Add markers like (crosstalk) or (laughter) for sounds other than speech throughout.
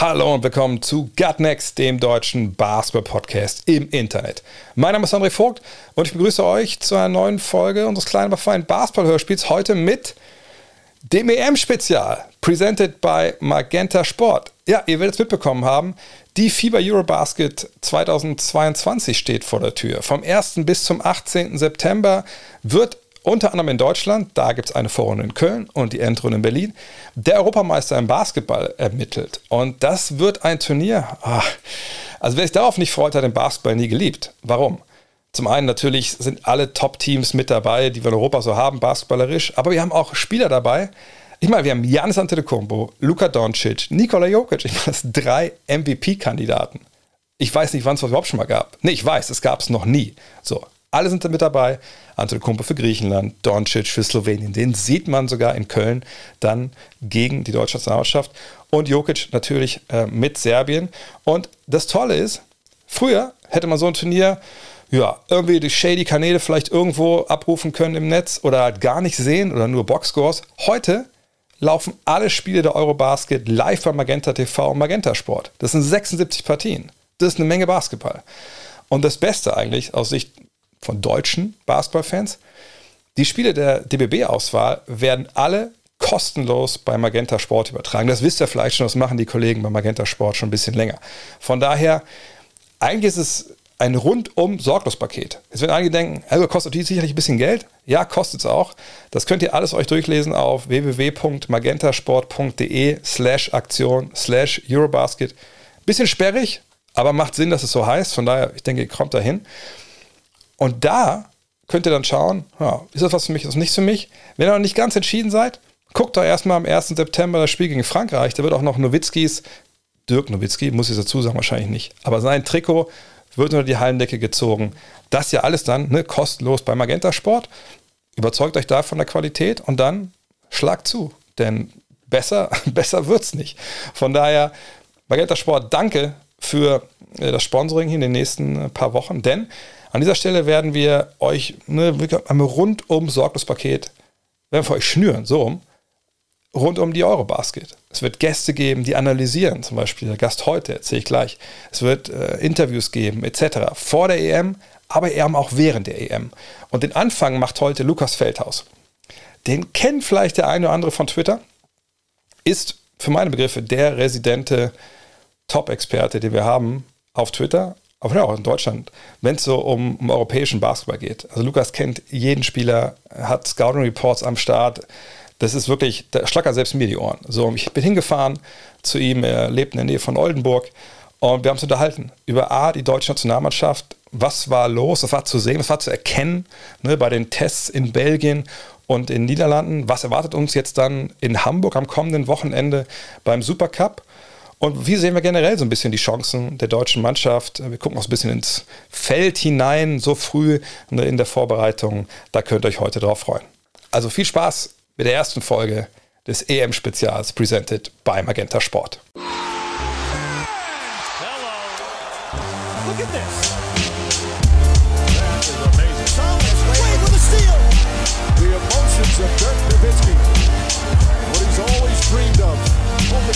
Hallo und willkommen zu Gut Next, dem deutschen Basketball-Podcast im Internet. Mein Name ist André Vogt und ich begrüße euch zu einer neuen Folge unseres kleinen, aber feinen Basketball-Hörspiels. Heute mit dem EM-Spezial, presented by Magenta Sport. Ja, ihr werdet es mitbekommen haben, die FIBA Eurobasket 2022 steht vor der Tür. Vom 1. bis zum 18. September wird unter anderem in Deutschland, da gibt es eine Vorrunde in Köln und die Endrunde in Berlin, der Europameister im Basketball ermittelt. Und das wird ein Turnier. Ach, also wer sich darauf nicht freut, hat den Basketball nie geliebt. Warum? Zum einen natürlich sind alle Top-Teams mit dabei, die wir in Europa so haben, basketballerisch, aber wir haben auch Spieler dabei. Ich meine, wir haben Janis Antetokounmpo, Luka Doncic, Nikola Jokic, ich meine, das sind drei MVP-Kandidaten. Ich weiß nicht, wann es überhaupt schon mal gab. Nee, ich weiß, es gab es noch nie. So, alle sind mit dabei. Antetokounmpo für Griechenland, Doncic für Slowenien. Den sieht man sogar in Köln dann gegen die deutsche Nationalmannschaft. Und Jokic natürlich äh, mit Serbien. Und das Tolle ist, früher hätte man so ein Turnier ja, irgendwie die shady Kanäle vielleicht irgendwo abrufen können im Netz oder halt gar nicht sehen oder nur Boxscores. Heute laufen alle Spiele der Eurobasket live bei Magenta TV und Magenta Sport. Das sind 76 Partien. Das ist eine Menge Basketball. Und das Beste eigentlich aus Sicht von deutschen Basketballfans. Die Spiele der DBB-Auswahl werden alle kostenlos bei Magenta Sport übertragen. Das wisst ihr vielleicht schon, das machen die Kollegen bei Magenta Sport schon ein bisschen länger. Von daher, eigentlich ist es ein rundum sorglos Paket. Jetzt werden einige denken, also kostet die sicherlich ein bisschen Geld. Ja, kostet es auch. Das könnt ihr alles euch durchlesen auf www.magentasport.de slash Aktion slash Eurobasket. Bisschen sperrig, aber macht Sinn, dass es so heißt. Von daher, ich denke, ihr kommt dahin. Und da könnt ihr dann schauen, ja, ist das was für mich, ist das nichts für mich? Wenn ihr noch nicht ganz entschieden seid, guckt doch erstmal am 1. September das Spiel gegen Frankreich. Da wird auch noch Nowitzkis, Dirk Nowitzki, muss ich dazu sagen, wahrscheinlich nicht, aber sein Trikot wird unter die Hallendecke gezogen. Das ja alles dann ne, kostenlos bei Magenta Sport. Überzeugt euch da von der Qualität und dann schlagt zu, denn besser, (laughs) besser es nicht. Von daher, Magenta Sport, danke für äh, das Sponsoring hier in den nächsten äh, paar Wochen, denn an dieser Stelle werden wir euch ne, ein rundum Sorglospaket, werden wir euch schnüren, so rum, rund um die Eurobasket. Es wird Gäste geben, die analysieren, zum Beispiel der Gast heute, erzähle ich gleich. Es wird äh, Interviews geben, etc. Vor der EM, aber eben auch während der EM. Und den Anfang macht heute Lukas Feldhaus. Den kennt vielleicht der eine oder andere von Twitter, ist für meine Begriffe der residente Top-Experte, den wir haben auf Twitter aber ja, auch in Deutschland, wenn es so um, um europäischen Basketball geht. Also Lukas kennt jeden Spieler, hat Scouting Reports am Start. Das ist wirklich, da schlackert selbst mir die Ohren. So, ich bin hingefahren zu ihm, er lebt in der Nähe von Oldenburg und wir haben uns unterhalten über A, die deutsche Nationalmannschaft, was war los, was war zu sehen, was war zu erkennen ne, bei den Tests in Belgien und in Niederlanden. Was erwartet uns jetzt dann in Hamburg am kommenden Wochenende beim Supercup? Und wie sehen wir generell so ein bisschen die Chancen der deutschen Mannschaft? Wir gucken auch so ein bisschen ins Feld hinein, so früh ne, in der Vorbereitung. Da könnt ihr euch heute drauf freuen. Also viel Spaß mit der ersten Folge des EM-Spezials, presented by Magenta Sport.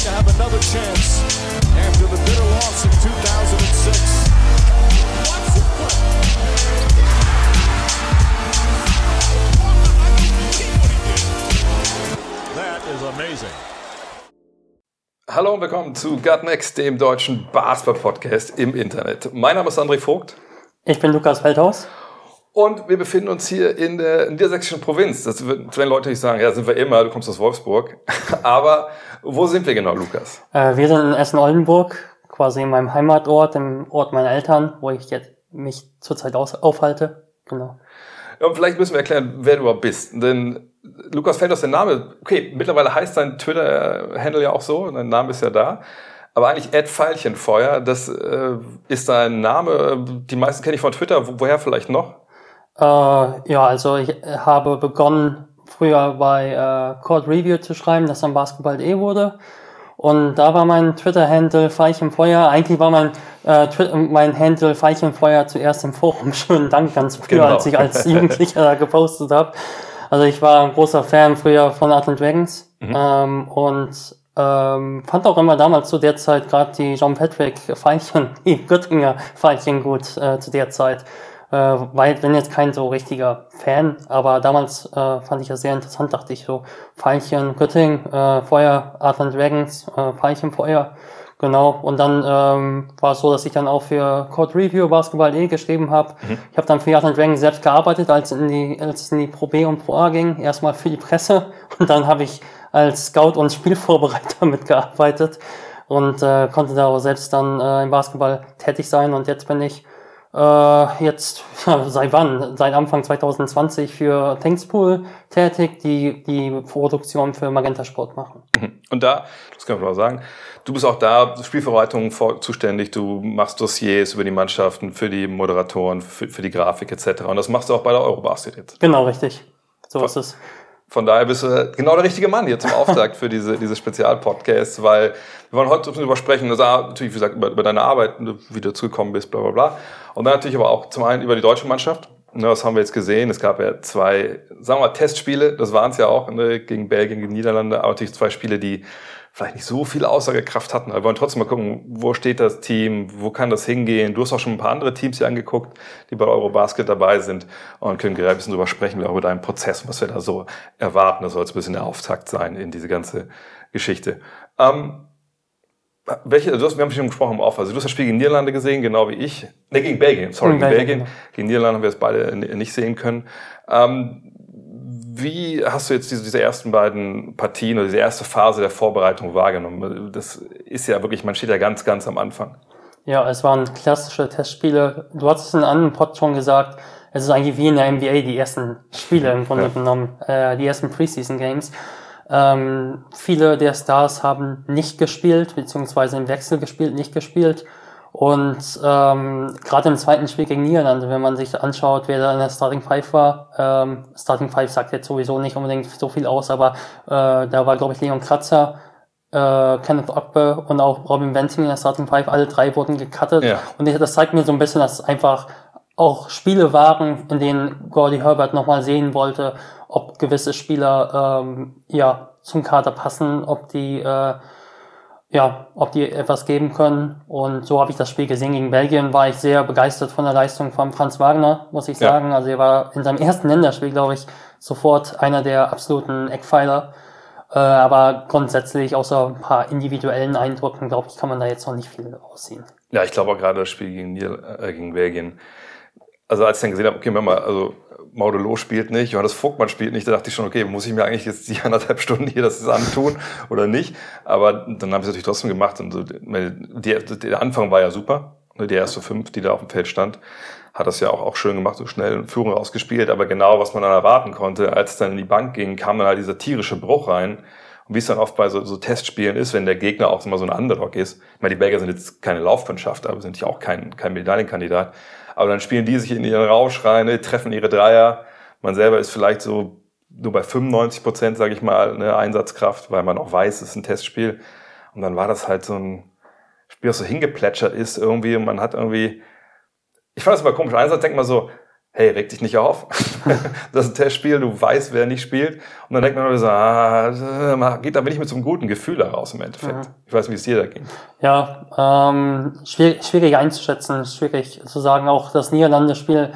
To have another chance after the bitter loss in 2006. That is amazing. Hallo und willkommen zu Gut Next, dem deutschen Basketball-Podcast im Internet. Mein Name ist André Vogt. Ich bin Lukas Feldhaus. Und wir befinden uns hier in der, in der sächsischen Provinz. Das werden Leute nicht sagen, ja, sind wir immer, du kommst aus Wolfsburg. (laughs) Aber wo sind wir genau, Lukas? Äh, wir sind in Essen-Oldenburg, quasi in meinem Heimatort, im Ort meiner Eltern, wo ich jetzt mich zurzeit aufhalte. Genau. Ja, und vielleicht müssen wir erklären, wer du überhaupt bist. Denn Lukas fällt aus der Name. Okay, mittlerweile heißt dein Twitter-Handle ja auch so, dein Name ist ja da. Aber eigentlich Ed Pfeilchenfeuer, das äh, ist dein Name. Die meisten kenne ich von Twitter. Woher vielleicht noch? Äh, ja, also ich habe begonnen, früher bei äh, Court Review zu schreiben, das dann Basketball.de wurde. Und da war mein Twitter-Handle Feuer. Eigentlich war mein, äh, mein Handle Feuer zuerst im Forum. (laughs) Schönen Dank ganz früher, genau. als ich als (laughs) Jugendlicher da gepostet habe. Also ich war ein großer Fan früher von Atlant Dragons. Mhm. Ähm, und ähm, fand auch immer damals zu der Zeit gerade die John Patrick Veilchen, die Göttinger Veilchen gut äh, zu der Zeit. Äh, weil bin jetzt kein so richtiger Fan, aber damals äh, fand ich das sehr interessant, dachte ich so, Veilchen, Göttingen, äh, Feuer, Art and Dragons, äh, Veilchen, Feuer, Genau, und dann ähm, war es so, dass ich dann auch für Code Review Basketball E geschrieben habe. Mhm. Ich habe dann für Yard Dragon selbst gearbeitet, als, in die, als es in die Pro B und Pro A ging. Erstmal für die Presse und dann habe ich als Scout und Spielvorbereiter (laughs) mitgearbeitet und äh, konnte da auch selbst dann äh, im Basketball tätig sein. Und jetzt bin ich äh, jetzt, (laughs) seit wann? Seit Anfang 2020 für Thankspool tätig, die die Produktion für Magenta Sport machen. Mhm. Und da, das kann man mal sagen, du bist auch da, Spielverwaltung zuständig, du machst Dossiers über die Mannschaften, für die Moderatoren, für, für die Grafik etc. Und das machst du auch bei der Eurobasket jetzt. Genau, richtig. So von, ist es. Von daher bist du genau der richtige Mann hier zum Auftakt für diese, diese Spezialpodcasts, weil wir wollen heute darüber sprechen, also natürlich, wie gesagt, über, über deine Arbeit, wie du dazu gekommen bist, bla bla bla. Und dann natürlich aber auch zum einen über die deutsche Mannschaft. Ne, was haben wir jetzt gesehen? Es gab ja zwei, sagen wir mal, Testspiele, das waren es ja auch, ne, gegen Belgien, gegen Niederlande, aber natürlich zwei Spiele, die vielleicht nicht so viel Aussagekraft hatten. Aber wir wollen trotzdem mal gucken, wo steht das Team, wo kann das hingehen. Du hast auch schon ein paar andere Teams hier angeguckt, die bei Eurobasket dabei sind und können gerade ein bisschen drüber sprechen, über deinen Prozess, was wir da so erwarten. Das soll jetzt ein bisschen der Auftakt sein in diese ganze Geschichte. Ähm, welche, du hast, wir haben schon gesprochen im Off, also du hast das Spiel gegen Niederlande gesehen, genau wie ich. Ne, gegen Belgien, sorry, gegen, Belgien. Belgien. Gegen Niederlande haben wir es beide nicht sehen können. Ähm, wie hast du jetzt diese, diese ersten beiden Partien oder diese erste Phase der Vorbereitung wahrgenommen? Das ist ja wirklich, man steht ja ganz, ganz am Anfang. Ja, es waren klassische Testspiele. Du hast es in einem anderen Pod schon gesagt, es ist eigentlich wie in der NBA die ersten Spiele im Grunde ja. genommen, äh, die ersten Preseason Games. Ähm, viele der Stars haben nicht gespielt, beziehungsweise im Wechsel gespielt, nicht gespielt. Und ähm, gerade im zweiten Spiel gegen Niederlande, wenn man sich anschaut, wer da in der Starting Five war, ähm, Starting Five sagt jetzt sowieso nicht unbedingt so viel aus, aber äh, da war, glaube ich, Leon Kratzer, äh, Kenneth Ogbe und auch Robin Wenting in der Starting Five, alle drei wurden gecuttet. Ja. Und das zeigt mir so ein bisschen, dass einfach auch Spiele waren, in denen Gordy Herbert nochmal sehen wollte, ob gewisse Spieler ähm, ja zum Kader passen, ob die äh, ja, ob die etwas geben können. Und so habe ich das Spiel gesehen gegen Belgien, war ich sehr begeistert von der Leistung von Franz Wagner, muss ich sagen. Ja. Also er war in seinem ersten Länderspiel, glaube ich, sofort einer der absoluten Eckpfeiler. Äh, aber grundsätzlich, außer ein paar individuellen Eindrücken, glaube ich, kann man da jetzt noch nicht viel rausziehen. Ja, ich glaube auch gerade das Spiel gegen, Nier, äh, gegen Belgien. Also als ich dann gesehen habe, okay, wenn man, also Maudelo spielt nicht, Johannes Vogtmann spielt nicht, da dachte ich schon, okay, muss ich mir eigentlich jetzt die (laughs) anderthalb Stunden hier das antun oder nicht? Aber dann habe ich es natürlich trotzdem gemacht und so, die, der Anfang war ja super. Ne, die erste fünf, die da auf dem Feld stand, hat das ja auch, auch schön gemacht, so schnell in Führung ausgespielt. Aber genau, was man dann erwarten konnte, als es dann in die Bank ging, kam dann halt dieser tierische Bruch rein. Und wie es dann oft bei so, so Testspielen ist, wenn der Gegner auch immer so ein Underdog ist. Ich meine, die Belgier sind jetzt keine Laufmannschaft, aber sind ja auch kein, kein Medaillenkandidat. Aber dann spielen die sich in ihren Rausch rein, ne, treffen ihre Dreier. Man selber ist vielleicht so nur bei 95 Prozent, sage ich mal, eine Einsatzkraft, weil man auch weiß, es ist ein Testspiel. Und dann war das halt so ein Spiel, das so hingeplätschert ist irgendwie. Und man hat irgendwie, ich fand das immer komisch. Einsatz denkt man so, hey, reg dich nicht auf. (laughs) das ist ein Testspiel, du weißt, wer nicht spielt. Und dann denkt man immer so, ah, geht da nicht mit so einem guten Gefühl heraus im Endeffekt. Mhm. Ich weiß, wie es dir da ging. Ja, ähm, schwierig, schwierig einzuschätzen, schwierig zu sagen. Auch das Niederlande-Spiel,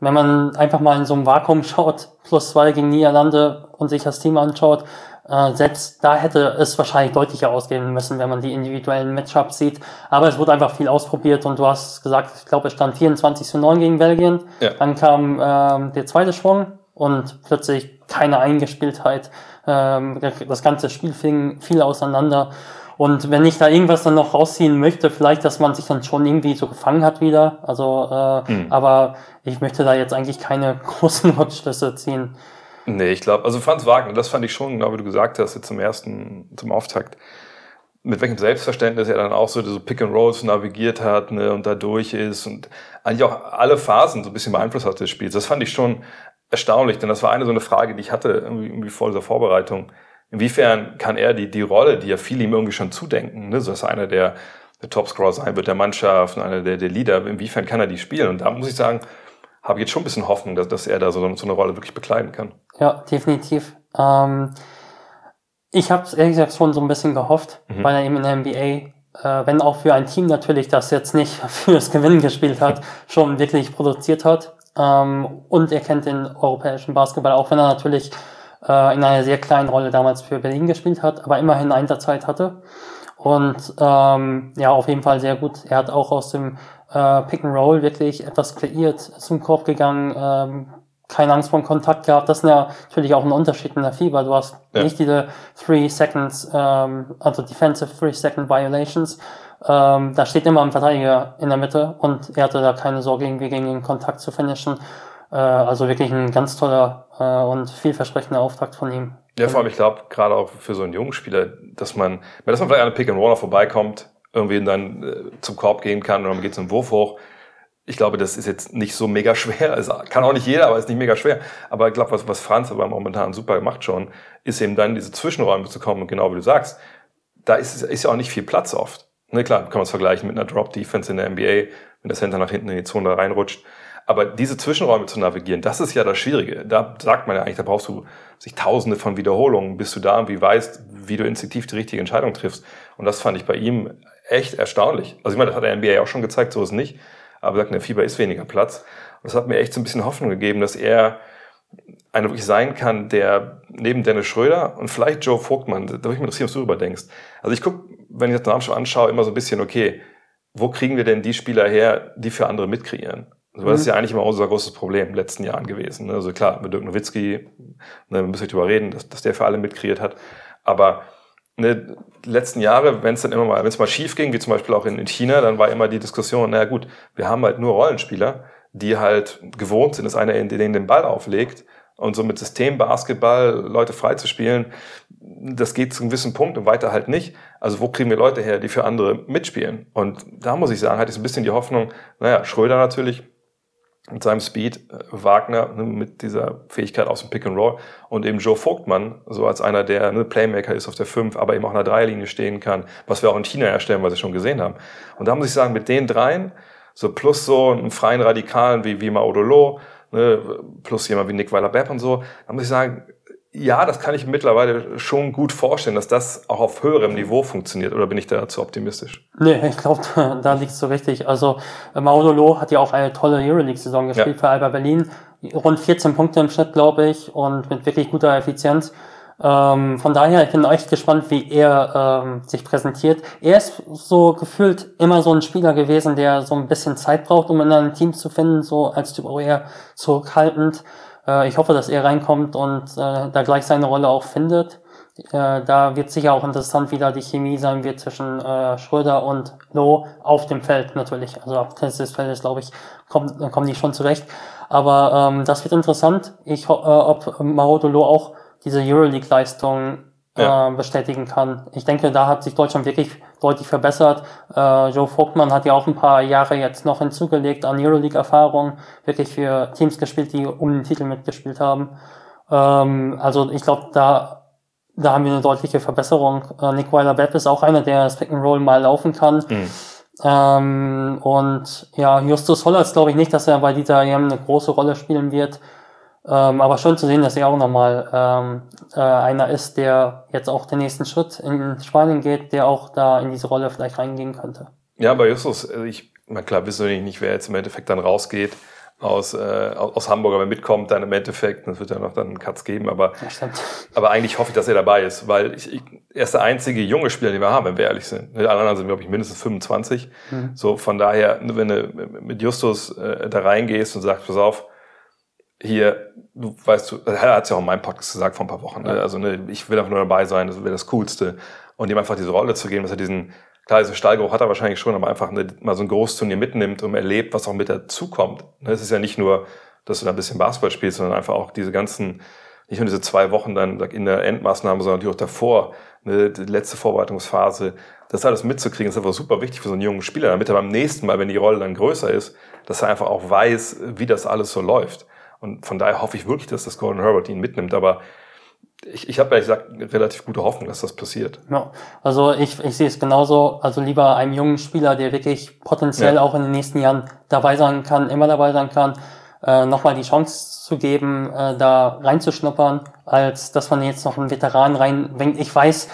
wenn man einfach mal in so einem Vakuum schaut, plus zwei gegen Niederlande und sich das Team anschaut, äh, selbst da hätte es wahrscheinlich deutlicher ausgehen müssen, wenn man die individuellen Matchups sieht. Aber es wurde einfach viel ausprobiert und du hast gesagt, ich glaube, es stand 24 zu 9 gegen Belgien. Ja. Dann kam ähm, der zweite Schwung und plötzlich keine Eingespieltheit. Ähm, das ganze Spiel fing viel auseinander. Und wenn ich da irgendwas dann noch rausziehen möchte, vielleicht, dass man sich dann schon irgendwie so gefangen hat wieder. Also, äh, hm. aber ich möchte da jetzt eigentlich keine (laughs) großen Rückschlüsse ziehen. Nee, ich glaube, also Franz Wagner, das fand ich schon, genau wie du gesagt hast, jetzt zum ersten, zum Auftakt, mit welchem Selbstverständnis er dann auch so, so Pick and Rolls navigiert hat ne, und da durch ist und eigentlich auch alle Phasen so ein bisschen beeinflusst hat des Spiels. Das fand ich schon erstaunlich, denn das war eine so eine Frage, die ich hatte irgendwie, irgendwie vor dieser Vorbereitung. Inwiefern kann er die, die Rolle, die ja viele ihm irgendwie schon zudenken, ne, so dass er einer der, der Topscorer sein wird der Mannschaft, einer der, der Leader, inwiefern kann er die spielen? Und da muss ich sagen, habe jetzt schon ein bisschen Hoffnung, dass, dass er da so, so eine Rolle wirklich bekleiden kann. Ja, definitiv. Ähm, Ich habe es ehrlich gesagt schon so ein bisschen gehofft, mhm. weil er eben in der NBA, äh, wenn auch für ein Team natürlich, das jetzt nicht (laughs) fürs Gewinnen gespielt hat, (laughs) schon wirklich produziert hat. Ähm, und er kennt den europäischen Basketball, auch wenn er natürlich äh, in einer sehr kleinen Rolle damals für Berlin gespielt hat, aber immerhin Einsatzzeit hatte. Und ähm, ja, auf jeden Fall sehr gut. Er hat auch aus dem äh, Pick and Roll wirklich etwas kreiert, zum Korb gegangen, ähm, keine Angst vor Kontakt gehabt. Das ist ja natürlich auch ein Unterschied in der FIBA. Du hast ja. nicht diese Three Seconds, ähm, also Defensive Three Second Violations. Ähm, da steht immer ein Verteidiger in der Mitte und er hatte da keine Sorge, irgendwie gegen den Kontakt zu finishen. Äh, also wirklich ein ganz toller äh, und vielversprechender Auftakt von ihm. Ja, vor allem, ich glaube, gerade auch für so einen jungen Spieler, dass man, dass man vielleicht an einem Pick and Roller vorbeikommt, irgendwie dann äh, zum Korb gehen kann oder man geht zum Wurf hoch. Ich glaube, das ist jetzt nicht so mega schwer. Es kann auch nicht jeder, aber es ist nicht mega schwer. Aber ich glaube, was, was Franz aber momentan super gemacht schon, ist eben dann diese Zwischenräume zu kommen. Und genau wie du sagst, da ist, ist ja auch nicht viel Platz oft. Ne, klar, kann man es vergleichen mit einer Drop-Defense in der NBA, wenn der Center nach hinten in die Zone reinrutscht. Aber diese Zwischenräume zu navigieren, das ist ja das Schwierige. Da sagt man ja eigentlich, da brauchst du sich tausende von Wiederholungen, bis du da irgendwie weißt, wie du instinktiv die richtige Entscheidung triffst. Und das fand ich bei ihm echt erstaunlich. Also ich meine, das hat der NBA auch schon gezeigt, so ist es nicht. Aber sagt, in der Fieber ist weniger Platz. Und das hat mir echt so ein bisschen Hoffnung gegeben, dass er einer wirklich sein kann, der neben Dennis Schröder und vielleicht Joe Vogtmann, da würde ich mich interessieren, was du darüber denkst. Also ich gucke, wenn ich das Namen schon anschaue, immer so ein bisschen, okay, wo kriegen wir denn die Spieler her, die für andere mitkreieren? Also das ist ja eigentlich immer unser großes Problem in den letzten Jahren gewesen. Ne? Also klar, mit Dirk Nowitzki, ne, wir müssen nicht drüber reden, dass, dass der für alle mitkreiert hat. Aber ne, letzten Jahre, wenn es dann immer mal, wenn es mal schief ging, wie zum Beispiel auch in, in China, dann war immer die Diskussion, naja gut, wir haben halt nur Rollenspieler, die halt gewohnt sind, dass einer in denen den Ball auflegt und so mit Systembasketball Leute freizuspielen, das geht zu einem gewissen Punkt und weiter halt nicht. Also wo kriegen wir Leute her, die für andere mitspielen? Und da muss ich sagen, hatte ich so ein bisschen die Hoffnung, naja, Schröder natürlich, mit seinem Speed, äh, Wagner ne, mit dieser Fähigkeit aus dem Pick and Roll und eben Joe Vogtmann, so als einer, der ne, Playmaker ist auf der 5, aber eben auch in der Dreierlinie stehen kann, was wir auch in China erstellen, was wir schon gesehen haben. Und da muss ich sagen, mit den dreien, so plus so einen freien Radikalen wie, wie Maudolo, ne, plus jemand wie Nick Weiler-Bepp und so, da muss ich sagen, ja, das kann ich mittlerweile schon gut vorstellen, dass das auch auf höherem Niveau funktioniert. Oder bin ich da zu optimistisch? Nee, ich glaube, (laughs) da liegst du richtig. Also Maudolo hat ja auch eine tolle Euroleague-Saison gespielt ja. für Alba Berlin. Rund 14 Punkte im Schnitt, glaube ich, und mit wirklich guter Effizienz. Ähm, von daher, ich bin echt gespannt, wie er ähm, sich präsentiert. Er ist so gefühlt immer so ein Spieler gewesen, der so ein bisschen Zeit braucht, um in einem Team zu finden, so als Typ auch eher zurückhaltend. Äh, ich hoffe, dass er reinkommt und äh, da gleich seine Rolle auch findet. Äh, da wird sicher auch interessant, wie da die Chemie sein wird zwischen äh, Schröder und Loh auf dem Feld natürlich. Also auf des Feldes, glaube ich, kommen, kommen die schon zurecht. Aber ähm, das wird interessant. Ich, äh, ob Maroto Loh auch diese Euroleague-Leistung ja. äh, bestätigen kann. Ich denke, da hat sich Deutschland wirklich deutlich verbessert. Äh, Joe Vogtmann hat ja auch ein paar Jahre jetzt noch hinzugelegt an Euroleague-Erfahrung, wirklich für Teams gespielt, die um den Titel mitgespielt haben. Ähm, also ich glaube, da da haben wir eine deutliche Verbesserung. Äh, Nick Weiler-Bepp ist auch einer, der das Pick and Roll mal laufen kann. Mhm. Ähm, und ja, Justus Hollatz glaube ich nicht, dass er bei dieser EM eine große Rolle spielen wird. Ähm, aber schön zu sehen, dass er auch nochmal ähm, äh, einer ist, der jetzt auch den nächsten Schritt in Spanien geht, der auch da in diese Rolle vielleicht reingehen könnte. Ja, bei Justus, äh, ich, na klar, wissen wir nicht, wer jetzt im Endeffekt dann rausgeht aus, äh, aus Hamburg, aber mitkommt dann im Endeffekt, es wird ja noch dann einen Katz geben, aber, ja, aber eigentlich hoffe ich, dass er dabei ist, weil ich, ich, er ist der einzige junge Spieler, den wir haben, wenn wir ehrlich sind. Alle anderen sind, glaube ich, mindestens 25. Mhm. So, von daher, wenn du mit Justus äh, da reingehst und sagst, pass auf, hier, du weißt du, er hat es ja auch in meinem Podcast gesagt vor ein paar Wochen, ne? also ne, ich will einfach nur dabei sein, das wäre das Coolste. Und ihm einfach diese Rolle zu geben, dass er diesen, klar, diesen Stallgeruch hat er wahrscheinlich schon, aber einfach ne, mal so ein Großturnier mitnimmt und erlebt, was auch mit dazukommt. Ne? Es ist ja nicht nur, dass du da ein bisschen Basketball spielst, sondern einfach auch diese ganzen, nicht nur diese zwei Wochen dann in der Endmaßnahme, sondern natürlich auch davor, ne, die letzte Vorbereitungsphase, das alles mitzukriegen, ist einfach super wichtig für so einen jungen Spieler, damit er beim nächsten Mal, wenn die Rolle dann größer ist, dass er einfach auch weiß, wie das alles so läuft. Und von daher hoffe ich wirklich, dass das Golden Herbert ihn mitnimmt. Aber ich, ich habe ehrlich gesagt relativ gute Hoffnung, dass das passiert. Ja, also ich, ich sehe es genauso. Also lieber einem jungen Spieler, der wirklich potenziell ja. auch in den nächsten Jahren dabei sein kann, immer dabei sein kann, äh, nochmal die Chance zu geben, äh, da reinzuschnuppern, als dass man jetzt noch einen Veteran reinwinkt. Ich weiß,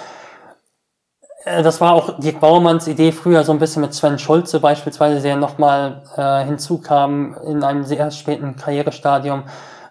das war auch Dirk Bauermanns Idee früher so ein bisschen mit Sven Schulze beispielsweise, der nochmal äh, hinzukam in einem sehr späten Karrierestadium.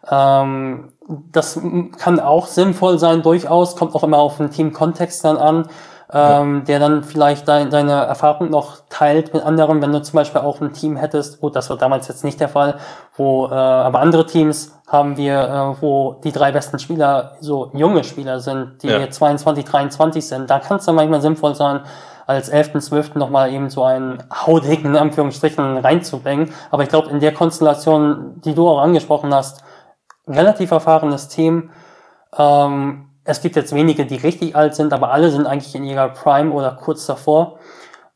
Ähm, das kann auch sinnvoll sein, durchaus, kommt auch immer auf den Teamkontext dann an ähm, der dann vielleicht dein, deine Erfahrung noch teilt mit anderen, wenn du zum Beispiel auch ein Team hättest, gut, das war damals jetzt nicht der Fall, wo äh, aber andere Teams haben wir, äh, wo die drei besten Spieler so junge Spieler sind, die ja. 22, 23 sind. Da kann es dann manchmal sinnvoll sein, als 11., 12. nochmal eben so einen hautigen, in Anführungsstrichen, reinzubringen. Aber ich glaube, in der Konstellation, die du auch angesprochen hast, relativ erfahrenes Team, ähm, es gibt jetzt wenige, die richtig alt sind, aber alle sind eigentlich in ihrer Prime oder kurz davor.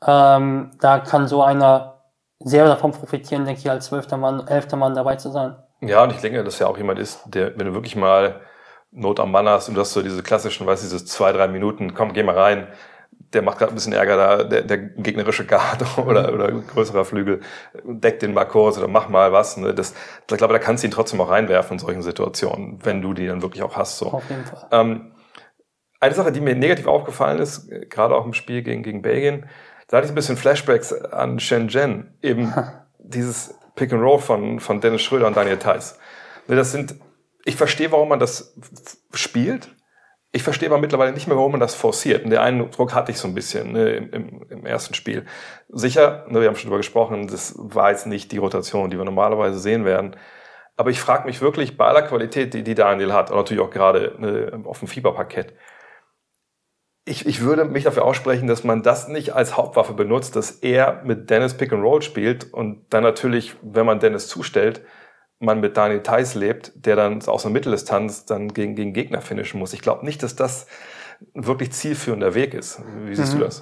Ähm, da kann so einer sehr davon profitieren, denke ich, als zwölfter Mann, elfter Mann dabei zu sein. Ja, und ich denke, dass ja auch jemand ist, der, wenn du wirklich mal Not am Mann hast und du hast so diese klassischen, weißt du, diese zwei, drei Minuten, komm, geh mal rein, der macht gerade ein bisschen Ärger da, der, der gegnerische Guard (laughs) oder, oder größerer Flügel, deckt den mal kurz oder mach mal was. Ne? Das, ich glaube, da kannst du ihn trotzdem auch reinwerfen in solchen Situationen, wenn du die dann wirklich auch hast. So. Auf jeden Fall. Ähm, eine Sache, die mir negativ aufgefallen ist, gerade auch im Spiel gegen, gegen Belgien, da hatte ich ein bisschen Flashbacks an Shenzhen, eben (laughs) dieses Pick and Roll von, von Dennis Schröder und Daniel Theiss. Ne, das sind, ich verstehe, warum man das spielt, ich verstehe aber mittlerweile nicht mehr, warum man das forciert. Und der Eindruck hatte ich so ein bisschen ne, im, im, ersten Spiel. Sicher, ne, wir haben schon drüber gesprochen, das war jetzt nicht die Rotation, die wir normalerweise sehen werden. Aber ich frage mich wirklich bei aller Qualität, die, die Daniel hat, und natürlich auch gerade ne, auf dem Fieberparkett, ich, ich würde mich dafür aussprechen, dass man das nicht als Hauptwaffe benutzt, dass er mit Dennis Pick and Roll spielt und dann natürlich, wenn man Dennis zustellt, man mit Daniel Theiss lebt, der dann aus der Mitteldistanz dann gegen, gegen Gegner finishen muss. Ich glaube nicht, dass das wirklich zielführender Weg ist. Wie siehst mhm. du das?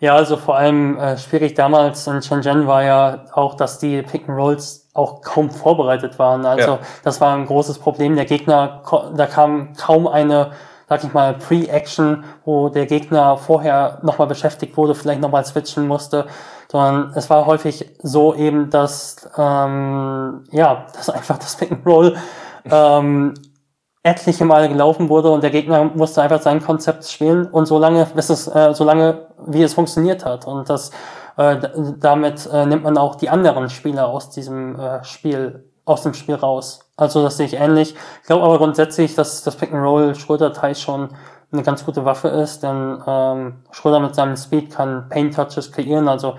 Ja, also vor allem äh, schwierig damals in Shenzhen war ja auch, dass die Pick and Rolls auch kaum vorbereitet waren. Also ja. das war ein großes Problem. Der Gegner, da kam kaum eine, sag ich mal, Pre-Action, wo der Gegner vorher nochmal beschäftigt wurde, vielleicht nochmal switchen musste sondern es war häufig so eben, dass ähm, ja, (laughs) dass einfach das Pick and Roll ähm, etliche Male gelaufen wurde und der Gegner musste einfach sein Konzept spielen und so lange, bis es, äh, so lange, wie es funktioniert hat. Und das äh, damit äh, nimmt man auch die anderen Spieler aus diesem äh, Spiel, aus dem Spiel raus. Also das sehe ich ähnlich. Ich glaube aber grundsätzlich, dass das Pick and Roll Schröder-Teil schon eine ganz gute Waffe ist, denn ähm, Schröder mit seinem Speed kann Paint Touches kreieren, also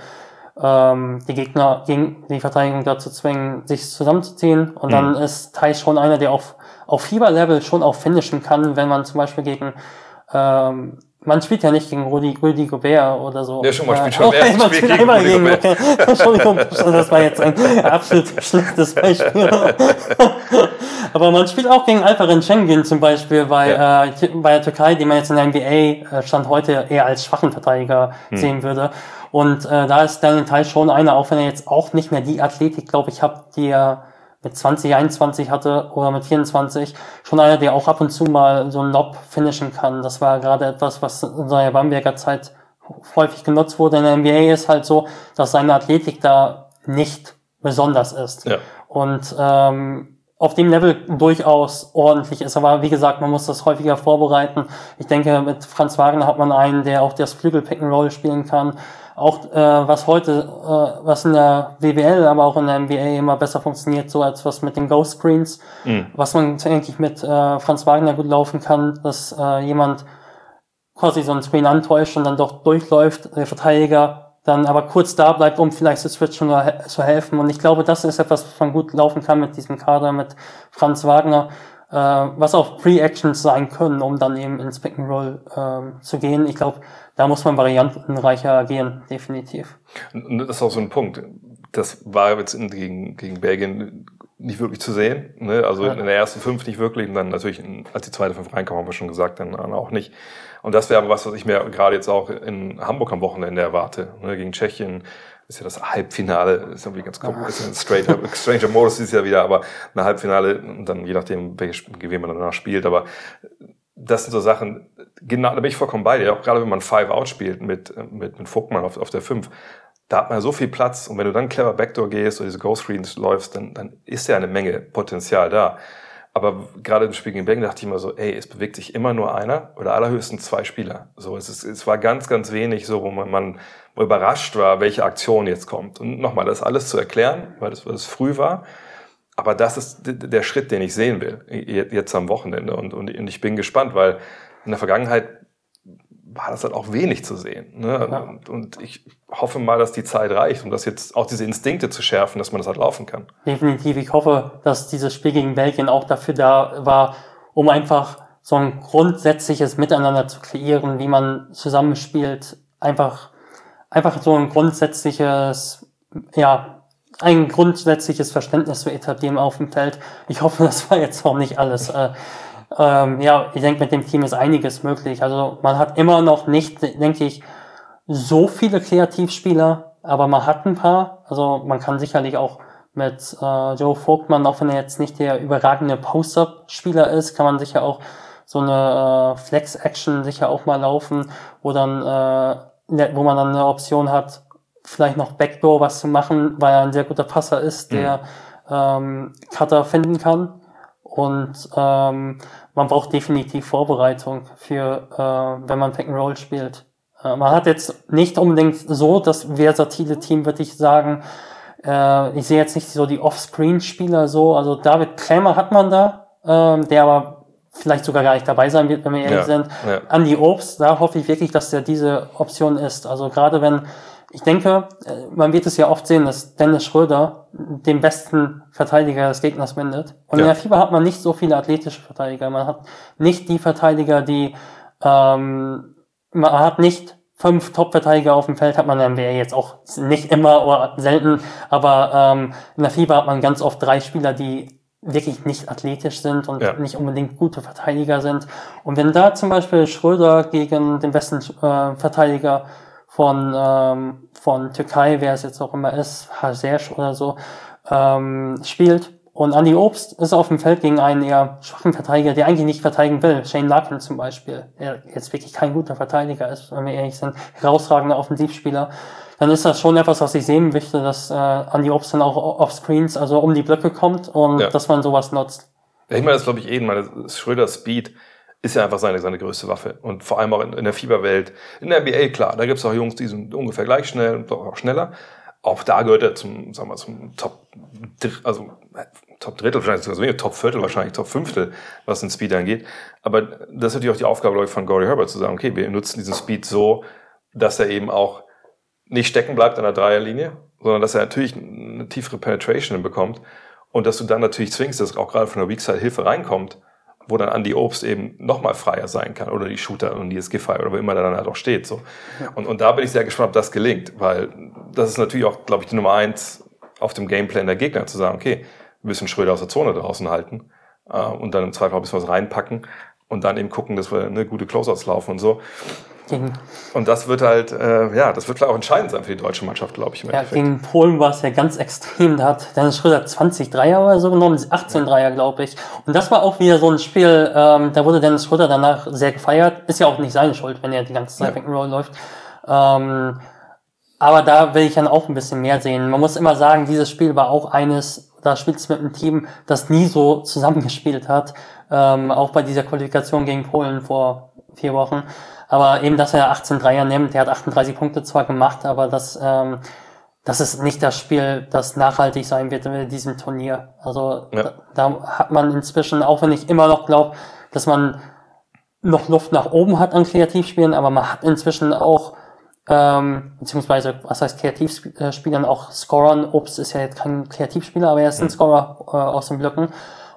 ähm, die Gegner gegen die Verteidigung dazu zwingen, sich zusammenzuziehen. Und mhm. dann ist Tai schon einer, der auf, auf Fieberlevel schon auch finishen kann, wenn man zum Beispiel gegen ähm, man spielt ja nicht gegen Rudi, Rudi Gobert oder so. Ja, schon mal spielt schon okay, (laughs) man spielt gegen einmal gegen, okay. Entschuldigung, das war jetzt ein absolut schlechtes Beispiel. (laughs) Aber man spielt auch gegen Alperen Schengen zum Beispiel bei, ja. äh, bei der Türkei, die man jetzt in der NBA äh, Stand heute eher als schwachen Verteidiger hm. sehen würde. Und äh, da ist Daniel Teil schon einer, auch wenn er jetzt auch nicht mehr die Athletik, glaube ich, hat, die er mit 20, 21 hatte oder mit 24, schon einer, der auch ab und zu mal so einen Lob finishen kann. Das war gerade etwas, was in seiner Bamberger Zeit häufig genutzt wurde. In der NBA ist halt so, dass seine Athletik da nicht besonders ist. Ja. Und ähm, auf dem Level durchaus ordentlich ist. Aber wie gesagt, man muss das häufiger vorbereiten. Ich denke, mit Franz Wagner hat man einen, der auch das Flügel Pick and Roll spielen kann auch äh, was heute, äh, was in der WWL, aber auch in der NBA immer besser funktioniert, so als was mit den Ghost Screens, mhm. was man eigentlich mit äh, Franz Wagner gut laufen kann, dass äh, jemand quasi so einen Screen antäuscht und dann doch durchläuft, der Verteidiger dann aber kurz da bleibt, um vielleicht zu switchen oder zu helfen. Und ich glaube, das ist etwas, was man gut laufen kann mit diesem Kader, mit Franz Wagner, äh, was auch Pre-Actions sein können, um dann eben ins Pick and Roll äh, zu gehen. Ich glaube, da muss man variantenreicher agieren, definitiv. Und das ist auch so ein Punkt. Das war jetzt in, gegen, gegen Belgien nicht wirklich zu sehen. Ne? Also ja. in der ersten fünf nicht wirklich und dann natürlich, in, als die zweite fünf reinkam, haben wir schon gesagt, dann auch nicht. Und das wäre aber was, was ich mir gerade jetzt auch in Hamburg am Wochenende erwarte. Ne? Gegen Tschechien ist ja das Halbfinale, ist irgendwie ganz komisch, ist ein Stranger, Stranger Modus ist ja wieder, aber ein Halbfinale und dann je nachdem, welches Spiel man danach spielt, aber das sind so Sachen, genau, da bin ich vollkommen bei dir. Auch gerade wenn man Five Out spielt mit, mit, mit Vogtmann auf, auf der 5. da hat man so viel Platz und wenn du dann clever Backdoor gehst oder diese Ghost Screens läufst, dann, dann ist ja eine Menge Potenzial da. Aber gerade im Spiel gegen Bang dachte ich immer so, ey, es bewegt sich immer nur einer oder allerhöchstens zwei Spieler. So, es, ist, es war ganz, ganz wenig so, wo man, man überrascht war, welche Aktion jetzt kommt. Und nochmal, das alles zu erklären, weil das, weil das früh war. Aber das ist der Schritt, den ich sehen will, jetzt am Wochenende. Und, und, und ich bin gespannt, weil in der Vergangenheit war das halt auch wenig zu sehen. Ne? Ja. Und, und, ich hoffe mal, dass die Zeit reicht, um das jetzt auch diese Instinkte zu schärfen, dass man das halt laufen kann. Definitiv. Ich hoffe, dass dieses Spiel gegen Belgien auch dafür da war, um einfach so ein grundsätzliches Miteinander zu kreieren, wie man zusammenspielt. Einfach, einfach so ein grundsätzliches, ja, ein grundsätzliches Verständnis zu etablieren auf dem Feld. Ich hoffe, das war jetzt auch nicht alles. Äh, ähm, ja, ich denke, mit dem Team ist einiges möglich. Also man hat immer noch nicht, denke ich, so viele Kreativspieler, aber man hat ein paar. Also man kann sicherlich auch mit äh, Joe Vogtmann, auch wenn er jetzt nicht der überragende Post-Up-Spieler ist, kann man sicher auch so eine äh, Flex-Action sicher auch mal laufen, wo dann, äh, wo man dann eine Option hat, vielleicht noch Backdoor was zu machen, weil er ein sehr guter Passer ist, der mhm. ähm, Cutter finden kann. Und ähm, man braucht definitiv Vorbereitung für, äh, wenn man Pick and Roll spielt. Äh, man hat jetzt nicht unbedingt so das versatile Team, würde ich sagen. Äh, ich sehe jetzt nicht so die Offscreen-Spieler so. Also David Krämer hat man da, äh, der aber vielleicht sogar gar nicht dabei sein wird, wenn wir ehrlich ja, sind. Ja. Andy Obst, da hoffe ich wirklich, dass der diese Option ist. Also gerade wenn ich denke, äh, man wird es ja oft sehen, dass Dennis Schröder den besten Verteidiger des Gegners findet. Und ja. in der FIBA hat man nicht so viele athletische Verteidiger. Man hat nicht die Verteidiger, die ähm, man hat nicht fünf Top-Verteidiger auf dem Feld, hat man dann wäre jetzt auch nicht immer oder selten, aber ähm, in der FIBA hat man ganz oft drei Spieler, die wirklich nicht athletisch sind und ja. nicht unbedingt gute Verteidiger sind. Und wenn da zum Beispiel Schröder gegen den besten äh, Verteidiger von, ähm, von Türkei, wer es jetzt auch immer ist, Hasesh oder so, ähm, spielt. Und Andy Obst ist auf dem Feld gegen einen eher schwachen Verteidiger, der eigentlich nicht verteidigen will. Shane Larkin zum Beispiel, der jetzt wirklich kein guter Verteidiger ist, wenn wir ehrlich sind, herausragender Offensivspieler. Dann ist das schon etwas, was ich sehen möchte, dass äh, Andy Obst dann auch auf Screens, also um die Blöcke kommt und ja. dass man sowas nutzt. Ja, ich meine, das glaube ich eh, meine Schröder Speed ist ja einfach seine, seine größte Waffe. Und vor allem auch in, in der Fieberwelt. In der NBA, klar, da gibt es auch Jungs, die sind ungefähr gleich schnell und auch schneller. Auch da gehört er zum, sagen wir, zum Top, also Top Drittel, vielleicht sogar so Top Viertel, wahrscheinlich Top Fünftel, was den Speed angeht. Aber das ist natürlich auch die Aufgabe, glaube ich, von Gordy Herbert zu sagen, okay, wir nutzen diesen Speed so, dass er eben auch nicht stecken bleibt an der Dreierlinie, sondern dass er natürlich eine tiefere Penetration bekommt und dass du dann natürlich zwingst, dass auch gerade von der Weak Side Hilfe reinkommt wo dann Andy Obst eben nochmal freier sein kann oder die Shooter und die Giffey oder wo immer der dann halt auch steht. So. Und, und da bin ich sehr gespannt, ob das gelingt, weil das ist natürlich auch, glaube ich, die Nummer eins auf dem Gameplan der Gegner, zu sagen, okay, wir müssen Schröder aus der Zone draußen halten äh, und dann im Zweifel ein bisschen was reinpacken und dann eben gucken, dass wir eine gute Closeouts laufen und so. Gegen und das wird halt, äh, ja, das wird vielleicht auch entscheidend sein für die deutsche Mannschaft, glaube ich. Im ja, gegen Polen war es ja ganz extrem. Da hat Dennis Schröder 20 Dreier oder so genommen, 18 Dreier, glaube ich. Und das war auch wieder so ein Spiel, ähm, da wurde Dennis Schröder danach sehr gefeiert. Ist ja auch nicht seine Schuld, wenn er die ganze Zeit ja. Roll läuft. Ähm, aber da will ich dann auch ein bisschen mehr sehen. Man muss immer sagen, dieses Spiel war auch eines, da spielt es mit einem Team, das nie so zusammengespielt hat. Ähm, auch bei dieser Qualifikation gegen Polen vor vier Wochen. Aber eben, dass er 18 Dreier nimmt, der hat 38 Punkte zwar gemacht, aber das, ähm, das ist nicht das Spiel, das nachhaltig sein wird in diesem Turnier. Also ja. da, da, hat man inzwischen, auch wenn ich immer noch glaube, dass man noch Luft nach oben hat an Kreativspielen, aber man hat inzwischen auch, ähm, beziehungsweise, was heißt Kreativspielern, auch Scorern. Obst ist ja jetzt kein Kreativspieler, aber er ist ein Scorer äh, aus den Blöcken.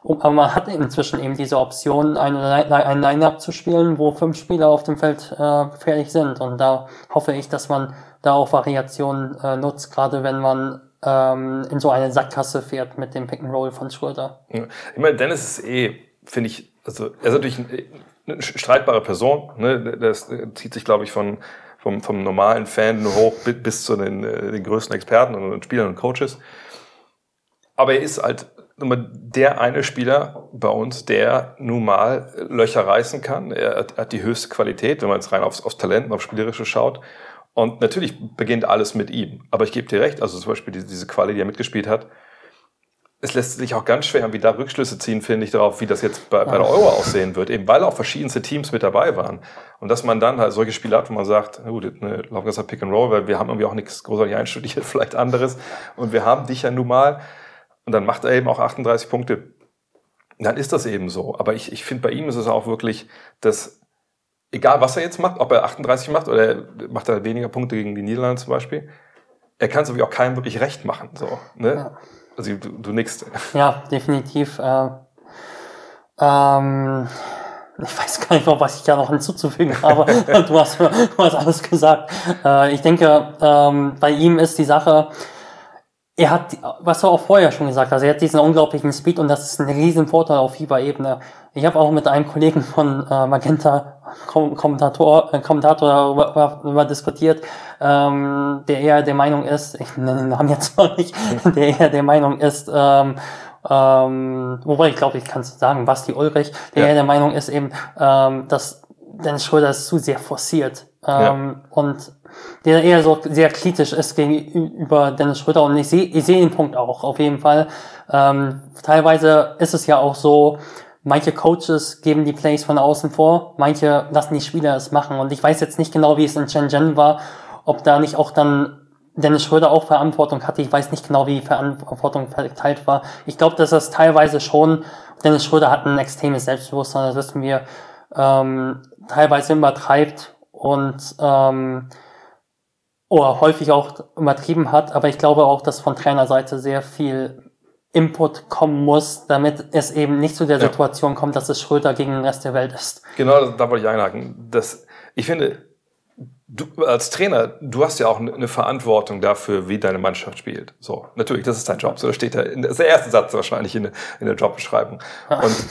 Aber man hat inzwischen eben diese Option, ein, ein Line-Up zu spielen, wo fünf Spieler auf dem Feld äh, fertig sind. Und da hoffe ich, dass man da auch Variationen äh, nutzt, gerade wenn man ähm, in so eine Sackgasse fährt mit dem Pick-and-Roll von Schröder. Ich meine, Dennis ist eh, finde ich, also er ist natürlich eine streitbare Person. Ne? Das zieht sich, glaube ich, von vom, vom normalen Fan hoch bis zu den, äh, den größten Experten und Spielern und Coaches. Aber er ist halt der eine Spieler bei uns, der nun mal Löcher reißen kann. Er hat die höchste Qualität, wenn man jetzt rein aufs, aufs Talent und aufs Spielerische schaut. Und natürlich beginnt alles mit ihm. Aber ich gebe dir recht, also zum Beispiel diese, diese Quali, die er mitgespielt hat, es lässt sich auch ganz schwer irgendwie da Rückschlüsse ziehen, finde ich, darauf, wie das jetzt bei, bei der Euro aussehen wird, eben weil auch verschiedenste Teams mit dabei waren. Und dass man dann halt solche Spiele hat, wo man sagt, na gut, ne, laufen wir Pick and Roll, weil wir haben irgendwie auch nichts großartig einstudiert, (laughs) vielleicht anderes. Und wir haben dich ja nun mal. Und dann macht er eben auch 38 Punkte. Dann ist das eben so. Aber ich, ich finde, bei ihm ist es auch wirklich, dass egal was er jetzt macht, ob er 38 macht oder macht er weniger Punkte gegen die Niederlande zum Beispiel, er kann es irgendwie auch keinem wirklich recht machen. So, ne? Ja. Also du, du nix. Ja, definitiv. Äh, ähm, ich weiß gar nicht noch, was ich da noch hinzuzufügen (laughs) habe. du, hast, du hast alles gesagt. Äh, ich denke, ähm, bei ihm ist die Sache, er hat, was du auch vorher schon gesagt hast, er hat diesen unglaublichen Speed und das ist ein riesen Vorteil auf Fieber-Ebene. Ich habe auch mit einem Kollegen von äh, Magenta Kommentator, äh, Kommentator darüber, darüber diskutiert, ähm, der eher der Meinung ist, ich nenne den Namen jetzt (laughs) mal nicht, der eher der Meinung ist, ähm, ähm, wobei ich glaube, ich kann es sagen, Basti Ulrich, der ja. eher der Meinung ist eben, ähm, dass Dennis Schröder ist zu sehr forciert. Ähm, ja. Und der eher so sehr kritisch ist gegenüber Dennis Schröder. Und ich sehe ich sehe den Punkt auch, auf jeden Fall. Ähm, teilweise ist es ja auch so, manche Coaches geben die Plays von außen vor, manche lassen die Spieler es machen. Und ich weiß jetzt nicht genau, wie es in Shenzhen war, ob da nicht auch dann Dennis Schröder auch Verantwortung hatte. Ich weiß nicht genau, wie die Verantwortung verteilt war. Ich glaube, dass das teilweise schon, Dennis Schröder hat ein extremes Selbstbewusstsein, das wissen wir, ähm, teilweise übertreibt und ähm, oder häufig auch übertrieben hat, aber ich glaube auch, dass von Trainerseite sehr viel Input kommen muss, damit es eben nicht zu der ja. Situation kommt, dass es Schröder gegen den Rest der Welt ist. Genau, da wollte ich einhaken. Das, ich finde, du als Trainer, du hast ja auch eine Verantwortung dafür, wie deine Mannschaft spielt. So, natürlich, das ist dein Job. So, das steht da, in, das ist der erste Satz wahrscheinlich in, der, in der Jobbeschreibung. Und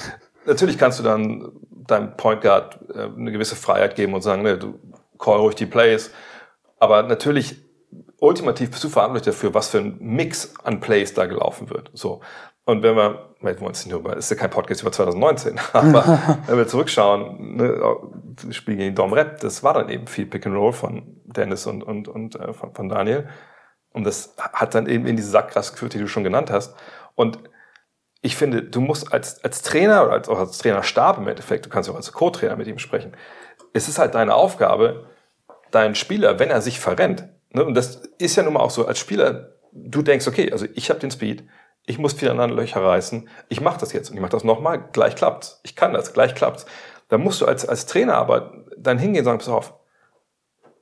natürlich kannst du dann deinem Point Guard äh, eine gewisse Freiheit geben und sagen, ne, du call ruhig die Plays aber natürlich, ultimativ bist du verantwortlich dafür, was für ein Mix an Plays da gelaufen wird. So. Und wenn wir, wir wollen es nicht nur, ist ja kein Podcast über 2019, (laughs) aber (laughs) wenn wir zurückschauen, ne, das Spiel gegen Dom Rep, das war dann eben viel Pick and Roll von Dennis und, und, und äh, von, von Daniel. Und das hat dann eben in diese Sackgasse geführt, die du schon genannt hast. Und ich finde, du musst als, als Trainer oder als, auch als Trainerstab im Endeffekt, du kannst auch als Co-Trainer mit ihm sprechen, es ist halt deine Aufgabe, dein Spieler, wenn er sich verrennt, ne, und das ist ja nun mal auch so, als Spieler, du denkst, okay, also ich habe den Speed, ich muss viel an Löcher reißen, ich mache das jetzt und ich mache das nochmal, gleich klappt's. Ich kann das, gleich klappt's. Da musst du als, als Trainer aber dann hingehen und sagen, pass auf,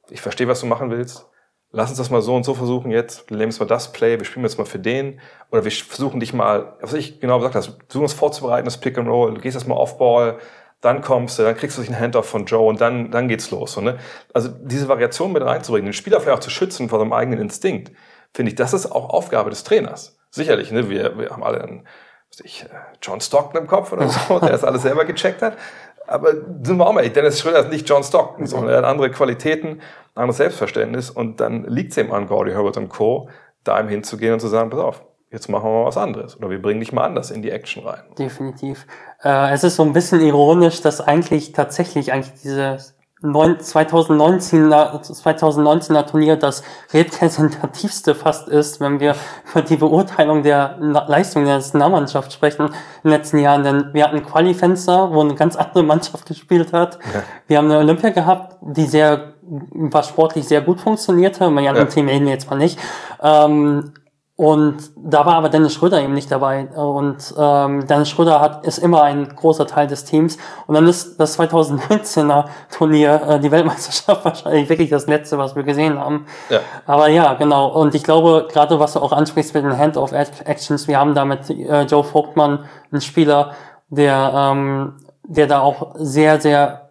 ich verstehe, was du machen willst, lass uns das mal so und so versuchen jetzt, wir nehmen jetzt mal das Play, wir spielen jetzt mal für den, oder wir versuchen dich mal, was ich genau gesagt habe, versuchen uns vorzubereiten, das Pick and Roll, du gehst jetzt mal Off-Ball, dann kommst du, dann kriegst du dich einen Handoff von Joe und dann, dann geht's los. So, ne? Also diese Variation mit reinzubringen, den Spieler vielleicht auch zu schützen vor seinem eigenen Instinkt, finde ich, das ist auch Aufgabe des Trainers. Sicherlich, ne? wir, wir haben alle einen, was ich, äh, John Stockton im Kopf oder so, (laughs) der das alles selber gecheckt hat. Aber sind wir auch mal, Dennis Schröder ist nicht John Stockton, sondern er hat andere Qualitäten, ein anderes Selbstverständnis und dann liegt es eben an Gordy Herbert und Co., da ihm hinzugehen und zu sagen, pass auf, jetzt machen wir mal was anderes oder wir bringen dich mal anders in die Action rein. Definitiv. Äh, es ist so ein bisschen ironisch, dass eigentlich tatsächlich eigentlich dieses 2019er, 2019er Turnier das repräsentativste fast ist, wenn wir über die Beurteilung der Leistung der Nationalmannschaft sprechen in den letzten Jahren. Denn wir hatten Qualifenster, wo eine ganz andere Mannschaft gespielt hat. Ja. Wir haben eine Olympia gehabt, die sehr, was sportlich sehr gut funktionierte. Bei anderen ja. Themen reden wir jetzt mal nicht. Ähm, und da war aber Dennis Schröder eben nicht dabei. Und ähm, Dennis Schröder hat, ist immer ein großer Teil des Teams. Und dann ist das 2019er Turnier, äh, die Weltmeisterschaft (laughs) wahrscheinlich wirklich das letzte, was wir gesehen haben. Ja. Aber ja, genau. Und ich glaube, gerade was du auch ansprichst mit den Hand-of-Actions, wir haben da mit äh, Joe Vogtmann einen Spieler, der, ähm, der da auch sehr, sehr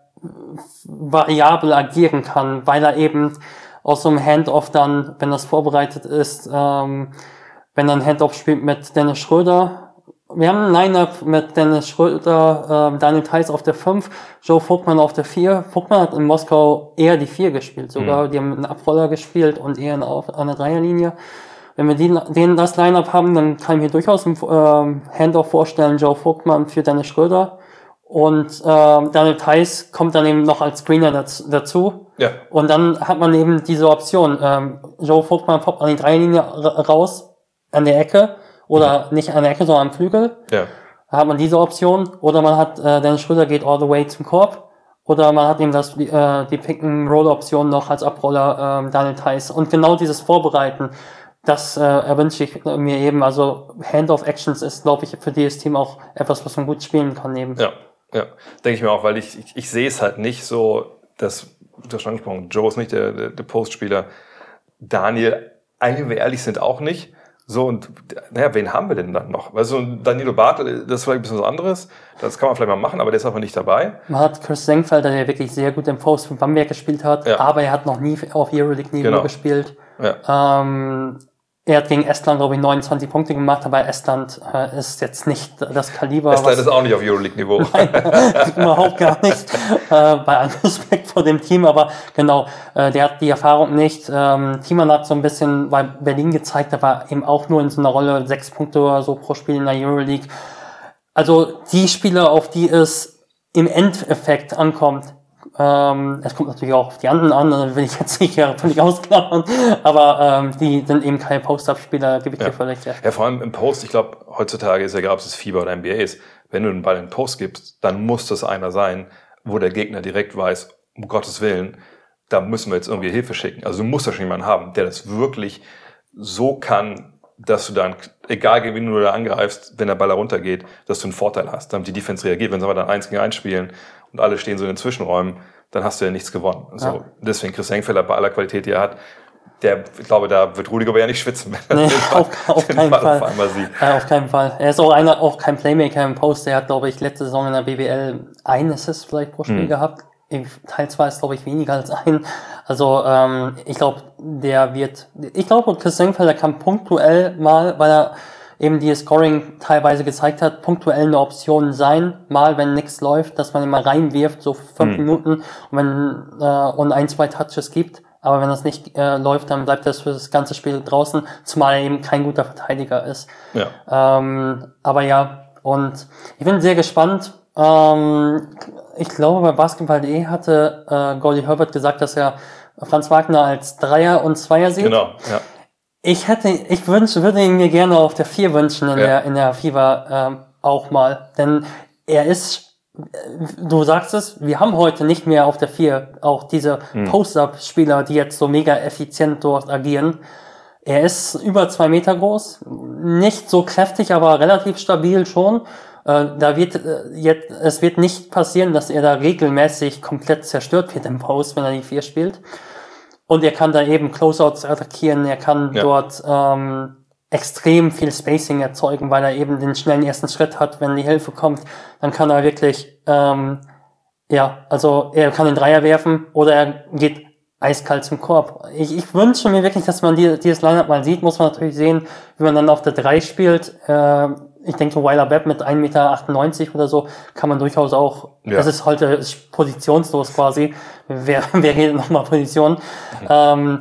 variabel agieren kann, weil er eben aus so einem Handoff dann, wenn das vorbereitet ist, ähm, wenn dann Handoff spielt mit Dennis Schröder. Wir haben ein Line-Up mit Dennis Schröder, äh, Daniel Theiss auf der 5, Joe Vogtmann auf der 4. Vogtmann hat in Moskau eher die 4 gespielt sogar. Mhm. Die haben mit einem Abroller gespielt und eher auf, an der Dreierlinie. Wenn wir die, denen das Line-Up haben, dann kann ich mir durchaus ein ähm, Handoff vorstellen, Joe Vogtmann für Dennis Schröder. Und äh, Daniel Theiss kommt dann eben noch als Screener dazu Ja. Und dann hat man eben diese Option. Ähm, Joe Vogtmann poppt an die Dreilinie raus, an der Ecke, oder mhm. nicht an der Ecke, sondern am Flügel. Ja. Da hat man diese Option. Oder man hat, äh, Dennis Schröder geht all the way zum Korb. Oder man hat eben das, äh, die Pick-and-Roll-Option noch als Abroller äh, Daniel Theiss. Und genau dieses Vorbereiten, das äh, erwünsche ich mir eben. Also Hand-of-Actions ist, glaube ich, für dieses Team auch etwas, was man gut spielen kann eben. Ja, ja. Denke ich mir auch, weil ich, ich, ich sehe es halt nicht so, dass, du hast schon angesprochen, Joe ist nicht der, der, der Postspieler. Daniel, eigentlich, wenn wir ehrlich sind, auch nicht. So, und naja, wen haben wir denn dann noch? Weißt du, Danilo Bartel, das ist vielleicht ein bisschen was anderes. Das kann man vielleicht mal machen, aber der ist einfach nicht dabei. Man hat Chris Senkfelder, der wirklich sehr gut im Post von Bamberg gespielt hat, ja. aber er hat noch nie auf Euroleague-Niveau genau. gespielt. Ja. Ähm, er hat gegen Estland, glaube ich, 29 Punkte gemacht, aber Estland äh, ist jetzt nicht das Kaliber. Estland ist auch nicht auf Euroleague-Niveau. (laughs) (laughs) Überhaupt gar nicht. Äh, bei allem Respekt vor dem Team, aber genau, äh, der hat die Erfahrung nicht. Ähm, Thiemann hat so ein bisschen bei Berlin gezeigt, aber eben auch nur in so einer Rolle sechs Punkte oder so pro Spiel in der Euroleague. Also die Spieler, auf die es im Endeffekt ankommt, ähm, es kommt natürlich auch auf die anderen an, da will ich jetzt nicht völlig ausklammern, aber ähm, die sind eben keine Post-Up-Spieler, gebe ich ja. dir völlig recht. Ja, vor allem im Post, ich glaube, heutzutage ist ja egal, ob es Fieber oder NBA ist, wenn du den Ball in den Post gibst, dann muss das einer sein, wo der Gegner direkt weiß, um Gottes Willen, da müssen wir jetzt irgendwie Hilfe schicken. Also du musst da schon jemanden haben, der das wirklich so kann, dass du dann, egal wen du da angreifst, wenn der Ball da runtergeht, dass du einen Vorteil hast, damit die Defense reagiert. Wenn sie aber dann eins gegen eins spielen und alle stehen so in den Zwischenräumen, dann hast du ja nichts gewonnen. So, ja. Deswegen Chris Engfelder bei aller Qualität, die er hat, der, ich glaube, da wird Rudiger aber ja nicht schwitzen, wenn er nee, auf, auf keinen Fall, Fall. Auf, einmal sieht. Ja, auf keinen Fall. Er ist auch einer, auch kein Playmaker im Post. Er hat, glaube ich, letzte Saison in der BBL ein Assist vielleicht pro Spiel hm. gehabt. Teil 2 ist, glaube ich, weniger als ein. Also ähm, ich glaube, der wird, ich glaube, Chris Senkfelder kann punktuell mal, weil er eben die Scoring teilweise gezeigt hat, punktuell eine Option sein, mal wenn nichts läuft, dass man immer reinwirft, so fünf mhm. Minuten und wenn äh, und ein, zwei Touches gibt. Aber wenn das nicht äh, läuft, dann bleibt das für das ganze Spiel draußen, zumal er eben kein guter Verteidiger ist. Ja. Ähm, aber ja, und ich bin sehr gespannt. Ähm, ich glaube, bei Basketball.de hatte äh, Goldie Herbert gesagt, dass er Franz Wagner als Dreier und Zweier sieht. Genau, ja. Ich hätte, ich wünsche, würde ihn mir gerne auf der vier wünschen in ja. der, in der FIFA ähm, auch mal. Denn er ist, du sagst es, wir haben heute nicht mehr auf der vier auch diese hm. Post-Up-Spieler, die jetzt so mega effizient dort agieren. Er ist über zwei Meter groß, nicht so kräftig, aber relativ stabil schon. Äh, da wird äh, jetzt, es wird nicht passieren, dass er da regelmäßig komplett zerstört wird im Post, wenn er die vier spielt. Und er kann da eben Closeouts attackieren, er kann ja. dort ähm, extrem viel Spacing erzeugen, weil er eben den schnellen ersten Schritt hat, wenn die Hilfe kommt, dann kann er wirklich, ähm, ja, also er kann den Dreier werfen oder er geht eiskalt zum Korb. Ich, ich wünsche mir wirklich, dass man die, dieses Lineup mal sieht, muss man natürlich sehen, wie man dann auf der 3 spielt. Äh, ich denke, Weiler Webb mit 1,98 Meter oder so kann man durchaus auch, ja. das ist heute ist positionslos quasi. Wer, (laughs) wer redet nochmal Position? Ähm,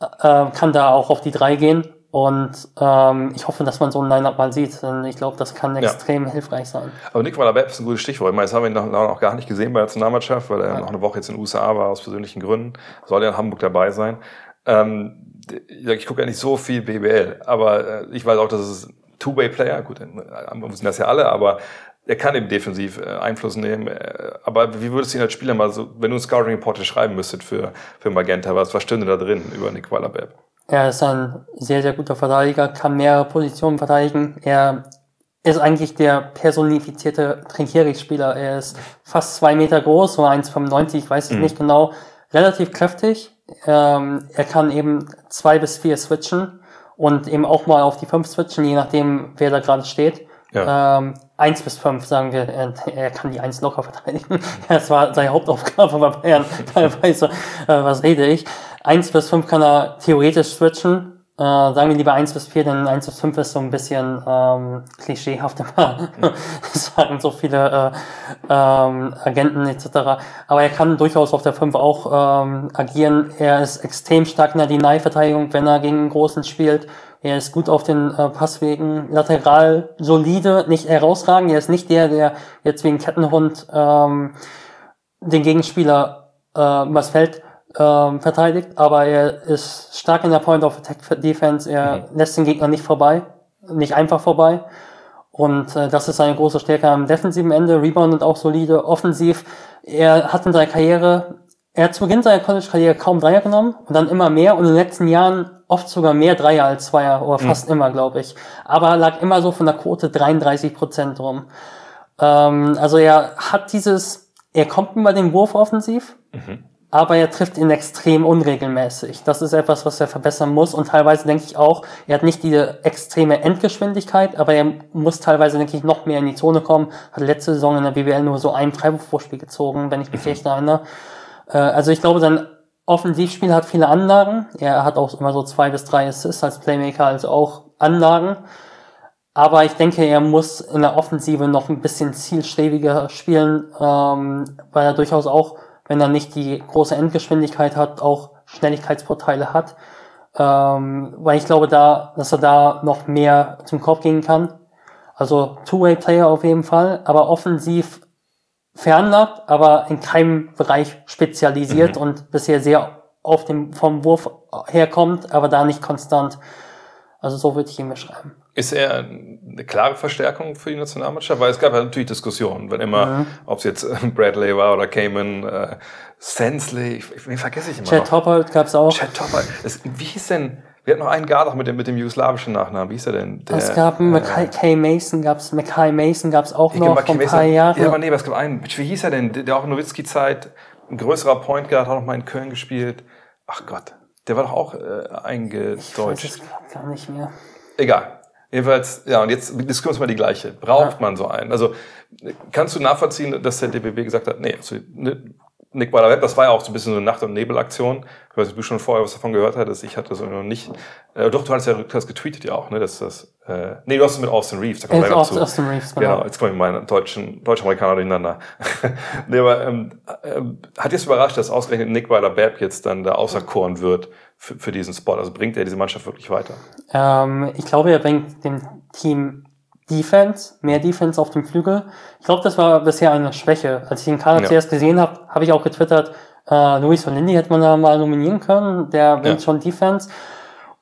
äh, kann da auch auf die 3 gehen. Und ähm, ich hoffe, dass man so ein Line-Up mal sieht, denn ich glaube, das kann extrem ja. hilfreich sein. Aber Nick Weiler Webb ist ein gutes Stichwort. Ich meine, das haben wir noch, noch gar nicht gesehen bei der Nationalmannschaft, weil er ja. noch eine Woche jetzt in den USA war, aus persönlichen Gründen. Soll er in Hamburg dabei sein. Ähm, ich gucke ja nicht so viel BBL, aber äh, ich weiß auch, dass es Two-Way-Player, gut, wir wissen das ja alle, aber er kann eben defensiv äh, Einfluss nehmen. Äh, aber wie würdest du ihn als Spieler mal so, wenn du ein Scouting Report schreiben müsstet für, für Magenta, was, was stünde da drin über Nick Weiler-Bepp? Er ist ein sehr, sehr guter Verteidiger, kann mehrere Positionen verteidigen. Er ist eigentlich der personifizierte Trinkierix-Spieler. Er ist fast zwei Meter groß, so 1,95, ich weiß es mhm. nicht genau. Relativ kräftig. Ähm, er kann eben zwei bis vier switchen und eben auch mal auf die fünf switchen, je nachdem, wer da gerade steht. Ja. Ähm, eins bis fünf sagen wir, er, er kann die eins locker verteidigen. (laughs) das war seine Hauptaufgabe bei Bayern (laughs) teilweise. Äh, was rede ich? Eins bis fünf kann er theoretisch switchen. Äh, sagen wir lieber eins bis vier, denn eins bis fünf ist so ein bisschen ähm, klischeehaft immer. das (laughs) sagen so viele äh, ähm, Agenten etc. Aber er kann durchaus auf der fünf auch ähm, agieren. Er ist extrem stark in der Deny-Verteidigung, wenn er gegen einen Großen spielt. Er ist gut auf den äh, Passwegen, lateral solide, nicht herausragend. Er ist nicht der, der jetzt wie ein Kettenhund ähm, den Gegenspieler äh, was Feld ähm, verteidigt, aber er ist stark in der Point of Attack Defense. Er mhm. lässt den Gegner nicht vorbei, nicht einfach vorbei. Und äh, das ist seine große Stärke am defensiven Ende. Rebound und auch solide. Offensiv, er hat in seiner Karriere, er hat zu Beginn seiner College-Karriere kaum Dreier genommen und dann immer mehr und in den letzten Jahren oft sogar mehr Dreier als Zweier oder mhm. fast mhm. immer, glaube ich. Aber lag immer so von der Quote 33 Prozent rum. Ähm, also er hat dieses, er kommt über den Wurf offensiv. Mhm aber er trifft ihn extrem unregelmäßig. Das ist etwas, was er verbessern muss und teilweise denke ich auch, er hat nicht diese extreme Endgeschwindigkeit, aber er muss teilweise, denke ich, noch mehr in die Zone kommen. Hat letzte Saison in der BWL nur so ein Freiwurfvorspiel gezogen, wenn ich mich mhm. recht erinnere. Äh, also ich glaube, sein Offensivspiel hat viele Anlagen. Er hat auch immer so zwei bis drei Assists als Playmaker, also auch Anlagen. Aber ich denke, er muss in der Offensive noch ein bisschen zielstrebiger spielen, ähm, weil er durchaus auch wenn er nicht die große Endgeschwindigkeit hat, auch Schnelligkeitsvorteile hat. Ähm, weil ich glaube, da, dass er da noch mehr zum Kopf gehen kann. Also Two-Way-Player auf jeden Fall, aber offensiv veranlagt, aber in keinem Bereich spezialisiert mhm. und bisher sehr auf dem, vom Wurf herkommt, aber da nicht konstant. Also so würde ich ihn beschreiben. Ist er eine klare Verstärkung für die Nationalmannschaft? Weil es gab ja natürlich Diskussionen, wenn immer, mhm. ob es jetzt äh, Bradley war oder Cayman, äh, Sensley, ich, wen vergesse ich immer Chad Topper gab es auch. Chad Topper. Das, wie hieß denn, wir hatten noch einen Garde mit dem, mit dem jugoslawischen Nachnamen, wie hieß er denn? Der, es gab einen äh, Kay Mason, gab's, Mackay Mason gab's auch noch vor ein paar Jahren. Ja, aber nee, aber es gab einen, wie hieß er denn, der auch in Nowitzki-Zeit, ein größerer Point Guard, hat auch mal in Köln gespielt. Ach Gott, der war doch auch äh, eingedeutscht. Ich weiß es gar nicht mehr. Egal. Jedenfalls, ja, und jetzt diskutieren wir mal die gleiche. Braucht ja. man so einen? Also, kannst du nachvollziehen, dass der DBB gesagt hat, nee, also, ne, Nick Web, das war ja auch so ein bisschen so eine Nacht- und Nebelaktion. Ich weiß nicht, ob du schon vorher was davon gehört hattest. Ich hatte das noch nicht. Äh, doch, du hattest ja du hast getweetet ja auch, ne? Dass das, äh, nee, du hast es mit Austin Reeves. Da kommen wir Austin, Austin Reeves, genau. genau. Jetzt kommen wir meine deutschen, deutsch-Amerikaner durcheinander. (laughs) nee, aber ähm, äh, hat jetzt überrascht, dass ausgerechnet Nick Weiler Babb jetzt dann da auserkoren wird für, für diesen Spot? Also bringt er diese Mannschaft wirklich weiter? Ähm, ich glaube, er bringt dem Team Defense, mehr Defense auf dem Flügel. Ich glaube, das war bisher eine Schwäche. Als ich den Kader ja. zuerst gesehen habe, habe ich auch getwittert, äh, Luis von Lindy hätte man da mal nominieren können, der bringt ja. schon Defense.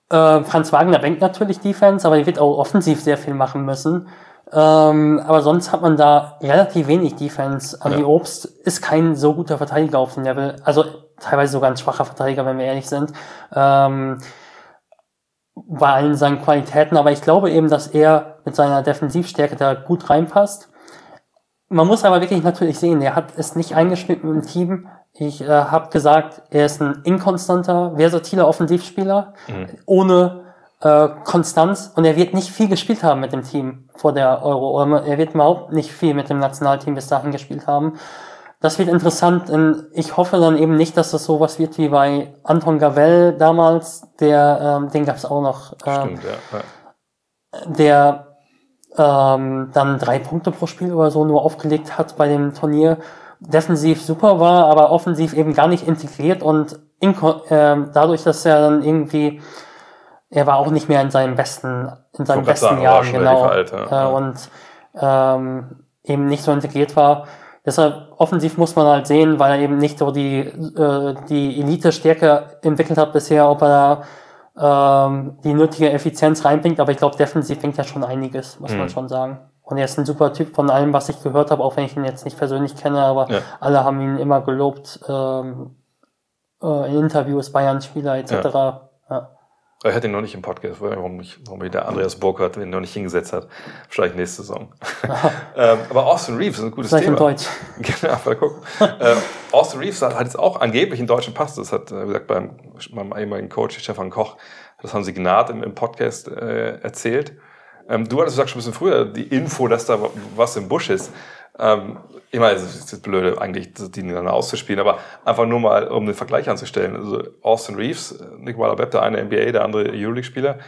Äh, Franz Wagner bringt natürlich Defense, aber er wird auch offensiv sehr viel machen müssen. Ähm, aber sonst hat man da relativ wenig Defense. Andy ja. Obst ist kein so guter Verteidiger auf dem Level. Also teilweise sogar ein schwacher Verteidiger, wenn wir ehrlich sind. Ähm, bei allen seinen Qualitäten, aber ich glaube eben, dass er mit seiner Defensivstärke da gut reinpasst. Man muss aber wirklich natürlich sehen, er hat es nicht eingeschnitten im Team. Ich äh, habe gesagt, er ist ein inkonstanter, versatiler Offensivspieler, mhm. ohne äh, Konstanz und er wird nicht viel gespielt haben mit dem Team vor der Euro. Er wird überhaupt nicht viel mit dem Nationalteam bis dahin gespielt haben. Das wird interessant. Und ich hoffe dann eben nicht, dass das sowas wird wie bei Anton Gavel damals, der, ähm, den gab es auch noch. Ähm, Stimmt, ja. Der ähm, dann drei Punkte pro Spiel oder so nur aufgelegt hat bei dem Turnier. Defensiv super war, aber offensiv eben gar nicht integriert und ähm, dadurch, dass er dann irgendwie, er war auch nicht mehr in seinem besten, in seinem besten sagen, Jahren, genau. Alt, ja. äh, und ähm, eben nicht so integriert war, Deshalb offensiv muss man halt sehen, weil er eben nicht so die, äh, die Elite-Stärke entwickelt hat bisher, ob er da ähm, die nötige Effizienz reinbringt. Aber ich glaube, defensiv bringt er schon einiges, muss mhm. man schon sagen. Und er ist ein super Typ von allem, was ich gehört habe, auch wenn ich ihn jetzt nicht persönlich kenne, aber ja. alle haben ihn immer gelobt ähm, äh, in Interviews, Bayern-Spieler etc. Ja. Ich hatte ihn noch nicht im Podcast, warum, ich, warum der Andreas Burkhardt den noch nicht hingesetzt hat. Wahrscheinlich nächste Saison. (laughs) (laughs) ähm, aber Austin Reeves ist ein gutes Vielleicht Thema. in Deutsch. (laughs) Genau, mal gucken. äh, Austin Reeves hat, hat, jetzt auch angeblich einen deutschen Pass. Das hat, äh, wie gesagt, beim, meinem ehemaligen Coach Stefan Koch, das haben sie Gnad im, im Podcast äh, erzählt. Ähm, du hattest gesagt schon ein bisschen früher die Info, dass da was im Busch ist. Ähm, ich meine, es ist jetzt blöd, eigentlich die gegeneinander auszuspielen, aber einfach nur mal, um den Vergleich anzustellen. Also Austin Reeves, Nick Waller-Webb, der eine NBA, der andere Euroleague-Spieler,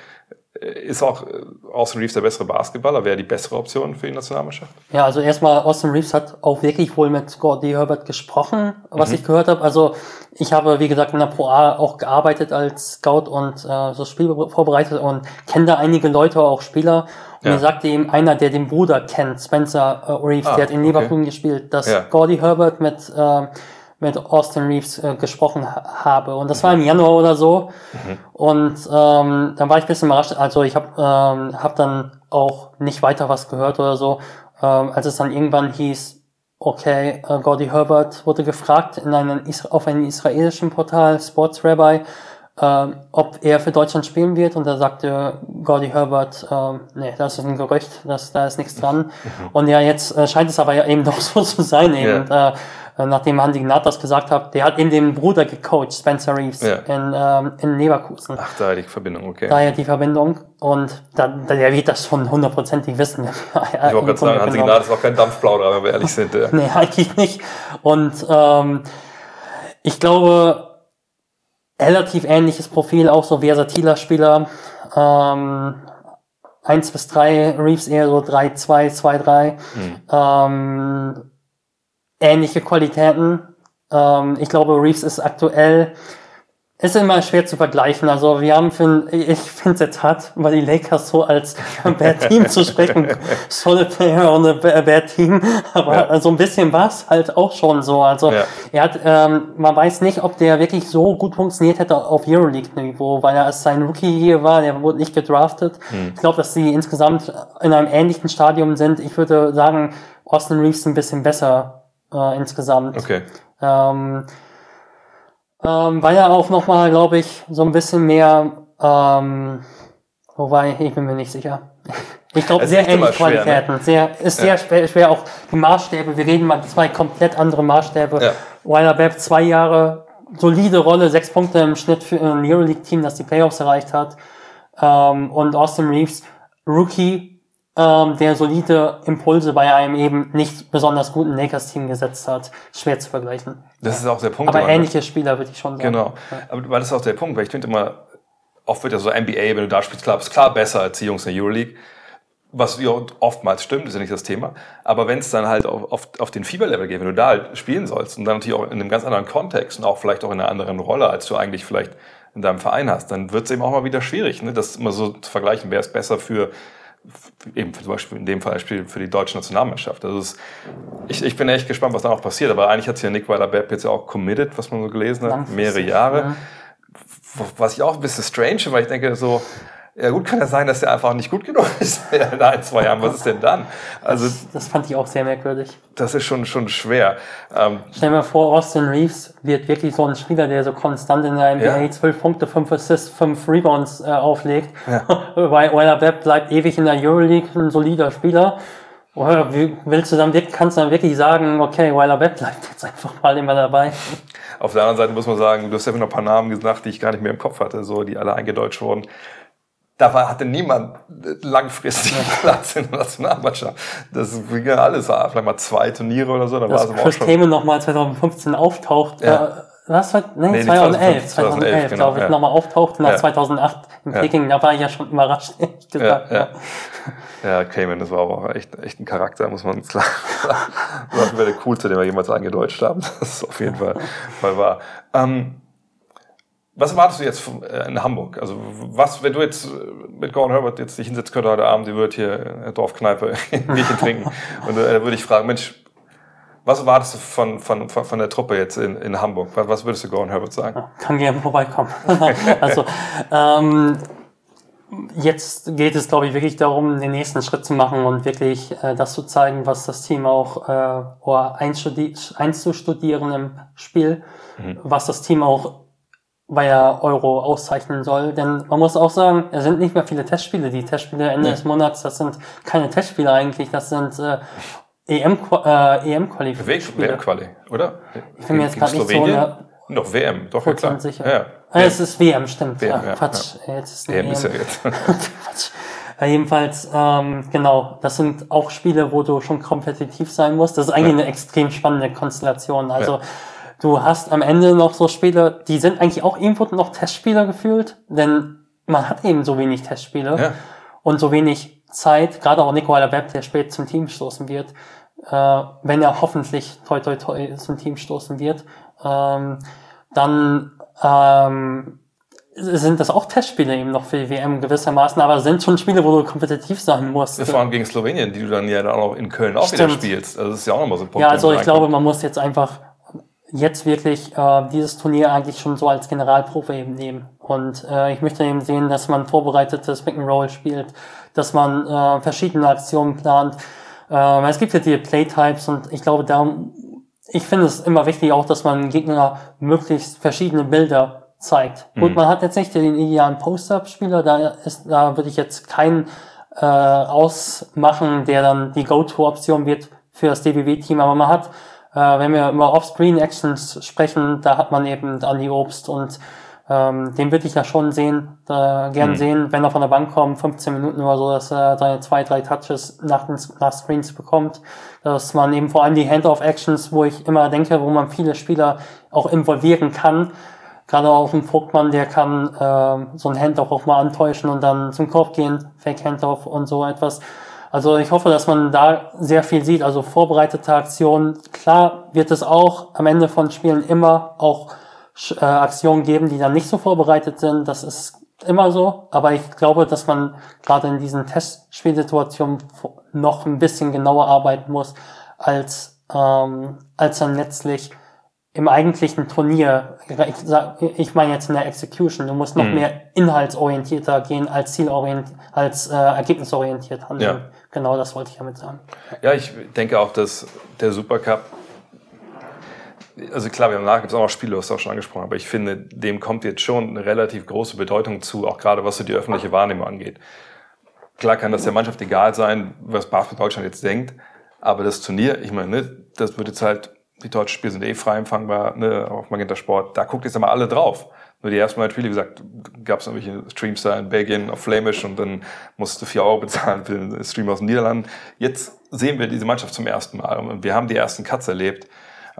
ist auch äh, Austin Reeves der bessere Basketballer? Wäre die bessere Option für die Nationalmannschaft? Ja, also erstmal, Austin Reeves hat auch wirklich wohl mit Gordy Herbert gesprochen, was mhm. ich gehört habe. Also ich habe, wie gesagt, in der Pro A auch gearbeitet als Scout und äh, so Spiel vorbereitet und kenne da einige Leute, auch Spieler. Ja. mir sagte ihm einer, der den Bruder kennt, Spencer äh, Reeves, ah, der hat in Leverkusen okay. gespielt, dass ja. Gordy Herbert mit, äh, mit Austin Reeves äh, gesprochen ha habe. Und das war im Januar oder so. Mhm. Und ähm, dann war ich ein bisschen überrascht. Also ich habe ähm, hab dann auch nicht weiter was gehört oder so. Ähm, als es dann irgendwann hieß, okay, äh, Gordy Herbert wurde gefragt in einem, auf einem israelischen Portal, Sports Rabbi, ähm, ob er für Deutschland spielen wird. Und da sagte Gordy Herbert, ähm, nee, das ist ein Gerücht, das, da ist nichts dran. Mhm. Und ja, jetzt äh, scheint es aber ja eben (laughs) doch so zu sein. Eben. Yeah. Äh, nachdem Hansi Gnad das gesagt hat, der hat eben den Bruder gecoacht, Spencer Reeves, ja. in, ähm, in Leverkusen. Ach, daher die Verbindung, okay. Daher die Verbindung. Und da, da, der wird das schon hundertprozentig wissen. (laughs) ich wollte gerade sagen, Hansi Gnad ist auch kein Dampfplauderer, wenn wir ehrlich (laughs) sind. Ja. nee, eigentlich nicht. Und ähm, ich glaube, relativ ähnliches Profil, auch so versatiler Spieler. Ähm, 1 bis 3, Reeves eher so 3, 2, 2, 3. Mhm. Ähm, ähnliche Qualitäten. Ähm, ich glaube, Reeves ist aktuell ist immer schwer zu vergleichen. Also wir haben für, ich finde es jetzt hart, weil die Lakers so als (laughs) Bad Team zu sprechen, solid player und a bad team, aber ja. so ein bisschen war es halt auch schon so. Also ja. er hat, ähm, man weiß nicht, ob der wirklich so gut funktioniert hätte auf Euroleague-Niveau, weil er als sein Rookie hier war, der wurde nicht gedraftet. Hm. Ich glaube, dass sie insgesamt in einem ähnlichen Stadium sind. Ich würde sagen, Austin Reeves ein bisschen besser äh, insgesamt. Okay. Ähm, ähm, weil er auch nochmal, glaube ich, so ein bisschen mehr, ähm, wobei, ich bin mir nicht sicher. (laughs) Ich glaube, sehr ähnliche Qualitäten. Ne? Sehr, ist ja. sehr schwer, schwer, auch die Maßstäbe. Wir reden mal zwei komplett andere Maßstäbe. Ja. Weiler Bepp zwei Jahre, solide Rolle, sechs Punkte im Schnitt für ein Euroleague-Team, das die Playoffs erreicht hat. Ähm, und Austin Reeves, Rookie, ähm, der solide Impulse bei einem eben nicht besonders guten Lakers-Team gesetzt hat. Schwer zu vergleichen. Das ist auch der Punkt. Aber ähnliche Spieler würde ich schon sagen. Genau. Aber das ist auch der Punkt, weil ich finde immer, oft wird ja so NBA, wenn du da spielst, klar, ist klar besser als die Jungs in der Euroleague. Was ja oftmals stimmt, ist ja nicht das Thema. Aber wenn es dann halt auf, auf, auf den Fieberlevel geht, wenn du da halt spielen sollst und dann natürlich auch in einem ganz anderen Kontext und auch vielleicht auch in einer anderen Rolle, als du eigentlich vielleicht in deinem Verein hast, dann wird es eben auch mal wieder schwierig, ne? das immer so zu vergleichen, wer ist besser für eben zum Beispiel in dem Fall für die deutsche Nationalmannschaft. Also ist, ich, ich bin echt gespannt, was da noch passiert. Aber eigentlich hat sich ja Nick Weiler-Bepp jetzt ja auch committed, was man so gelesen hat, mehrere Jahre. Ja. Was ich auch ein bisschen strange finde, weil ich denke so, ja gut, kann ja sein, dass der einfach nicht gut genug (laughs) ist in ein, zwei Jahren. Was ist denn dann? Also, das, das fand ich auch sehr merkwürdig. Das ist schon, schon schwer. Ähm, Stell dir mal vor, Austin Reeves wird wirklich so ein Spieler, der so konstant in der NBA ja. 12 Punkte, 5 Assists, 5 Rebounds äh, auflegt. Ja. (laughs) Weil Euler Webb bleibt ewig in der Euroleague ein solider Spieler. Oder willst du dann wirklich, kannst du dann wirklich sagen, okay, Weiler Webb bleibt jetzt einfach mal immer dabei. Auf der anderen Seite muss man sagen, du hast ja noch ein paar Namen gesagt, die ich gar nicht mehr im Kopf hatte, so, die alle eingedeutscht wurden da war, hatte niemand langfristig Platz in der Nationalmannschaft. Das ging ja alles, vielleicht mal zwei Turniere oder so. Dass war es Chris Themen nochmal 2015 auftaucht. Ja. Was nee, nee 2011, 2011, 2011 glaube ich, ja. nochmal auftaucht nach ja. 2008 in Peking, da war ich ja schon überrascht, ehrlich gesagt. Ja, ja. ja. Cayman, das war aber auch echt, echt ein Charakter, muss man klar sagen. (laughs) Das war der coolste, den wir jemals eingedeutscht haben. Das ist auf jeden Fall, Fall wahr. Ähm, was erwartest du jetzt äh, in Hamburg? Also was, wenn du jetzt äh, mit Gordon Herbert jetzt dich hinsetzen könnte heute Abend, die wird hier in der Dorfkneipe (laughs) Bierchen trinken und äh, da würde ich fragen, Mensch, was erwartest du von, von, von der Truppe jetzt in, in Hamburg? Was würdest du Gordon Herbert sagen? Kann gerne vorbeikommen. (laughs) also ähm, jetzt geht es, glaube ich, wirklich darum, den nächsten Schritt zu machen und wirklich äh, das zu zeigen, was das Team auch äh, oder einzustudieren im Spiel, mhm. was das Team auch weil er Euro auszeichnen soll. Denn man muss auch sagen, es sind nicht mehr viele Testspiele. Die Testspiele Ende nee. des Monats, das sind keine Testspiele eigentlich, das sind äh, EM, äh, EM-Quali. WM-Quali, oder? Ich bin mir jetzt gerade nicht so... Eine, doch, WM, doch, ja klar. Sicher. Ja, ja. es ist WM, stimmt. WM, ja, Quatsch, ja. jetzt ist WM EM. ist ja jetzt. (laughs) Quatsch. jedenfalls, ähm, genau, das sind auch Spiele, wo du schon kompetitiv sein musst. Das ist eigentlich eine extrem spannende Konstellation. Also Du hast am Ende noch so Spiele, die sind eigentlich auch irgendwo noch Testspieler gefühlt, denn man hat eben so wenig Testspiele ja. und so wenig Zeit, gerade auch Nicola Webb, der spät zum Team stoßen wird, äh, wenn er hoffentlich toi toi toi zum Team stoßen wird, ähm, dann ähm, sind das auch Testspiele eben noch für die WM gewissermaßen, aber sind schon Spiele, wo du kompetitiv sein musst. Das waren gegen Slowenien, die du dann ja dann auch in Köln auch Stimmt. wieder spielst. Also das ist ja auch nochmal so ein Punkt. Ja, also ich glaube, man muss jetzt einfach jetzt wirklich äh, dieses Turnier eigentlich schon so als Generalprobe eben nehmen. Und äh, ich möchte eben sehen, dass man vorbereitetes Pick'n'Roll spielt, dass man äh, verschiedene Aktionen plant. Äh, es gibt ja die Playtypes und ich glaube, da, ich finde es immer wichtig auch, dass man Gegner möglichst verschiedene Bilder zeigt. Mhm. Gut, man hat jetzt nicht den idealen Post-Up-Spieler, da ist, da würde ich jetzt keinen äh, ausmachen, der dann die Go-To-Option wird für das DBW-Team, aber man hat wenn wir über Off-Screen-Actions sprechen, da hat man eben Andy Obst und ähm, den würde ich ja schon sehen, äh, gern mhm. sehen, wenn er von der Bank kommt, 15 Minuten oder so, dass er seine zwei, drei Touches nach, nach Screens bekommt. Dass man eben vor allem die Hand-Off-Actions, wo ich immer denke, wo man viele Spieler auch involvieren kann, gerade auch ein Vogtmann, der kann äh, so ein Handoff auch mal antäuschen und dann zum Korb gehen, Fake Handoff und so etwas. Also ich hoffe, dass man da sehr viel sieht, also vorbereitete Aktionen. Klar wird es auch am Ende von Spielen immer auch äh, Aktionen geben, die dann nicht so vorbereitet sind. Das ist immer so. Aber ich glaube, dass man gerade in diesen Testspielsituationen noch ein bisschen genauer arbeiten muss, als, ähm, als dann letztlich im eigentlichen Turnier, ich, sag, ich meine jetzt in der Execution, du musst noch mhm. mehr inhaltsorientierter gehen als zielorientiert, als äh, ergebnisorientiert handeln. Ja. Genau, das wollte ich damit sagen. Ja, ich denke auch, dass der Supercup, also klar, wir haben nachher gibt es auch noch Spiele, du hast auch schon angesprochen, aber ich finde, dem kommt jetzt schon eine relativ große Bedeutung zu, auch gerade was so die öffentliche Wahrnehmung angeht. Klar kann das der Mannschaft egal sein, was Basketball Deutschland jetzt denkt, aber das Turnier, ich meine, ne, das wird jetzt halt die deutschen Spiele sind eh frei empfangbar ne, auf Magenta Sport. Da guckt jetzt einmal alle drauf. Nur die ersten Mal Spiele, wie gesagt, gab es irgendwelche Streams da in Belgien auf Flämisch und dann musst du vier Euro bezahlen für den Stream aus den Niederlanden. Jetzt sehen wir diese Mannschaft zum ersten Mal und wir haben die ersten Cuts erlebt.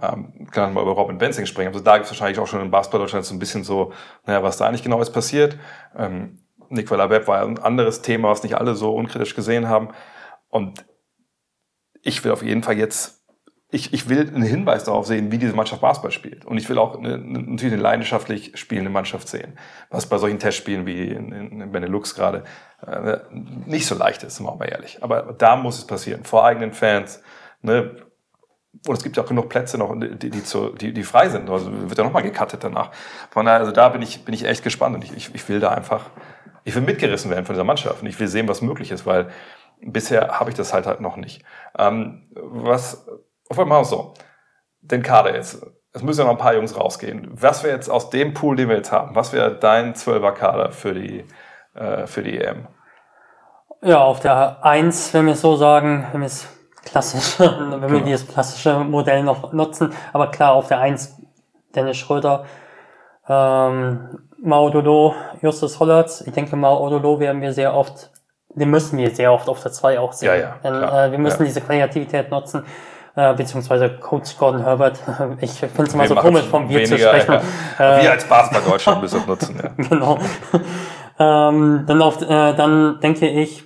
Ähm, kann mal über Robin Benzing sprechen. Also da gibt es wahrscheinlich auch schon in Basketball Deutschland so ein bisschen so, naja, was da eigentlich genau ist passiert. Ähm, Nicola Webb war ein anderes Thema, was nicht alle so unkritisch gesehen haben. Und ich will auf jeden Fall jetzt ich, ich will einen Hinweis darauf sehen, wie diese Mannschaft Basketball spielt. Und ich will auch eine, natürlich eine leidenschaftlich spielende Mannschaft sehen. Was bei solchen Testspielen wie in, in Benelux gerade äh, nicht so leicht ist, machen wir ehrlich. Aber da muss es passieren, vor eigenen Fans. Ne? Und es gibt ja auch genug Plätze noch, die, die, zu, die, die frei sind. Also wird ja nochmal gecuttet danach. Von daher, also da bin ich, bin ich echt gespannt und ich, ich, ich will da einfach, ich will mitgerissen werden von dieser Mannschaft und ich will sehen, was möglich ist, weil bisher habe ich das halt halt noch nicht. Ähm, was auf einmal so. Den Kader jetzt. Es müssen ja noch ein paar Jungs rausgehen. Was wäre jetzt aus dem Pool, den wir jetzt haben, was wäre dein Zwölfer-Kader für die, äh, für die EM? Ja, auf der 1, wenn wir es so sagen, wenn wir es klassisch, (laughs) wenn wir genau. dieses klassische Modell noch nutzen. Aber klar, auf der 1 Dennis Schröder, ähm, Mao Dodo, Justus Hollertz. Ich denke, Mao Dodo werden wir sehr oft, den müssen wir sehr oft auf der 2 auch sehen. Ja, ja, Denn, äh, wir müssen ja. diese Kreativität nutzen äh, beziehungsweise Coach Gordon Herbert. (laughs) Ich finde es immer so komisch, vom Wir zu sprechen. Ja. Äh, wir als Basketball Deutschland müssen es nutzen. Ja. (laughs) genau. ähm, dann, auf, äh, dann denke ich,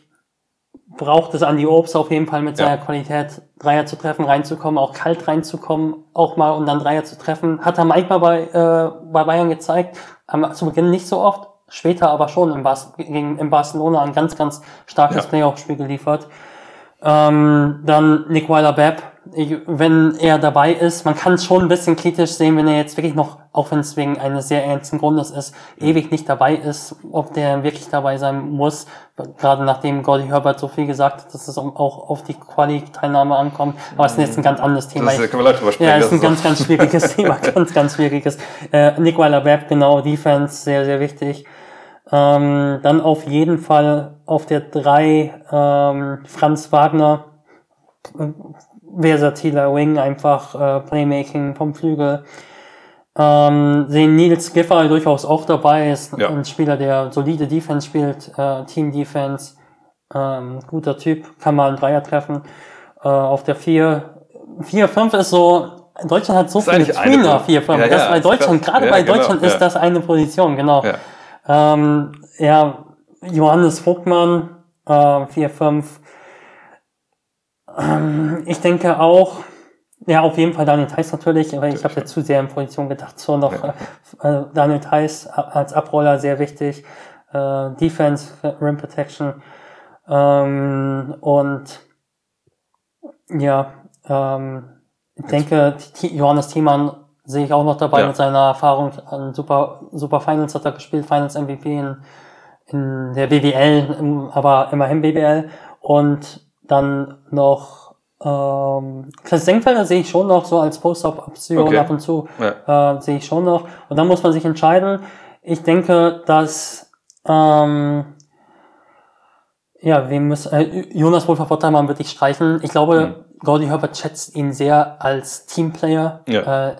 braucht es Andy Obst auf jeden Fall mit seiner ja. Qualität, Dreier zu treffen, reinzukommen, auch kalt reinzukommen, auch mal und dann Dreier zu treffen. Hat er Mike mal bei, äh, bei Bayern gezeigt, ähm, zu Beginn nicht so oft, später aber schon im, Bas gegen, im Barcelona ein ganz, ganz starkes ja. Playoff-Spiel geliefert. Ähm, dann Nick Weiler-Bepp, wenn er dabei ist, man kann es schon ein bisschen kritisch sehen, wenn er jetzt wirklich noch, auch wenn es wegen eines sehr ernsten Grundes ist, ewig nicht dabei ist, ob der wirklich dabei sein muss. Gerade nachdem Gordy Herbert so viel gesagt hat, dass es auch auf die Quali-Teilnahme ankommt. Aber es ist jetzt ein ganz anderes Thema. Das, können wir Leute sprechen, ja, ist ein ganz, ganz schwieriges Thema, (laughs) ganz, ganz schwieriges. Äh, Nick Weiler-Webb, genau, Defense, sehr, sehr wichtig. Ähm, dann auf jeden Fall auf der drei ähm, Franz Wagner, versatiler Wing, einfach äh, Playmaking vom Flügel. Ähm, sehen Nils Giffey durchaus auch dabei, ist ja. ein Spieler, der solide Defense spielt, äh, Team Defense, ähm, guter Typ, kann mal einen Dreier treffen. Äh, auf der 4, 4, 5 ist so, Deutschland hat so viele Tweener 4, 5. Ja, das bei Deutschland, gerade bei genau, Deutschland ist das eine Position, genau. Ähm, ja, Johannes Vogtmann, äh, 4, 5. Ähm, ich denke auch, ja, auf jeden Fall Daniel Theiss natürlich, aber ich habe jetzt zu sehr in Position gedacht. So noch ja. äh, Daniel Theiss als Abroller sehr wichtig. Äh, Defense, Rim Protection. Ähm, und ja, ähm, ich denke, Johannes Thiemann sehe ich auch noch dabei Ja. mit seiner Erfahrung. An Super, Super Finals hat er gespielt, Finals MVP in, in der BWL, aber immerhin BWL. Und dann noch ähm, Chris Senkfelder sehe ich schon noch so als Post-Op-Option Okay. ab und zu. Ja. Äh, sehe ich schon noch. Und dann muss man sich entscheiden. Ich denke, dass ähm, ja, wir müssen äh, Jonas Wolfer Pottermann würde ich streichen. Ich glaube, Gordy Herbert schätzt ihn sehr als Teamplayer, Ja. äh,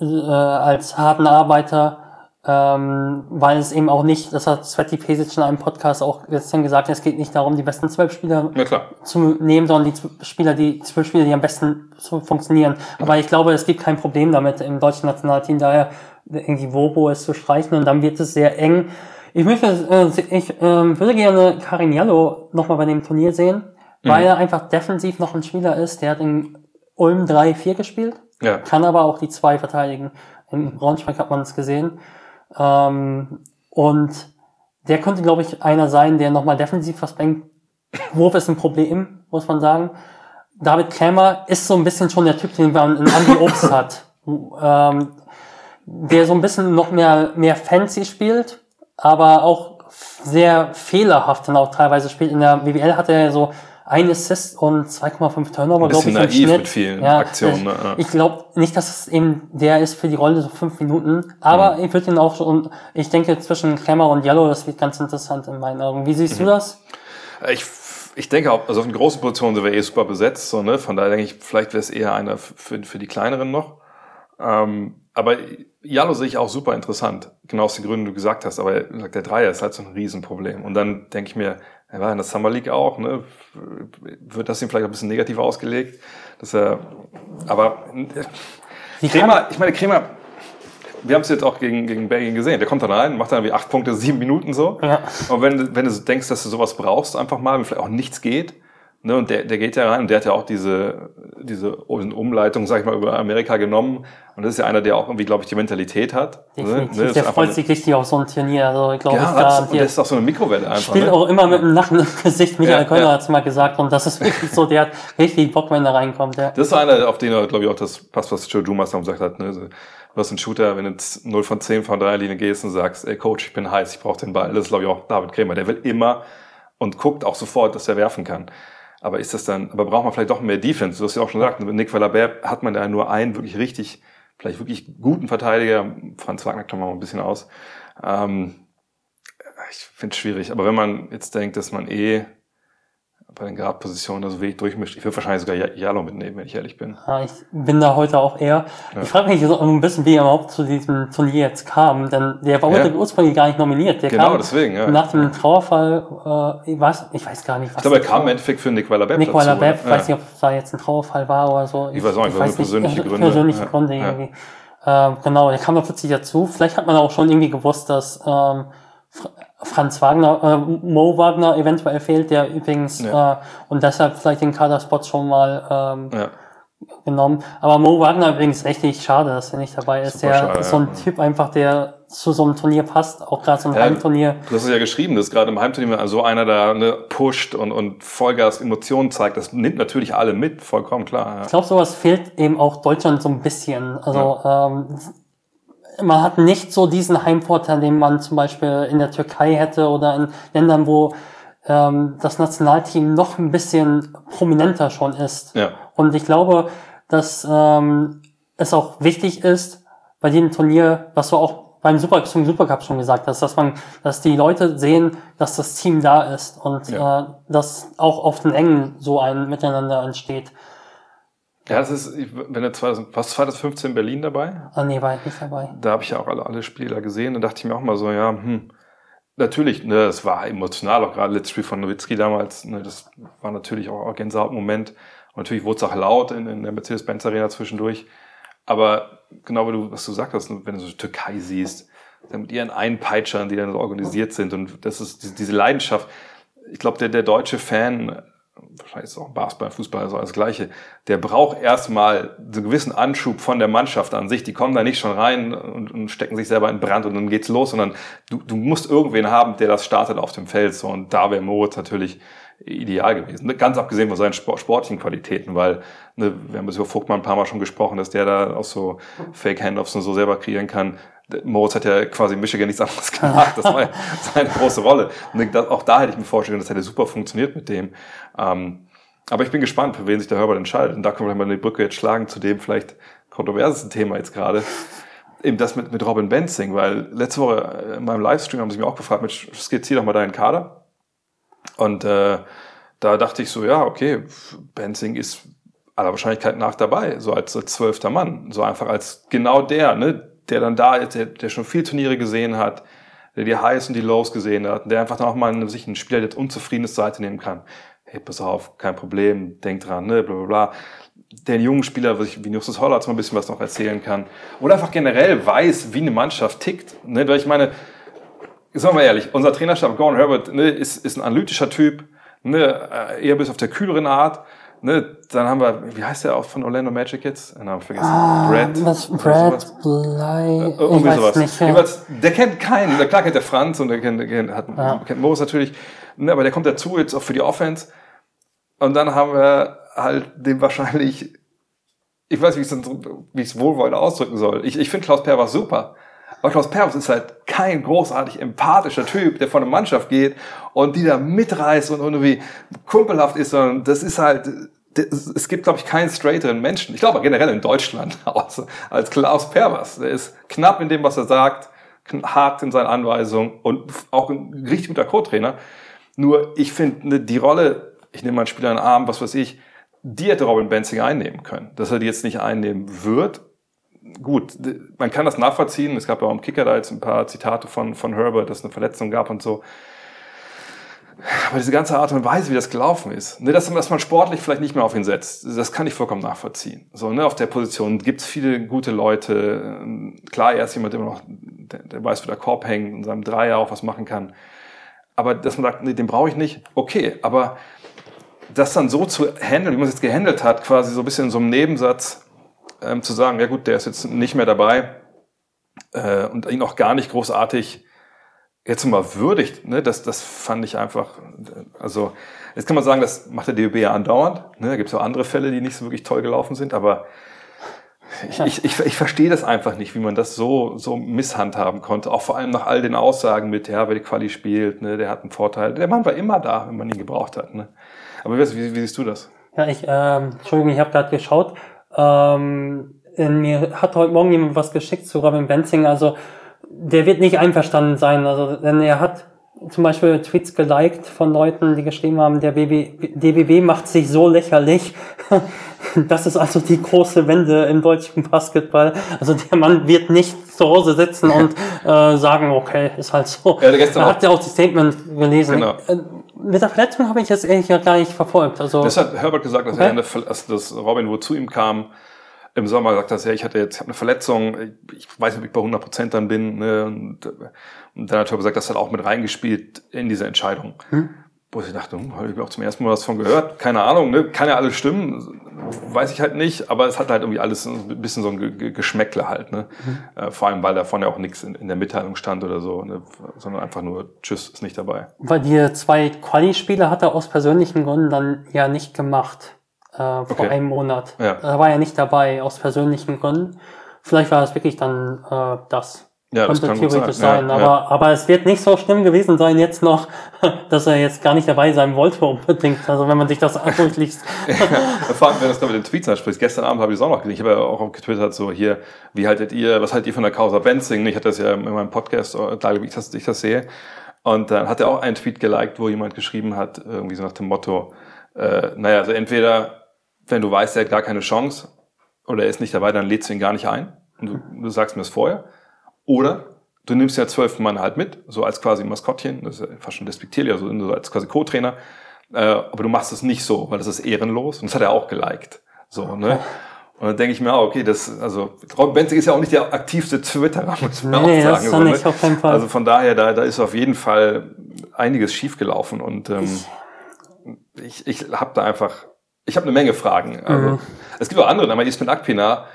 äh, als harten Arbeiter, ähm, weil es eben auch nicht, das hat Sveti Pesic in einem Podcast auch gestern gesagt, es geht nicht darum, die besten zwölf Spieler Ja, zu nehmen, sondern die Spieler, die zwölf Spieler, die am besten so funktionieren. Aber ich glaube, es gibt kein Problem damit im deutschen Nationalteam, daher irgendwie Wobo es zu streichen und dann wird es sehr eng. Ich möchte, äh, ich ähm, würde gerne Carignano nochmal bei dem Turnier sehen, weil er einfach defensiv noch ein Spieler ist. Der hat in Ulm 3-4 gespielt, Ja. kann aber auch die zwei verteidigen. In Braunschweig hat man es gesehen. Ähm, und der könnte, glaube ich, einer sein, der nochmal defensiv was bringt. Wurf ist ein Problem, muss man sagen. David Krämer ist so ein bisschen schon der Typ, den man in Andy (laughs) Obst hat. Ähm, der so ein bisschen noch mehr, mehr fancy spielt, aber auch sehr fehlerhaft dann auch teilweise spielt. In der BWL hat er so ein Assist und 2,5 Turnover, glaube ich, im Schnitt. mit vielen Aktionen, ne? Ja. Ich glaube nicht, dass es eben der ist für die Rolle so fünf Minuten, aber Mhm. ich würde ihn auch schon, ich denke zwischen Klemmer und Yellow, das wird ganz interessant in meinen Augen. Wie siehst Mhm. du das? Ich, ich denke auch, also auf den großen Positionen sind wir eh super besetzt, so, ne? Von daher denke ich, vielleicht wäre es eher einer für, für die kleineren noch. Ähm, aber Jalo sehe ich auch super interessant, genau aus den Gründen, die du gesagt hast. Aber der Dreier ist halt so ein Riesenproblem. Und dann denke ich mir, er war in der Summer League auch, ne? Wird das ihm vielleicht ein bisschen negativ ausgelegt? Dass er, aber äh, Kremer, ich meine, Kremer, wir haben es jetzt auch gegen, gegen Belgien gesehen. Der kommt dann rein, macht dann wie acht Punkte, sieben Minuten so. Ja. Und wenn, du- wenn du denkst, dass du sowas brauchst, einfach mal, wenn vielleicht auch nichts geht, ne, und der, der geht ja rein und der hat ja auch diese, diese Umleitung, sag ich mal, über Amerika genommen. Und das ist ja einer, der auch irgendwie, glaube ich, die Mentalität hat. Definitiv. Ne? Das der freut sich richtig auf so ein Turnier. Also ich glaube, ja, und garantiert. das ist auch so eine Mikrowelle einfach. Spielt Ne? auch immer mit einem Lachen im Gesicht. Michael Ja, Kölner ja. hat es mal gesagt und das ist wirklich so, der hat richtig Bock, wenn er reinkommt. Ja. Das ist einer, auf den, glaube ich, auch das passt, was Joe Dumas gesagt hat. Ne? So, Du hast einen Shooter, wenn du jetzt 0 von 10 von der Linie gehst und sagst, ey Coach, ich bin heiß, ich brauche den Ball. Das ist, glaube ich, auch David Krämer. Der will immer und guckt auch sofort, dass er werfen kann. Aber ist das dann, aber braucht man vielleicht doch mehr Defense? Du hast ja auch schon gesagt, mit Nick Valabert hat man da nur einen wirklich richtig, vielleicht wirklich guten Verteidiger. Franz Wagner klammern wir mal ein bisschen aus. Ähm, ich finde es schwierig. Aber wenn man jetzt denkt, dass man eh bei den Guard-Positionen da so wenig durchmischt, ich würde wahrscheinlich sogar Ja- Jalo mitnehmen, wenn ich ehrlich bin. Ja, ich bin da heute auch eher. Ich frage mich so ein bisschen, wie er überhaupt zu diesem Turnier jetzt kam, denn der war Ja. ursprünglich gar nicht nominiert. Der Genau, kam deswegen, ja. nach dem Trauerfall, äh, ich, weiß, ich weiß gar nicht, was Ich glaube, er kam im Endeffekt für Nick Weiler-Bepp Nicola dazu, Bepp, ne? weiß nicht, ob da jetzt ein Trauerfall war oder so. Ich weiß auch nicht, nur persönliche Gründe. Persönliche Ja, Gründe ja. irgendwie. Ähm, genau, der kam da plötzlich dazu. Vielleicht hat man auch schon irgendwie gewusst, dass ähm, Franz Wagner, äh, Mo Wagner eventuell fehlt, der übrigens Ja. äh, und deshalb vielleicht den Kaderspot schon mal ähm, Ja. genommen. Aber Mo Wagner übrigens richtig schade, dass er nicht dabei ist. Super der schade, ist so ein ja. Typ einfach, der zu so einem Turnier passt, auch gerade so ein Ja, Heimturnier. Du hast es ja geschrieben, dass gerade im Heimturnier so einer da ne, pusht und, und Vollgas Emotionen zeigt. Das nimmt natürlich alle mit, vollkommen klar. Ich glaube, sowas fehlt eben auch Deutschland so ein bisschen. Also ähm, man hat nicht so diesen Heimvorteil, den man zum Beispiel in der Türkei hätte oder in Ländern, wo ähm, das Nationalteam noch ein bisschen prominenter schon ist. Ja. Und ich glaube, dass ähm, es auch wichtig ist, bei jedem Turnier, was du auch beim Super, zum Supercup schon gesagt hast, dass man, dass die Leute sehen, dass das Team da ist und Ja. äh, dass auch auf den Engen so ein Miteinander entsteht. Ja, das ist, wenn du 2000, warst du 2015 in Berlin dabei? Ah, nee, war ich nicht dabei. Da habe ich ja auch alle, alle Spieler gesehen. Da dachte ich mir auch mal so, ja, hm, natürlich, ne, es war emotional, auch gerade letztes Spiel von Nowitzki damals, ne, das war natürlich auch ein Gänsehautmoment. Und natürlich wurde es auch laut in, in der Mercedes-Benz Arena zwischendurch. Aber genau wie du, was du sagst, wenn du so Türkei siehst, dann mit ihren Einpeitschern, die dann so organisiert sind und das ist diese, diese Leidenschaft. Ich glaube, der, der deutsche Fan wahrscheinlich ist es auch Basketball, Fußball, so das Gleiche, der braucht erstmal so einen gewissen Anschub von der Mannschaft an sich. Die kommen da nicht schon rein und, und stecken sich selber in Brand und dann geht's los, sondern du, du musst irgendwen haben, der das startet auf dem Feld. So, und da wäre Moritz natürlich ideal gewesen. Ne, ganz abgesehen von seinen sportlichen Qualitäten, weil ne, wir haben über Vogtmann ein paar Mal schon gesprochen, dass der da auch so Fake-Handoffs und so selber kreieren kann. Moritz hat ja quasi in Michigan nichts anderes gemacht. Das war ja (laughs) seine große Rolle. Und auch da hätte ich mir vorstellen, das hätte super funktioniert mit dem. Ähm, aber ich bin gespannt, für wen sich der Herbert entscheidet. Und da können wir mal die Brücke jetzt schlagen zu dem vielleicht kontroversesten Thema jetzt gerade. Eben das mit, mit Robin Benzing, weil letzte Woche in meinem Livestream haben sie mich auch gefragt, mit skizzier doch mal deinen Kader. Und äh, da dachte ich so, ja, okay, Benzing ist aller Wahrscheinlichkeit nach dabei, so als, als zwölfter Mann, so einfach als genau der, ne, der dann da ist, der, der schon viel Turniere gesehen hat, der die Highs und die Lows gesehen hat, der einfach dann auch mal sich einen Spieler, der unzufriedenes Seite nehmen kann. Hey, pass auf, kein Problem, denk dran, ne, bla bla bla. Der jungen Spieler, wie Justus Hollatz mal ein bisschen was noch erzählen kann. Oder einfach generell weiß, wie eine Mannschaft tickt. Ne? Weil ich meine, sagen wir ehrlich, unser Trainerstab Gordon Herbert ne, ist, ist ein analytischer Typ, ne, äh, eher bis auf der kühleren Art. Ne, dann haben wir, wie heißt der auch von Orlando Magic jetzt? Den Namen vergessen. Ah, Brad. Was, Brad Bly. Äh, irgendwie sowas. Nicht, ja. Der kennt keinen. Klar kennt der Franz und der kennt, der kennt, hat, ja. kennt Moritz natürlich. Ne, aber der kommt dazu jetzt auch für die Offense. Und dann haben wir halt dem wahrscheinlich, ich weiß, wie ich es wohlwollend ausdrücken soll. Ich, ich finde Klaus Per war super. Aber Klaus Perwas ist halt kein großartig empathischer Typ, der von der Mannschaft geht und die da mitreißt und irgendwie kumpelhaft ist, sondern das ist halt, es gibt, glaube ich, keinen straighteren Menschen. Ich glaube generell in Deutschland (laughs) als, Klaus Perwas. Der ist knapp in dem, was er sagt, hart in seinen Anweisungen und auch ein richtig guter Co-Trainer. Nur ich finde ne, die Rolle, ich nehme mal einen Spieler in den Arm, was weiß ich, die hätte Robin Benzing einnehmen können. Dass er die jetzt nicht einnehmen wird, gut, man kann das nachvollziehen. Es gab ja auch im Kicker da jetzt ein paar Zitate von, von Herbert, dass es eine Verletzung gab und so. Aber diese ganze Art und Weise, wie das gelaufen ist, ne, dass, dass man sportlich vielleicht nicht mehr auf ihn setzt, das kann ich vollkommen nachvollziehen. So, ne, auf der Position gibt es viele gute Leute. Klar, er ist jemand, der immer noch, der, der weiß, wo der Korb hängt und seinem Dreier auch was machen kann. Aber dass man sagt, nee, den brauche ich nicht, okay. Aber das dann so zu handeln, wie man es jetzt gehandelt hat, quasi so ein bisschen in so einem Nebensatz, ähm, zu sagen, ja gut, der ist jetzt nicht mehr dabei äh, und ihn auch gar nicht großartig jetzt mal würdigt, ne, das, das fand ich einfach, also jetzt kann man sagen, das macht der DOB ja andauernd, ne, da gibt es auch andere Fälle, die nicht so wirklich toll gelaufen sind, aber ich, ich, ich, ich verstehe das einfach nicht, wie man das so, so misshandhaben konnte, auch vor allem nach all den Aussagen mit, ja, wer die Quali spielt, ne, der hat einen Vorteil, der Mann war immer da, wenn man ihn gebraucht hat. Ne. Aber wie, wie, siehst du das? Ja, ich, ähm, Entschuldigung, ich habe gerade geschaut, ähm, mir hat heute Morgen jemand was geschickt zu Robin Benzing. Also der wird nicht einverstanden sein. Also denn er hat zum Beispiel Tweets geliked von Leuten, die geschrieben haben, der BB, DBB macht sich so lächerlich. (laughs) Das ist also die große Wende im deutschen Basketball. Also der Mann wird nicht zu Hause sitzen und (laughs) äh, sagen, okay, ist halt so. Ja, er hat ja auch das Statement gelesen. Genau. Mit der Verletzung habe ich jetzt ehrlich gar nicht verfolgt. Also, das hat Herbert gesagt, dass, okay. er eine, dass Robin wohl zu ihm kam im Sommer gesagt hast, ja, ich hatte jetzt ich hab eine Verletzung, ich weiß nicht, ob ich bei 100 Prozent dann bin. Ne? Und, und dann hat er gesagt, das hat auch mit reingespielt in diese Entscheidung. Hm? Wo ich dachte, hm, habe ich auch zum ersten Mal was von gehört. Keine Ahnung, ne? kann ja alles stimmen, weiß ich halt nicht, aber es hat halt irgendwie alles ein bisschen so ein Geschmäckle halt. Ne? Mhm. Äh, vor allem, weil davon ja auch nichts in, in, der Mitteilung stand oder so, ne? sondern einfach nur, tschüss, ist nicht dabei. Weil die zwei Quali-Spiele hat er aus persönlichen Gründen dann ja nicht gemacht äh, vor okay. einem Monat. Ja. Da war er nicht dabei, aus persönlichen Gründen. Vielleicht war es wirklich dann äh, das. Ja, Könnte das theoretisch sein. sein. Ja, aber, ja. aber es wird nicht so schlimm gewesen sein jetzt noch, (laughs) dass er jetzt gar nicht dabei sein wollte unbedingt. Also wenn man sich das durchliest. (laughs) ja, vor allem, wenn du das mit den Tweets ansprichst. Gestern Abend habe ich es auch noch gesehen. Ich habe ja auch getwittert, so hier, wie haltet ihr, was haltet ihr von der Causa Benzing? Ich hatte das ja in meinem Podcast, wie ich das, ich das sehe. Und dann hat er auch einen Tweet geliked, wo jemand geschrieben hat, irgendwie so nach dem Motto, äh, naja, also entweder wenn du weißt, er hat gar keine Chance oder er ist nicht dabei, dann lädst du ihn gar nicht ein. Und du, du sagst mir das vorher. Oder du nimmst ja zwölf Mann halt mit, so als quasi Maskottchen, das ist ja fast schon despektierlich, also so als quasi Co-Trainer. Äh, aber du machst es nicht so, weil das ist ehrenlos. Und das hat er auch geliked. So, ne? Und dann denke ich mir, okay, das, also Robin Benzig ist ja auch nicht der aktivste Twitterer, muss man nee, auch sagen. Das so, nicht, ne? auf Fall. Also von daher, da, da ist auf jeden Fall einiges schiefgelaufen und ähm, ich, ich habe da einfach, ich habe eine Menge Fragen. Also, mhm. Es gibt auch andere, aber Ismail Akpina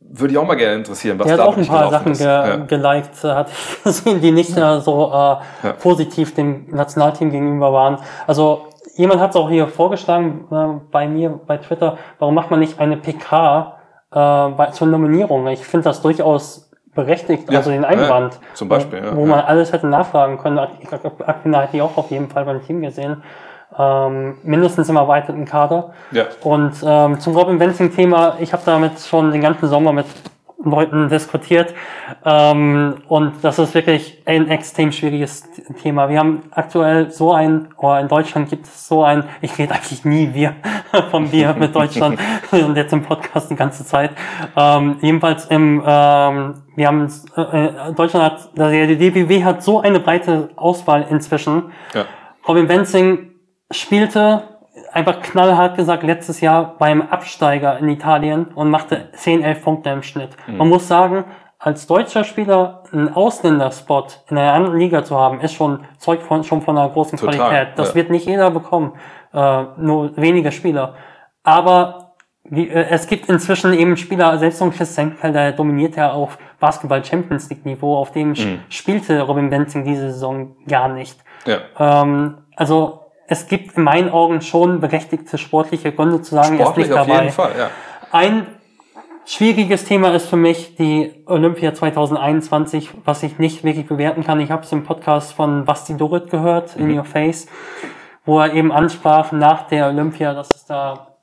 würde ich auch mal gerne interessieren, was da Der hat auch ein paar Sachen ge ja. geliked, äh, hatte ich gesehen, die nicht äh, so äh, ja. positiv dem Nationalteam gegenüber waren. Also jemand hat es auch hier vorgeschlagen äh, bei mir bei Twitter, warum macht man nicht eine PK äh, bei, zur Nominierung? Ich finde das durchaus berechtigt, ja, also den Einwand. Ja, zum Beispiel, ja, Wo man alles hätte nachfragen können. Akpina hätte ich auch auf jeden Fall beim Team gesehen. Ähm, mindestens im erweiterten Kader. Ja. Und ähm, zum Robin Benzing-Thema, ich habe damit schon den ganzen Sommer mit Leuten diskutiert. Ähm, und das ist wirklich ein extrem schwieriges Thema. Wir haben aktuell so ein, oder in Deutschland gibt es so ein, ich rede eigentlich nie wir (laughs) von wir mit Deutschland (laughs) und jetzt im Podcast die ganze Zeit. Ähm, jedenfalls im, ähm, wir haben, äh, Deutschland hat, die DBW hat so eine breite Auswahl inzwischen. Ja. Robin Benzing spielte einfach knallhart gesagt letztes Jahr beim Absteiger in Italien und machte 10, 11 Punkte im Schnitt. Mhm. Man muss sagen, als deutscher Spieler einen Ausländerspot in einer anderen Liga zu haben, ist schon Zeug von, schon von einer großen Total, Qualität. Das ja. wird nicht jeder bekommen, äh, nur wenige Spieler. Aber wie, äh, es gibt inzwischen eben Spieler, selbst so ein Chris Senkel, der dominiert ja auf Basketball Champions League Niveau, auf dem mhm. spielte Robin Benzing diese Saison gar nicht. Ja. Ähm, also es gibt in meinen Augen schon berechtigte sportliche Gründe zu sagen, er ist nicht dabei. Auf jeden Fall, ja. Ein schwieriges Thema ist für mich die Olympia 2021, was ich nicht wirklich bewerten kann. Ich habe es im Podcast von Basti Dorit gehört, mhm. In Your Face, wo er eben ansprach nach der Olympia, dass es da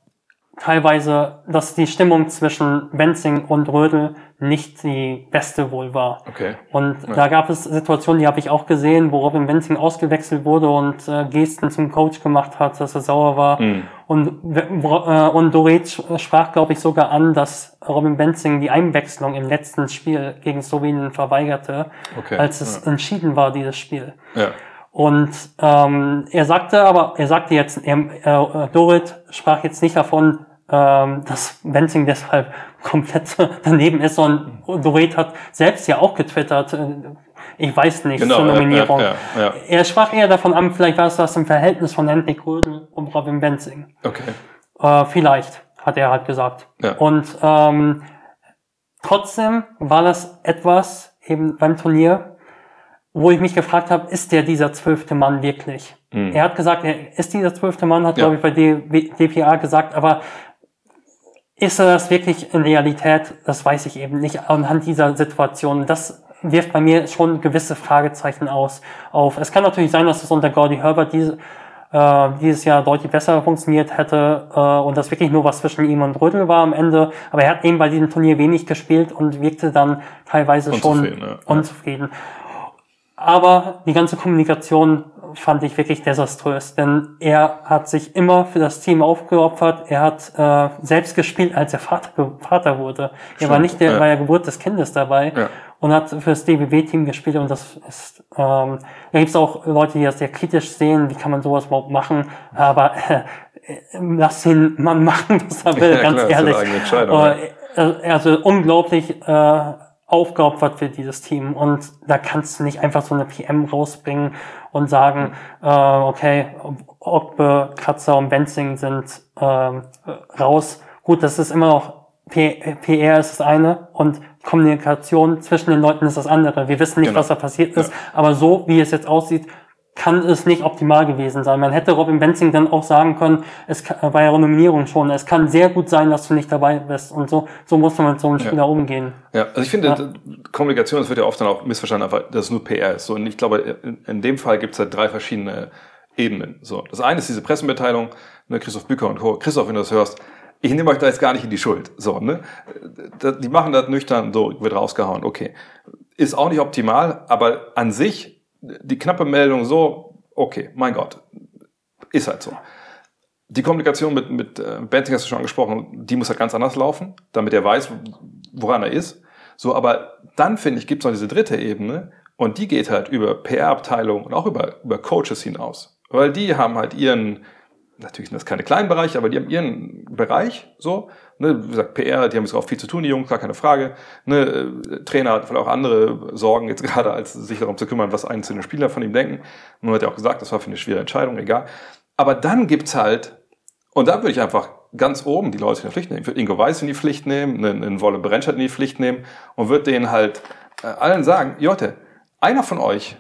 teilweise, dass die Stimmung zwischen Benzing und Rödel nicht die beste wohl war. Okay. Und ja. da gab es Situationen, die habe ich auch gesehen, wo Robin Benzing ausgewechselt wurde und äh, Gesten zum Coach gemacht hat, dass er sauer war. Mhm. Und, äh, und Doret sprach, glaube ich, sogar an, dass Robin Benzing die Einwechslung im letzten Spiel gegen Slowenien verweigerte, okay. als es ja. entschieden war, dieses Spiel. Ja. Und ähm, er sagte aber, er sagte jetzt, er, äh, Dorit sprach jetzt nicht davon, ähm, dass Benzing deshalb komplett (laughs) daneben ist und Doret hat selbst ja auch getwittert, äh, ich weiß nicht, genau, zur Nominierung. Ja, ja, ja. Er sprach eher davon an, vielleicht war es das im Verhältnis von Henrik Rödel und Robin Benzing. Okay. Äh, vielleicht, hat er halt gesagt. Ja. Und ähm, trotzdem war das etwas eben beim Turnier, wo ich mich gefragt habe, ist der dieser zwölfte Mann wirklich? Mhm. Er hat gesagt, er ist dieser zwölfte Mann, hat, ja. glaube ich, bei DPA gesagt, aber ist er das wirklich in Realität? Das weiß ich eben nicht anhand dieser Situation. Das wirft bei mir schon gewisse Fragezeichen aus, auf. Es kann natürlich sein, dass es unter Gordy Herbert diese, äh, dieses Jahr deutlich besser funktioniert hätte äh, und das wirklich nur was zwischen ihm und Rödel war am Ende. Aber er hat eben bei diesem Turnier wenig gespielt und wirkte dann teilweise unzufrieden, schon ja. unzufrieden. Aber die ganze Kommunikation fand ich wirklich desaströs, denn er hat sich immer für das Team aufgeopfert. Er hat äh, selbst gespielt, als er Vater, Vater wurde. Stimmt, er war nicht der, ja. bei der Geburt des Kindes dabei ja. und hat für das DBB-Team gespielt. Und das ist, ähm, da gibt es auch Leute, die das sehr kritisch sehen. Wie kann man sowas überhaupt machen? Aber äh, lass den Mann machen, was er will, (laughs) ja, ganz klar, ehrlich. Äh, also unglaublich. Äh, aufgeopfert für dieses Team. Und da kannst du nicht einfach so eine PM rausbringen und sagen, äh, okay, Ogbe, Kratzer und Benzing sind äh, raus. Gut, das ist immer noch PR ist das eine und Kommunikation zwischen den Leuten ist das andere. Wir wissen nicht, genau. was da passiert ist, ja. aber so wie es jetzt aussieht, kann es nicht optimal gewesen sein. Man hätte Robin Benzing dann auch sagen können, es war ja Nominierung schon, es kann sehr gut sein, dass du nicht dabei bist. Und so, so muss man mit so einem Spieler ja. umgehen. Ja, also ich finde, ja. Kommunikation, das wird ja oft dann auch missverstanden, einfach, dass es nur PR ist. So, und ich glaube, in, in dem Fall gibt es halt drei verschiedene Ebenen. So, das eine ist diese Pressemitteilung, ne, Christoph Bücker und Co. Christoph, wenn du das hörst, ich nehme euch da jetzt gar nicht in die Schuld. So, ne? Die machen das nüchtern, so wird rausgehauen, okay. Ist auch nicht optimal, aber an sich die knappe Meldung so, okay, mein Gott, ist halt so. Die Kommunikation mit, mit äh, Benzing hast du schon angesprochen, die muss halt ganz anders laufen, damit er weiß, woran er ist. So, aber dann finde ich, gibt es noch diese dritte Ebene und die geht halt über PR-Abteilung und auch über, über Coaches hinaus. Weil die haben halt ihren, natürlich sind das keine kleinen Bereiche, aber die haben ihren Bereich so. Ne, wie gesagt, PR, die haben jetzt auch viel zu tun, die Jungs, gar keine Frage. Ne, äh, Trainer hat vielleicht auch andere Sorgen jetzt (laughs) gerade, als sich darum zu kümmern, was einzelne Spieler von ihm denken. Man hat ja auch gesagt, das war für eine schwere Entscheidung, egal. Aber dann gibt's halt, und da würde ich einfach ganz oben die Leute in die Pflicht nehmen. Ich würde Ingo Weiß in die Pflicht nehmen, einen, einen Wolle Brentschert in die Pflicht nehmen und würde denen halt äh, allen sagen, Jotte, einer von euch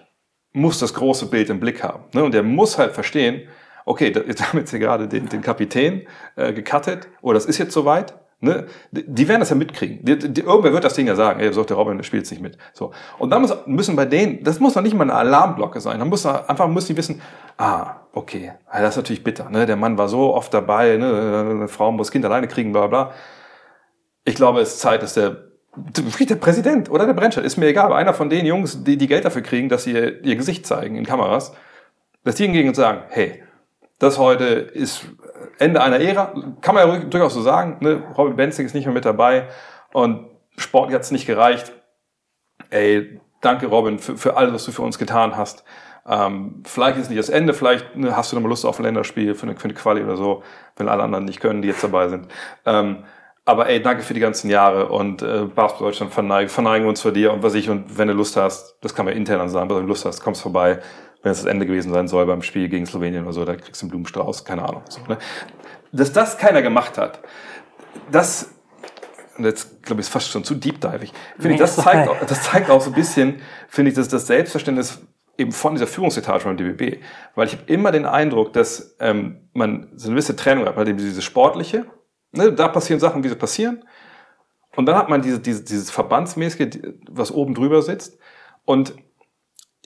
muss das große Bild im Blick haben. Ne? Und der muss halt verstehen, okay, da, jetzt (laughs) haben jetzt hier gerade den, den Kapitän äh, gecuttet, oder das ist jetzt soweit. Ne? Die werden das ja mitkriegen. Die, die, irgendwer wird das Ding ja sagen, ey, sagt der Robin, der spielt es nicht mit. So. Und dann muss, müssen bei denen, das muss noch nicht mal eine Alarmglocke sein. Dann muss einfach müssen die wissen, ah, okay, das ist natürlich bitter. Ne? Der Mann war so oft dabei, ne? eine Frau muss Kind alleine kriegen, bla bla. Ich glaube, es ist Zeit, dass der der Präsident oder der Brennstadt, ist mir egal, aber einer von den Jungs, die, die Geld dafür kriegen, dass sie ihr, ihr Gesicht zeigen in Kameras, dass die hingehen und sagen, hey, das heute ist Ende einer Ära, kann man ja durchaus so sagen. Ne? Robin Benzing ist nicht mehr mit dabei und sportlich hat es nicht gereicht. Ey, danke Robin für, für alles, was du für uns getan hast. Ähm, vielleicht ist nicht das Ende, vielleicht ne, hast du nochmal Lust auf ein Länderspiel für eine, für eine Quali oder so, wenn alle anderen nicht können, die jetzt dabei sind. Ähm, aber ey, danke für die ganzen Jahre und äh, Basketball Deutschland verneigen, verneigen uns vor dir und was ich und wenn du Lust hast, das kann man intern sagen, wenn du Lust hast, kommst vorbei wenn es das Ende gewesen sein soll beim Spiel gegen Slowenien oder so, da kriegst du einen Blumenstrauß, keine Ahnung. So, ne? Dass das keiner gemacht hat, das, und jetzt glaube ich, ist fast schon zu deepdivig, finde nee, ich, das zeigt, auch, das zeigt auch so ein bisschen, finde ich, dass das Selbstverständnis eben von dieser Führungsetage beim DBB. Weil ich habe immer den Eindruck, dass ähm, man so eine gewisse Trennung hat, weil eben diese sportliche, ne, da passieren Sachen, wie sie passieren. Und dann hat man diese, diese, dieses Verbandsmäßige, was oben drüber sitzt. Und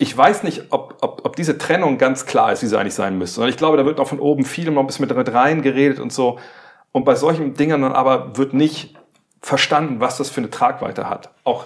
ich weiß nicht, ob, ob, ob diese Trennung ganz klar ist, wie sie eigentlich sein müsste. Und ich glaube, da wird noch von oben viel noch ein bisschen mit, mit reingeredet und so. Und bei solchen Dingen dann aber wird nicht verstanden, was das für eine Tragweite hat. Auch,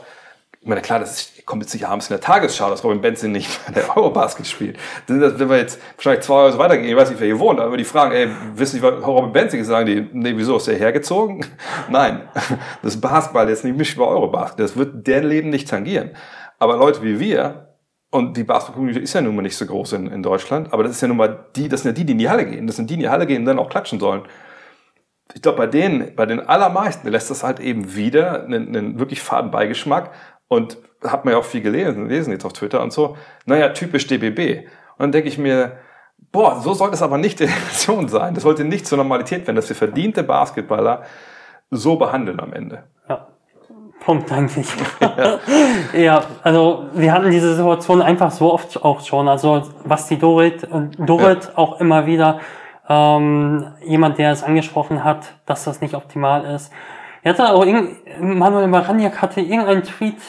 ich meine, klar, das ist, kommt jetzt nicht abends in der Tagesschau, dass Robin Benzin nicht bei (laughs) der Eurobasket spielt. Wenn wir jetzt wahrscheinlich zwei Jahre so weitergehen, ich weiß nicht, wer hier wohnt, aber die fragen, ey, wissen Sie, was Robin Benzin? Sagen die, nee, wieso, ist der hergezogen? (laughs) Nein, (laughs) das Basketball ist nicht mischt über Eurobasket. Das wird deren Leben nicht tangieren. Aber Leute wie wir, und die Basketball-Community ist ja nun mal nicht so groß in, in Deutschland, aber das ist ja nun mal die, das sind ja die, die in die Halle gehen. Das sind die, die in die Halle gehen und dann auch klatschen sollen. Ich glaube, bei denen, bei den allermeisten lässt das halt eben wieder einen, einen wirklich faden Beigeschmack und hat man ja auch viel gelesen, lesen jetzt auf Twitter und so. Naja, typisch DBB. Und dann denke ich mir, boah, so soll das aber nicht die Relation sein. Das sollte nicht zur Normalität werden, dass wir verdiente Basketballer so behandeln am Ende. Punkt eigentlich. Ja. ja. also wir hatten diese Situation einfach so oft auch schon. Also was die Dorit, Dorit ja. auch immer wieder, ähm, jemand, der es angesprochen hat, dass das nicht optimal ist. Er hatte auch Manuel Maraniak hatte irgendeinen Tweet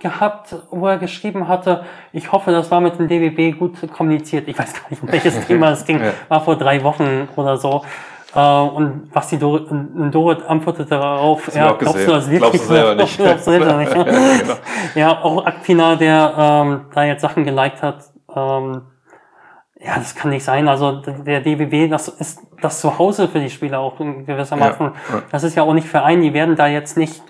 gehabt, wo er geschrieben hatte, ich hoffe, das war mit dem DWB gut kommuniziert. Ich weiß gar nicht, um welches (laughs) Thema es ging. War vor drei Wochen oder so. Äh, und was die Dorit, Dorit antwortete darauf, ja, glaubst du das wirklich? (laughs) Glaubst du selber nicht. glaubst du (laughs) selber nicht. ja, genau. ja, auch Akpina, der ähm, da jetzt Sachen geliked hat, ähm, ja, das kann nicht sein. Also der DBB, das ist das Zuhause für die Spieler auch in gewissermaßen. Ja, ja. Das ist ja auch nicht Verein, die werden da jetzt nicht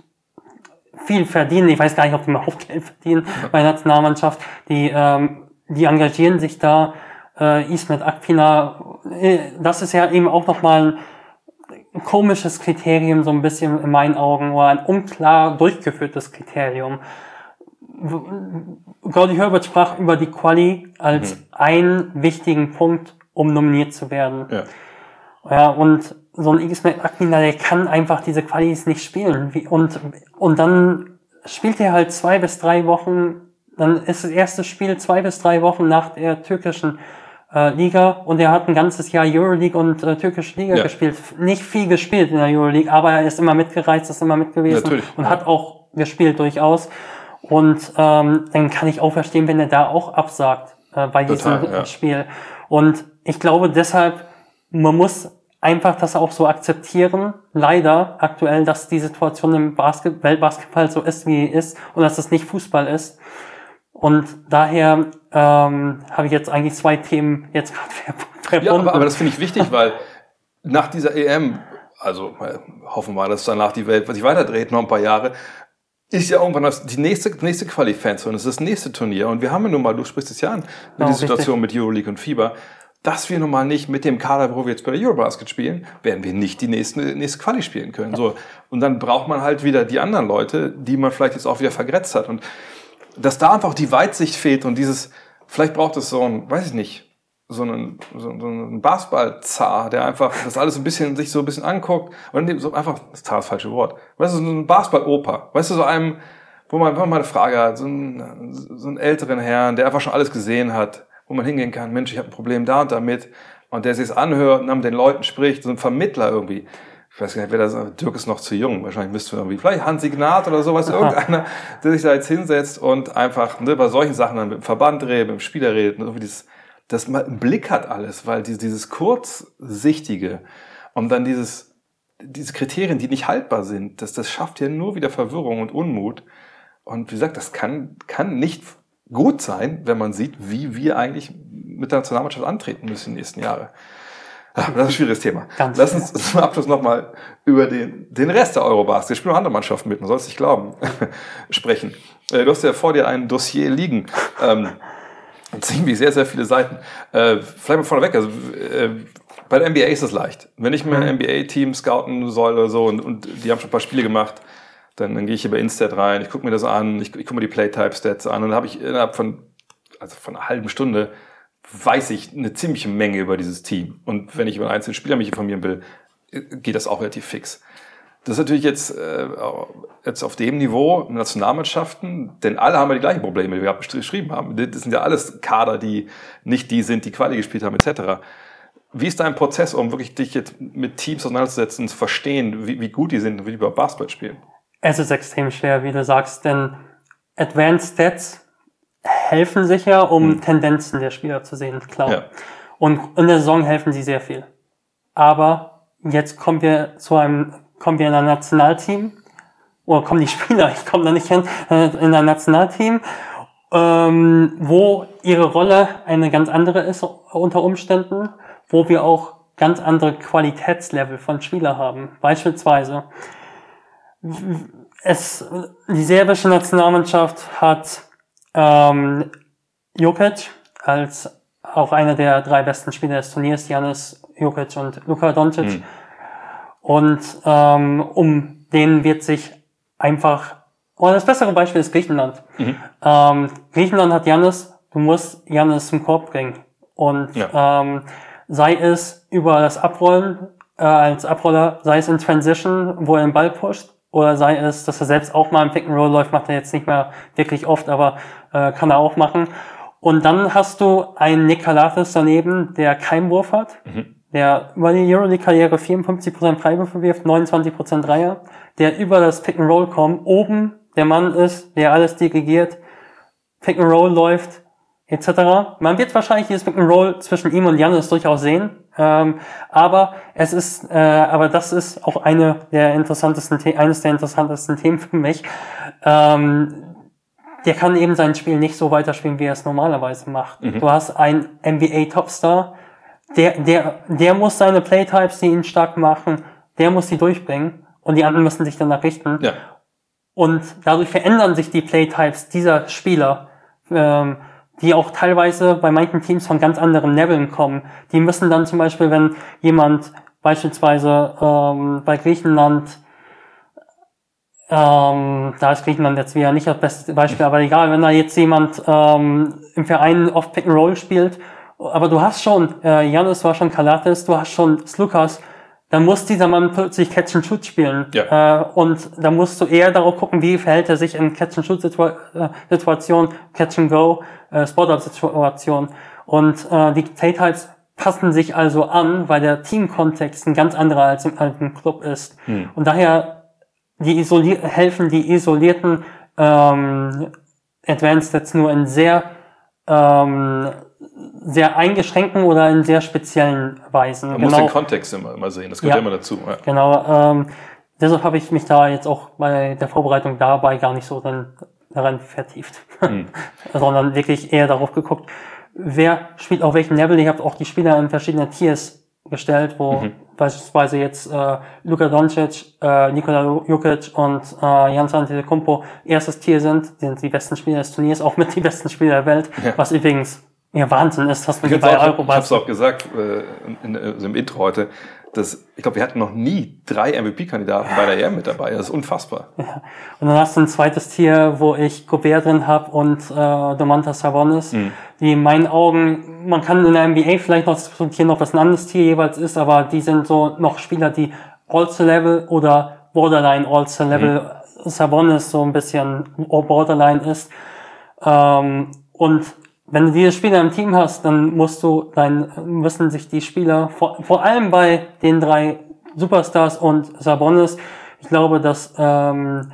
viel verdienen. Ich weiß gar nicht, ob die mal Hauptgeld verdienen ja. bei der Nationalmannschaft. Die, ähm, die engagieren sich da äh, Ismet Akpina, äh, das ist ja eben auch nochmal ein komisches Kriterium, so ein bisschen in meinen Augen, oder ein unklar durchgeführtes Kriterium. Gordy Herbert sprach über die Quali als mhm. einen wichtigen Punkt, um nominiert zu werden. Ja, ja und so ein Ismet Akpina, der kann einfach diese Qualis nicht spielen. Und, und dann spielt er halt zwei bis drei Wochen, dann ist das erste Spiel zwei bis drei Wochen nach der türkischen äh, Liga und er hat ein ganzes Jahr Euroleague und äh, türkische Liga ja. gespielt. Nicht viel gespielt in der Euroleague, aber er ist immer mitgereizt, ist immer mit gewesen Natürlich. und ja. hat auch gespielt durchaus. Und ähm, dann kann ich auch verstehen, wenn er da auch absagt äh, bei Total, diesem ja. Spiel. Und ich glaube deshalb, man muss einfach das auch so akzeptieren, leider aktuell, dass die Situation im Basket Weltbasketball so ist, wie ist und dass es nicht Fußball ist. Und daher ähm, habe ich jetzt eigentlich zwei Themen jetzt gerade verbunden. Ja, aber, aber das finde ich wichtig, weil nach dieser EM, also hoffen wir mal, dass danach die Welt sich weiterdreht, noch ein paar Jahre, ist ja irgendwann das, die nächste, nächste Qualifanzone, das ist das nächste Turnier. Und wir haben ja nun mal, du sprichst es ja an, mit oh, die Situation richtig. mit Euroleague und Fieber, dass wir nun mal nicht mit dem Kader, wo wir jetzt bei der Eurobasket spielen, werden wir nicht die nächste, nächste Quali spielen können. So. Und dann braucht man halt wieder die anderen Leute, die man vielleicht jetzt auch wieder vergrätzt hat. Und dass da einfach die Weitsicht fehlt und dieses, vielleicht braucht es so ein, weiß ich nicht, so einen, so, so einen Basketball-Zar, der einfach das alles ein bisschen, sich so ein bisschen anguckt und so einfach, das ist das falsche Wort, weißt du, so ein Basketball-Opa, weißt du, so einem, wo man einfach mal eine Frage hat, so einen, so einen älteren Herrn, der einfach schon alles gesehen hat, wo man hingehen kann, Mensch, ich habe ein Problem da und damit, und der sich es anhört und dann mit den Leuten spricht, so ein Vermittler irgendwie. Ich weiß gar nicht, wer das ist, Dirk ist noch zu jung, wahrscheinlich müsste irgendwie, vielleicht Hansi Gnad oder sowas, (laughs) irgendeiner, der sich da jetzt hinsetzt und einfach ne, bei solchen Sachen dann mit dem Verband redet, mit dem Spieler redet irgendwie dieses, dass man einen Blick hat alles, weil dieses, dieses kurzsichtige und dann dieses, diese Kriterien, die nicht haltbar sind, das, das schafft ja nur wieder Verwirrung und Unmut. Und wie gesagt, das kann, kann nicht gut sein, wenn man sieht, wie wir eigentlich mit der Nationalmannschaft antreten müssen in den nächsten Jahren. Das ist ein schwieriges Thema. Ganz Lass uns zum Abschluss nochmal über den, den Rest der Eurobasket, spielen noch andere Mannschaften mit, man soll es nicht glauben, (laughs) sprechen. Äh, du hast ja vor dir ein Dossier liegen. Ähm, ziemlich sehr, sehr viele Seiten. Äh, vielleicht mal vorneweg, also äh, bei der NBA ist es leicht. Wenn ich mir ein mhm. NBA-Team scouten soll oder so und, und die haben schon ein paar Spiele gemacht, dann, dann gehe ich hier bei Instat rein, ich gucke mir das an, ich, ich gucke mir die Playtype-Stats an und dann habe ich innerhalb von, also von einer halben Stunde weiß ich eine ziemliche Menge über dieses Team. Und wenn ich über einen einzelnen Spieler mich informieren will, geht das auch relativ fix. Das ist natürlich jetzt, äh, jetzt auf dem Niveau Nationalmannschaften, denn alle haben ja die gleichen Probleme, die wir beschrieben haben. Das sind ja alles Kader, die nicht die sind, die Quali gespielt haben, etc. Wie ist dein Prozess, um wirklich dich jetzt mit Teams auseinanderzusetzen zu verstehen, wie, wie gut die sind und wie die über Basketball spielen? Es ist extrem schwer, wie du sagst, denn Advanced Stats helfen sicher, um hm. Tendenzen der Spieler zu sehen, klar. Ja. Und in der Saison helfen sie sehr viel. Aber jetzt kommen wir zu einem, kommen wir in ein Nationalteam, oder kommen die (laughs) Spieler, ich komme da nicht hin, äh, in ein Nationalteam, ähm, wo ihre Rolle eine ganz andere ist unter Umständen, wo wir auch ganz andere Qualitätslevel von Spieler haben. Beispielsweise, es, die serbische Nationalmannschaft hat ähm, Jokic als auch einer der drei besten Spieler des Turniers, Janis Jokic und Luka Doncic. Mhm. Und ähm, um den wird sich einfach, oder das bessere Beispiel ist Griechenland. Mhm. Ähm, Griechenland hat Janis, du musst Janis zum Korb bringen. Und ja. ähm, sei es über das Abrollen äh, als Abroller, sei es in Transition, wo er den Ball pusht, oder sei es, dass er selbst auch mal im Pick and Roll läuft, macht er jetzt nicht mehr wirklich oft, aber äh, kann er auch machen. Und dann hast du einen Nick Kalathis daneben, der keinen Wurf hat, mhm. der über die Euroleague-Karriere 54% Freiwürfe wirft, 29% Dreier, der über das Pick and Roll kommt, oben der Mann ist, der alles dirigiert, Pick and Roll läuft, etc. Man wird wahrscheinlich dieses Pick and Roll zwischen ihm und Janis durchaus sehen, ähm, aber es ist, äh, aber das ist auch eine der interessantesten, eines der interessantesten Themen für mich. Ähm, der kann eben sein Spiel nicht so weiterspielen, wie er es normalerweise macht. Mhm. Du hast einen NBA-Topstar, der, der, der muss seine Playtypes, die ihn stark machen, der muss die durchbringen und die anderen müssen sich danach richten. Ja. Und dadurch verändern sich die Playtypes dieser Spieler. Ähm, die auch teilweise bei manchen Teams von ganz anderen Leveln kommen. Die müssen dann zum Beispiel, wenn jemand beispielsweise ähm, bei Griechenland, ähm, da ist Griechenland jetzt wieder nicht das beste Beispiel, aber egal, wenn da jetzt jemand ähm, im Verein oft Pick and Roll spielt, aber du hast schon, äh, Janis war schon Kalates, du hast schon Slukas, dann muss dieser Mann plötzlich Catch and Shoot spielen. Ja. Äh, und da musst du eher darauf gucken, wie verhält er sich in Catch and Shoot Situation, Catch and Go, äh, Spot-Up Situation. Und äh, die Details passen sich also an, weil der Teamkontext ein ganz anderer als im alten Club ist. Hm. Und daher die isolier helfen die isolierten ähm, Advanced jetzt nur in sehr ähm, sehr eingeschränkten oder in sehr speziellen Weisen. Man genau. muss den Kontext immer, immer sehen, das gehört ja, immer dazu. Ja. Genau, ähm, deshalb habe ich mich da jetzt auch bei der Vorbereitung dabei gar nicht so dann daran vertieft, mhm. (laughs) sondern wirklich eher darauf geguckt, wer spielt auf welchem Level. Ich habe auch die Spieler in verschiedene Tiers gestellt, wo mhm. Beispielsweise jetzt äh, Luka Doncic, äh, Nikola Jukic und äh, Jans Antetokounmpo erstes Tier sind, sind die besten Spieler des Turniers, auch mit die besten Spieler der Welt, ja. was übrigens ja Wahnsinn ist, dass man Ich die habe bei es Eurobasket. auch gesagt äh, in, in, also im Intro heute, dass ich glaube, wir hatten noch nie drei MVP-Kandidaten bei der EM mit dabei. Das ist unfassbar. Und dann hast du ein zweites Tier, wo ich Gobert drin habe und äh, Domantas Sabonis, Mhm. die in meinen Augen, man kann in der NBA vielleicht noch diskutieren, ob das ein anderes Tier jeweils ist, aber die sind so noch Spieler, die All-Star-Level oder Borderline All-Star-Level, Mhm. Sabonis so ein bisschen Borderline ist. Ähm, und wenn du diese Spieler im Team hast, dann musst du, dann müssen sich die Spieler, vor, vor allem bei den drei Superstars und Sabonis, ich glaube, dass ähm,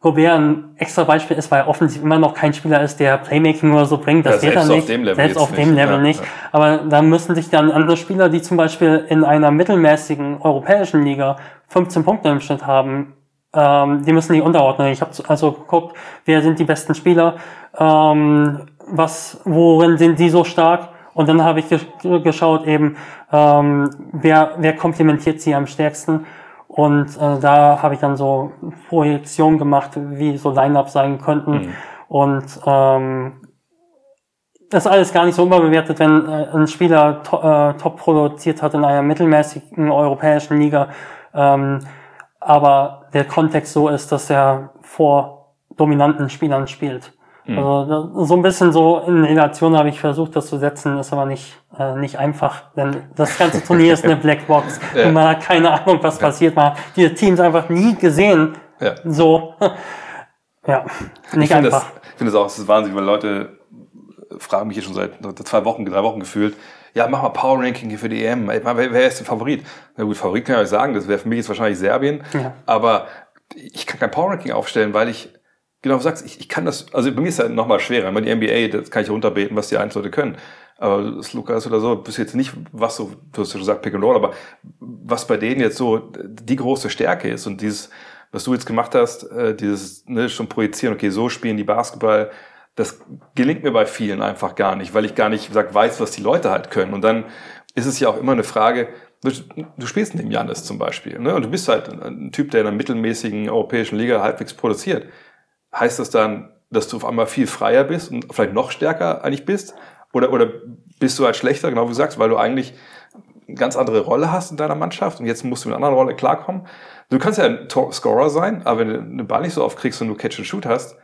Gobert ein extra Beispiel ist, weil er offensiv immer noch kein Spieler ist, der Playmaking oder so bringt. Das Ja, wird er selbst auf nicht. dem Level selbst auf dem nicht. Level Ja, nicht. ja. Aber da müssen sich dann andere Spieler, die zum Beispiel in einer mittelmäßigen europäischen Liga 15 Punkte im Schnitt haben, ähm, die müssen die unterordnen. Ich habe also geguckt, wer sind die besten Spieler, ähm, was, worin sind die so stark? Und dann habe ich gesch- geschaut eben, ähm, wer, wer komplementiert sie am stärksten. Und äh, da habe ich dann so Projektionen gemacht, wie so Line-Ups sein könnten. Und ähm, das ist alles gar nicht so überbewertet, wenn äh, ein Spieler to äh, top produziert hat in einer mittelmäßigen europäischen Liga, ähm, aber der Kontext so ist, dass er vor dominanten Spielern spielt. Also da, so ein bisschen so in Relation habe ich versucht, das zu setzen, ist aber nicht äh, nicht einfach, denn das ganze Turnier ist eine (laughs) Blackbox Ja. und man hat keine Ahnung, was passiert. Man hat diese Teams einfach nie gesehen. Ja. So, (laughs) ja, nicht ich finde das, einfach. ich finde das auch, das ist wahnsinnig, weil Leute fragen mich hier schon seit seit zwei Wochen, drei Wochen gefühlt, ja, mach mal Power Ranking hier für die EM. Ey, Wer, wer ist der Favorit? Na gut, Favorit kann ich euch sagen, das wäre für mich jetzt wahrscheinlich Serbien. Ja. Aber ich kann kein Power Ranking aufstellen, weil ich, genau sagst, ich, ich kann das, also bei mir ist es ja noch mal schwerer. Ich meine, die NBA, das kann ich runterbeten, was die Einzelne können. Aber das Lukas oder so, bist jetzt nicht, was so, du hast ja gesagt, Pick and Roll, aber was bei denen jetzt so die große Stärke ist und dieses, was du jetzt gemacht hast, äh, dieses ne, schon projizieren, okay, so spielen die Basketball, das gelingt mir bei vielen einfach gar nicht, weil ich gar nicht gesagt, weiß, was die Leute halt können. Und dann ist es ja auch immer eine Frage, du, du spielst neben Janis zum Beispiel, ne? und du bist halt ein Typ, der in einer mittelmäßigen europäischen Liga halbwegs produziert. Heißt das dann, dass du auf einmal viel freier bist und vielleicht noch stärker eigentlich bist? Oder, oder bist du halt schlechter, genau wie du sagst, weil du eigentlich eine ganz andere Rolle hast in deiner Mannschaft und jetzt musst du mit einer anderen Rolle klarkommen? Du kannst ja ein Tor- Scorer sein, aber wenn du den Ball nicht so oft kriegst und du Catch and Shoot hast,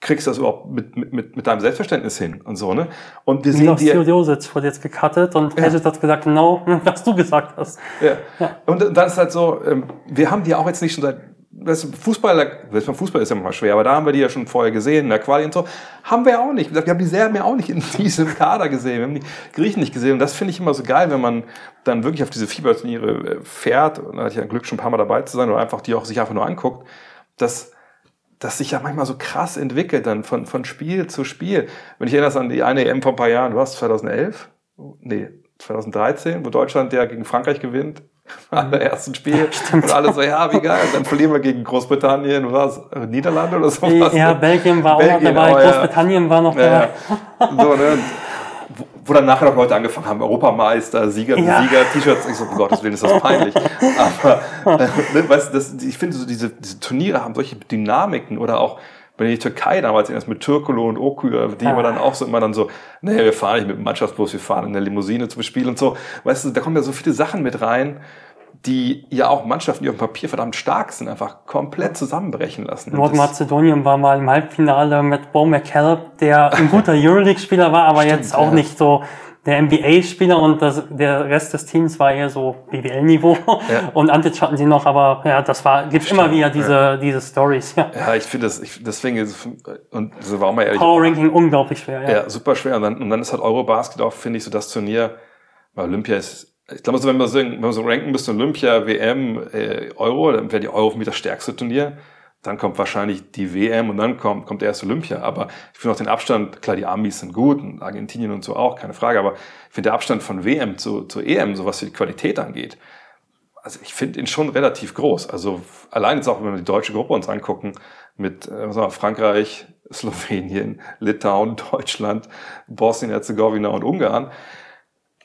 kriegst du das überhaupt mit, mit, mit, deinem Selbstverständnis hin und so, ne? Und wir sehen dir, Theodosic wurde jetzt gecuttet und Ja. Paget hat gesagt, genau, (laughs) was du gesagt hast. Ja. Ja. Und dann ist halt so, ähm, wir haben die auch jetzt nicht schon seit, du, Fußball, du, Fußball ist ja mal schwer, aber da haben wir die ja schon vorher gesehen, in der Quali und so. Haben wir auch nicht. Wir haben die Serben ja auch nicht in (laughs) diesem Kader gesehen. Wir haben die Griechen nicht gesehen. Und das finde ich immer so geil, wenn man dann wirklich auf diese Fieberturniere äh, fährt. Und da hatte ich ja Glück, schon ein paar Mal dabei zu sein oder einfach die auch sich einfach nur anguckt, dass das sich ja manchmal so krass entwickelt dann von, von Spiel zu Spiel. Wenn ich erinnere an die eine EM vor ein paar Jahren, was, 2011? Nee, 2013, wo Deutschland ja gegen Frankreich gewinnt. (laughs) Am ersten Spiel. Und alle so, ja, wie geil. Dann verlieren wir gegen Großbritannien, was? Niederlande oder sowas. Ja? Belgien war auch noch Belgien, dabei, oh, ja. Großbritannien war noch Ja, dabei. ja. So, ne? Wo, dann nachher noch Leute angefangen haben, Europameister, Sieger, Ja. Sieger-T-Shirts. Ich so, um Gottes Willen, ist das peinlich. (laughs) Aber, äh, ne, weißt du, das, ich finde, so diese, diese Turniere haben solche Dynamiken oder auch, wenn die Türkei damals erst mit Türkolo und Okür, die Ja. immer dann auch so immer dann so, nee, wir fahren nicht mit dem Mannschaftsbus, wir fahren in der Limousine zum Spiel und so. Weißt du, da kommen ja so viele Sachen mit rein, die ja auch Mannschaften, die auf dem Papier verdammt stark sind, einfach komplett zusammenbrechen lassen. Nordmazedonien war mal im Halbfinale mit Bo McCallum, der ein (laughs) guter Euroleague-Spieler war, aber jetzt auch ja. nicht so der NBA-Spieler und das, der Rest des Teams war eher so BWL-Niveau. Ja. Und Antic hatten sie noch, aber ja, das war, gibt immer wieder diese, diese Stories. Ja. Ja, ich finde das, ich, deswegen ist, und so war mal ehrlich, Power Ranking unglaublich schwer, ja. ja, super schwer. Und dann, und dann ist halt Eurobasket auch, finde ich, so das Turnier, weil Olympia ist, ich glaube, so, wenn man so, wenn man so ranken müsste, Olympia, WM, äh, Euro, dann wäre die Euro für mich das stärkste Turnier. Dann kommt wahrscheinlich die WM und dann kommt, kommt erst Olympia. Aber ich finde auch den Abstand, klar, die Amis sind gut und Argentinien und so auch, keine Frage. Aber ich finde der Abstand von WM zu, zu EM, so was die Qualität angeht, also ich finde ihn schon relativ groß. Also allein jetzt auch, wenn wir die deutsche Gruppe uns angucken, mit äh, wir, Frankreich, Slowenien, Litauen, (laughs) Deutschland, Bosnien-Herzegowina und Ungarn.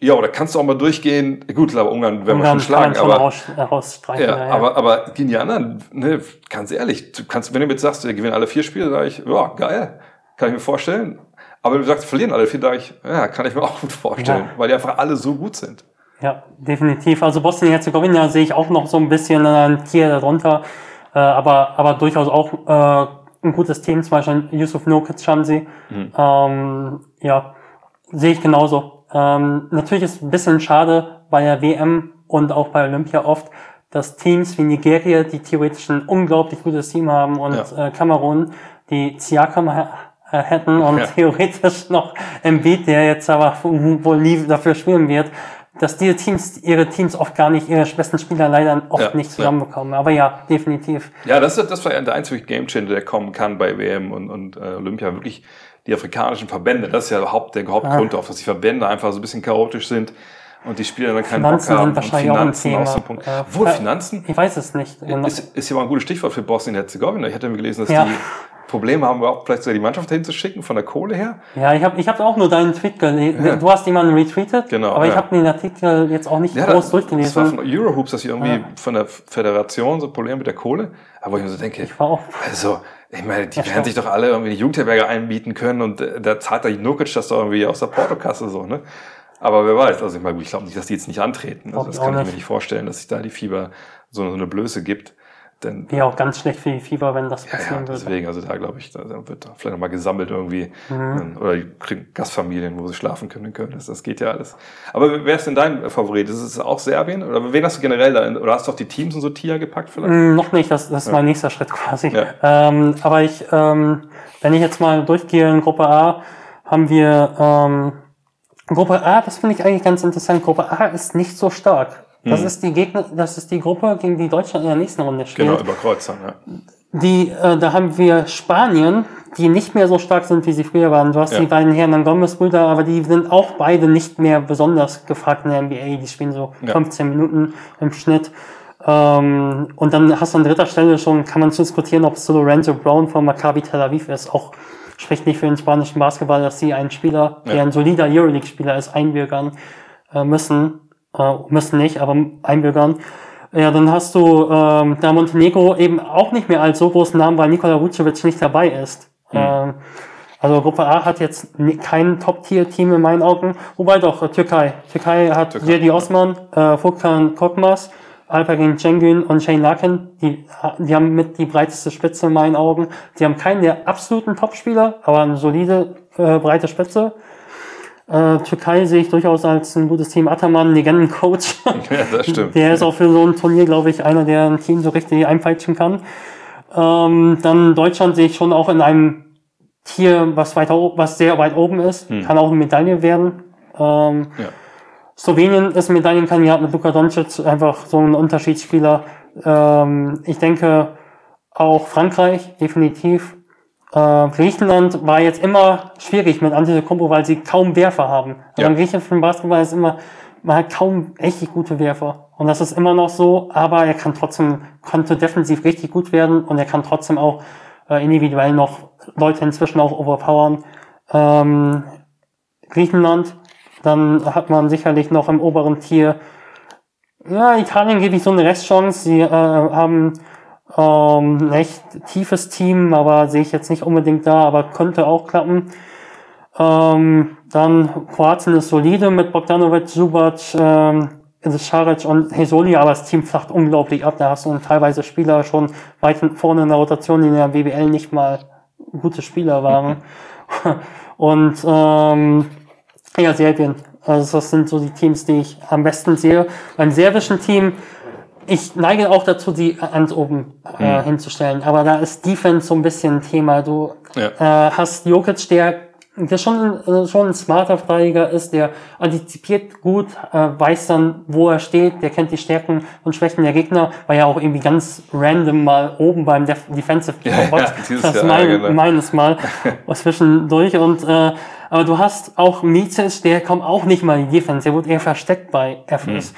Ja, da kannst du auch mal durchgehen. Gut, aber Ungarn werden wir schon schlagen, man schon aber, raus, rausstreichen. ja, aber, aber gegen die anderen, ne, ganz ehrlich, du kannst, wenn du mir jetzt sagst, wir gewinnen alle vier Spiele, sage ich, ja, geil, kann ich mir vorstellen. Aber du sagst, verlieren alle viel, da ich, ja, kann ich mir auch gut vorstellen, ja. weil die einfach alle so gut sind. Ja, definitiv. Also Bosnien-Herzegowina sehe ich auch noch so ein bisschen ein Tier darunter, äh, aber, aber durchaus auch äh, ein gutes Team, zum Beispiel Yusuf Nurkic haben sie. Mhm. Ähm, ja, sehe ich genauso. Ähm, natürlich ist es ein bisschen schade bei der WM und auch bei Olympia oft, dass Teams wie Nigeria, die theoretisch ein unglaublich gutes Team haben und ja. äh, Kamerun, die Siakam hätten und ja. (laughs) theoretisch noch Embiid, der jetzt aber (laughs) wohl nie dafür spielen wird, dass diese Teams, ihre Teams oft gar nicht, ihre besten Spieler leider oft ja, nicht zusammenbekommen. Ja. Aber ja, definitiv. Ja, das, ist, das war ja der einzige Gamechanger, der kommen kann bei WM und, und äh, Olympia. Wirklich die afrikanischen Verbände, das ist ja überhaupt der Hauptgrund, ah. auf dass die Verbände einfach so ein bisschen chaotisch sind und die Spieler dann keinen Finanzen Bock haben. Sind wahrscheinlich Finanzen auch ein Thema. Äh, Wohl Finanzen? Ich weiß es nicht. Ist, ist ja mal ein gutes Stichwort für Bosnien-Herzegowina. Ich hatte mir gelesen, dass ja. die Probleme haben, überhaupt vielleicht sogar die Mannschaft dahin zu schicken, von der Kohle her. Ja, ich habe ich hab auch nur deinen Tweet gelesen. Ja. Du hast jemanden retweetet, genau, aber ja. ich habe den Artikel jetzt auch nicht ja, groß durchgelesen. Das war von Eurohoops, dass sie irgendwie von der Föderation so Probleme mit der Kohle. Aber ich mir so denke, ich war auch also, ich meine, die werden sich doch alle irgendwie die Jugendherberge einbieten können und äh, da zahlt der Nukic das doch irgendwie aus der Portokasse so, ne? Aber wer weiß, also ich meine, ich glaube nicht, dass die jetzt nicht antreten. Also das kann ich mir nicht vorstellen, dass sich da die Fieber so eine Blöße gibt. Denn, Wäre auch ganz schlecht für die Fieber, wenn das passieren ja, ja, deswegen, würde. also da glaube ich, da wird da vielleicht nochmal gesammelt irgendwie. Mhm. Oder die kriegen Gastfamilien, wo sie schlafen können können. Das, das geht ja alles. Aber wer ist denn dein Favorit? Ist es auch Serbien? Oder wen hast du generell da? Oder hast du auch die Teams und so TIA gepackt vielleicht? Mm, noch nicht, das, das ist ja. mein nächster Schritt quasi. Ähm, aber ich, ähm, wenn ich jetzt mal durchgehe in Gruppe A, haben wir ähm, Gruppe A, das finde ich eigentlich ganz interessant. Gruppe A ist nicht so stark. Das hm. ist die Gegner, das ist die Gruppe, gegen die Deutschland in der nächsten Runde spielt. Genau, über Kreuz dann, ja. Die, äh, da haben wir Spanien, die nicht mehr so stark sind, wie sie früher waren. Du hast ja. die beiden Herren Gomez-Brüder, aber die sind auch beide nicht mehr besonders gefragt in der NBA. Die spielen so ja. 15 Minuten im Schnitt. Ähm, und dann hast du an dritter Stelle schon, kann man diskutieren, ob es so Lorenzo Brown von Maccabi Tel Aviv ist. Auch spricht nicht für den spanischen Basketball, dass sie einen Spieler, ja. der ein solider Euroleague-Spieler ist, einbürgern äh, müssen äh, müssen nicht, aber einbürgern. Ja, dann hast du ähm, da Montenegro eben auch nicht mehr als so großen Namen, weil Nikola Vucevic nicht dabei ist. Mhm. Ähm, also Gruppe A hat jetzt kein Top-Tier-Team in meinen Augen, wobei doch äh, Türkei. Türkei hat Jedi Osman, äh, Furkan Korkmaz, Alpergin Cengün und Shane Larkin. Die, die haben mit die breiteste Spitze in meinen Augen. Die haben keinen der absoluten Top-Spieler, aber eine solide, äh, breite Spitze. Äh, Türkei sehe ich durchaus als ein gutes Team. Ataman, Legendencoach. (laughs) Ja, das stimmt. Der ist auch für so ein Turnier, glaube ich, einer, der ein Team so richtig einpeitschen kann. Ähm, dann Deutschland sehe ich schon auch in einem Tier, was weiter, was sehr weit oben ist. Hm. Kann auch eine Medaille werden. Ähm, ja. Slowenien ist ein Medaillenkandidat mit Luka Doncic, einfach so ein Unterschiedsspieler. Ähm, ich denke auch Frankreich, definitiv. Äh, Griechenland war jetzt immer schwierig mit Antetokounmpo, weil sie kaum Werfer haben. Also ja. Griechenland für den Basketball ist immer, man hat kaum echt gute Werfer. Und das ist immer noch so, aber er kann trotzdem, konnte defensiv richtig gut werden und er kann trotzdem auch äh, individuell noch Leute inzwischen auch overpowern. Ähm, Griechenland, dann hat man sicherlich noch im oberen Tier, ja, Italien gebe ich so eine Restchance. Sie äh, haben ähm, echt tiefes Team, aber sehe ich jetzt nicht unbedingt da, aber könnte auch klappen. Ähm, dann Kroatien ist solide mit Bogdanovic, Zubac, ähm, Šaric und Hesoli, aber das Team flacht unglaublich ab. Da hast du teilweise Spieler schon weit vorne in der Rotation, die in der BBL nicht mal gute Spieler waren. (laughs) und ähm, ja, Serbien. Also das sind so die Teams, die ich am besten sehe. Beim serbischen Team ich neige auch dazu, die ganz oben äh, mhm. hinzustellen. Aber da ist Defense so ein bisschen ein Thema. Du ja. äh, hast Jokic, der, der schon, äh, schon ein smarter Verteidiger ist, der antizipiert gut, äh, weiß dann, wo er steht, der kennt die Stärken und Schwächen der Gegner, war ja auch irgendwie ganz random mal oben beim Def Defensive ja, Bot. Ja, das ist mein, genau. meines Mal (laughs) zwischendurch. Und äh, aber du hast auch Mizic, der kommt auch nicht mal in die Defense, der wird eher versteckt bei FS. Mhm.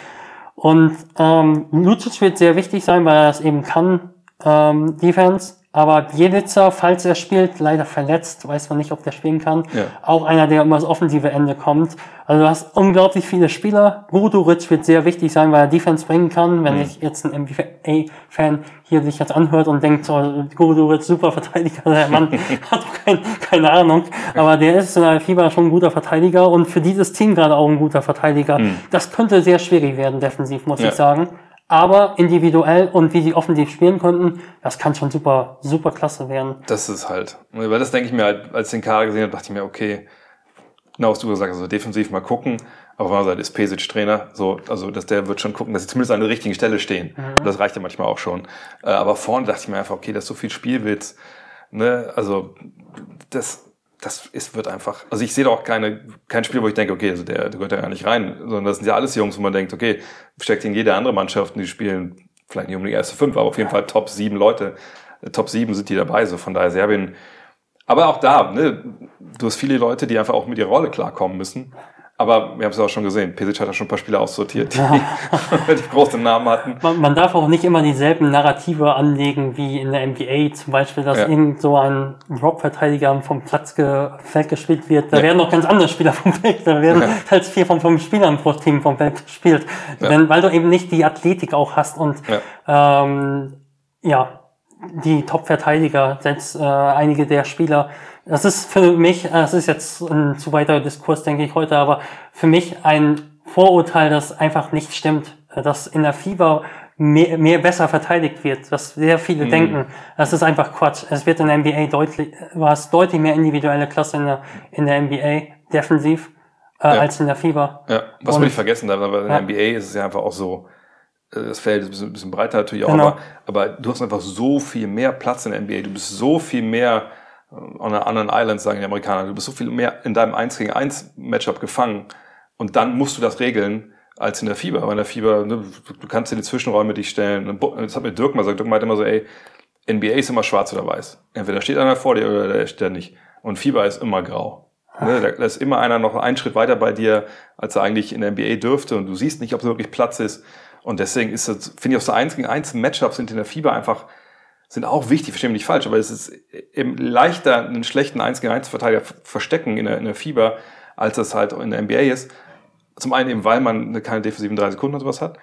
Und ähm, Lucic wird sehr wichtig sein, weil er das eben kann, ähm, Defense. Aber Bielitzer, falls er spielt, leider verletzt, weiß man nicht, ob der spielen kann. Ja. Auch einer, der immer das offensive Ende kommt. Also du hast unglaublich viele Spieler. Guduric wird sehr wichtig sein, weil er Defense bringen kann. Wenn ich jetzt ein NBA-Fan hier sich jetzt anhört und denkt, so, Guduric, super Verteidiger, der Mann (laughs) hat doch kein, keine Ahnung. Aber der ist in der FIBA schon ein guter Verteidiger und für dieses Team gerade auch ein guter Verteidiger. Das könnte sehr schwierig werden, defensiv, muss Ja. ich sagen. Aber individuell und wie sie offensiv spielen könnten, das kann schon super, super klasse werden. Das ist halt. Weil das denke ich mir halt, als ich den Kader gesehen habe, dachte ich mir, okay, genau was du gesagt hast, also defensiv mal gucken. Aber auf der anderen Seite ist Pesic Trainer, so, also dass der wird schon gucken, dass sie zumindest an der richtigen Stelle stehen. Und das reicht ja manchmal auch schon. Äh, aber vorne dachte ich mir einfach, okay, das ist so viel Spielwitz. Ne? Also das, das ist, wird einfach. Also ich sehe da auch keine, kein Spiel, wo ich denke, okay, also der, der gehört ja gar nicht rein, sondern das sind ja alles Jungs, wo man denkt, okay, steckt in jede andere Mannschaft, die spielen vielleicht nicht um die erste fünf, aber auf jeden Fall Top sieben Leute, Top sieben sind die dabei. So von daher Serbien. Aber auch da, ne, du hast viele Leute, die einfach auch mit ihrer Rolle klarkommen müssen. Aber wir haben es ja auch schon gesehen, Pesic hat ja schon ein paar Spieler aussortiert, die, (laughs) die große Namen hatten. Man, man darf auch nicht immer dieselben Narrative anlegen wie in der NBA, zum Beispiel, dass Ja. irgend so ein Drop-Verteidiger vom Platz ge Feld gespielt wird. Da Ja. werden noch ganz andere Spieler vom Feld, da werden Ja. teils vier von fünf Spielern pro Team vom Feld gespielt. Ja. Denn, weil du eben nicht die Athletik auch hast und ähm, ja, die Top-Verteidiger, selbst äh, einige der Spieler, das ist für mich, äh, das ist jetzt ein zu weiter Diskurs, denke ich heute, aber für mich ein Vorurteil, das einfach nicht stimmt, dass in der FIBA mehr, mehr besser verteidigt wird, was sehr viele denken. Das ist einfach Quatsch. Es wird in der NBA deutlich, war es deutlich mehr individuelle Klasse in der, in der NBA, defensiv, äh, Ja. als in der FIBA. Ja, was man nicht vergessen aber in Ja. der NBA ist es ja einfach auch so, äh, das Feld ist ein bisschen, breiter natürlich auch, Genau. aber, aber du hast einfach so viel mehr Platz in der NBA, du bist so viel mehr on a anderen Island, sagen die Amerikaner, du bist so viel mehr in deinem 1 gegen 1 Matchup gefangen und dann musst du das regeln als in der Fieber. Weil in der Fieber, ne, du kannst in die Zwischenräume dich stellen. Das hat mir Dirk mal gesagt. Dirk meinte immer so, ey, NBA ist immer schwarz oder weiß. Entweder steht einer vor dir oder der steht da nicht. Und Fieber ist immer grau. Ne, da, da ist immer einer noch einen Schritt weiter bei dir, als er eigentlich in der NBA dürfte. Und du siehst nicht, ob es wirklich Platz ist. Und deswegen ist das, finde ich, auch so eins gegen eins Matchups sind in der Fieber einfach, sind auch wichtig, verstehe mich nicht falsch, aber es ist eben leichter, einen schlechten 1 gegen 1 Verteidiger verstecken in der, in der Fieber, als es halt in der NBA ist. Zum einen eben, weil man eine- keine defensiven drei Sekunden oder sowas hat,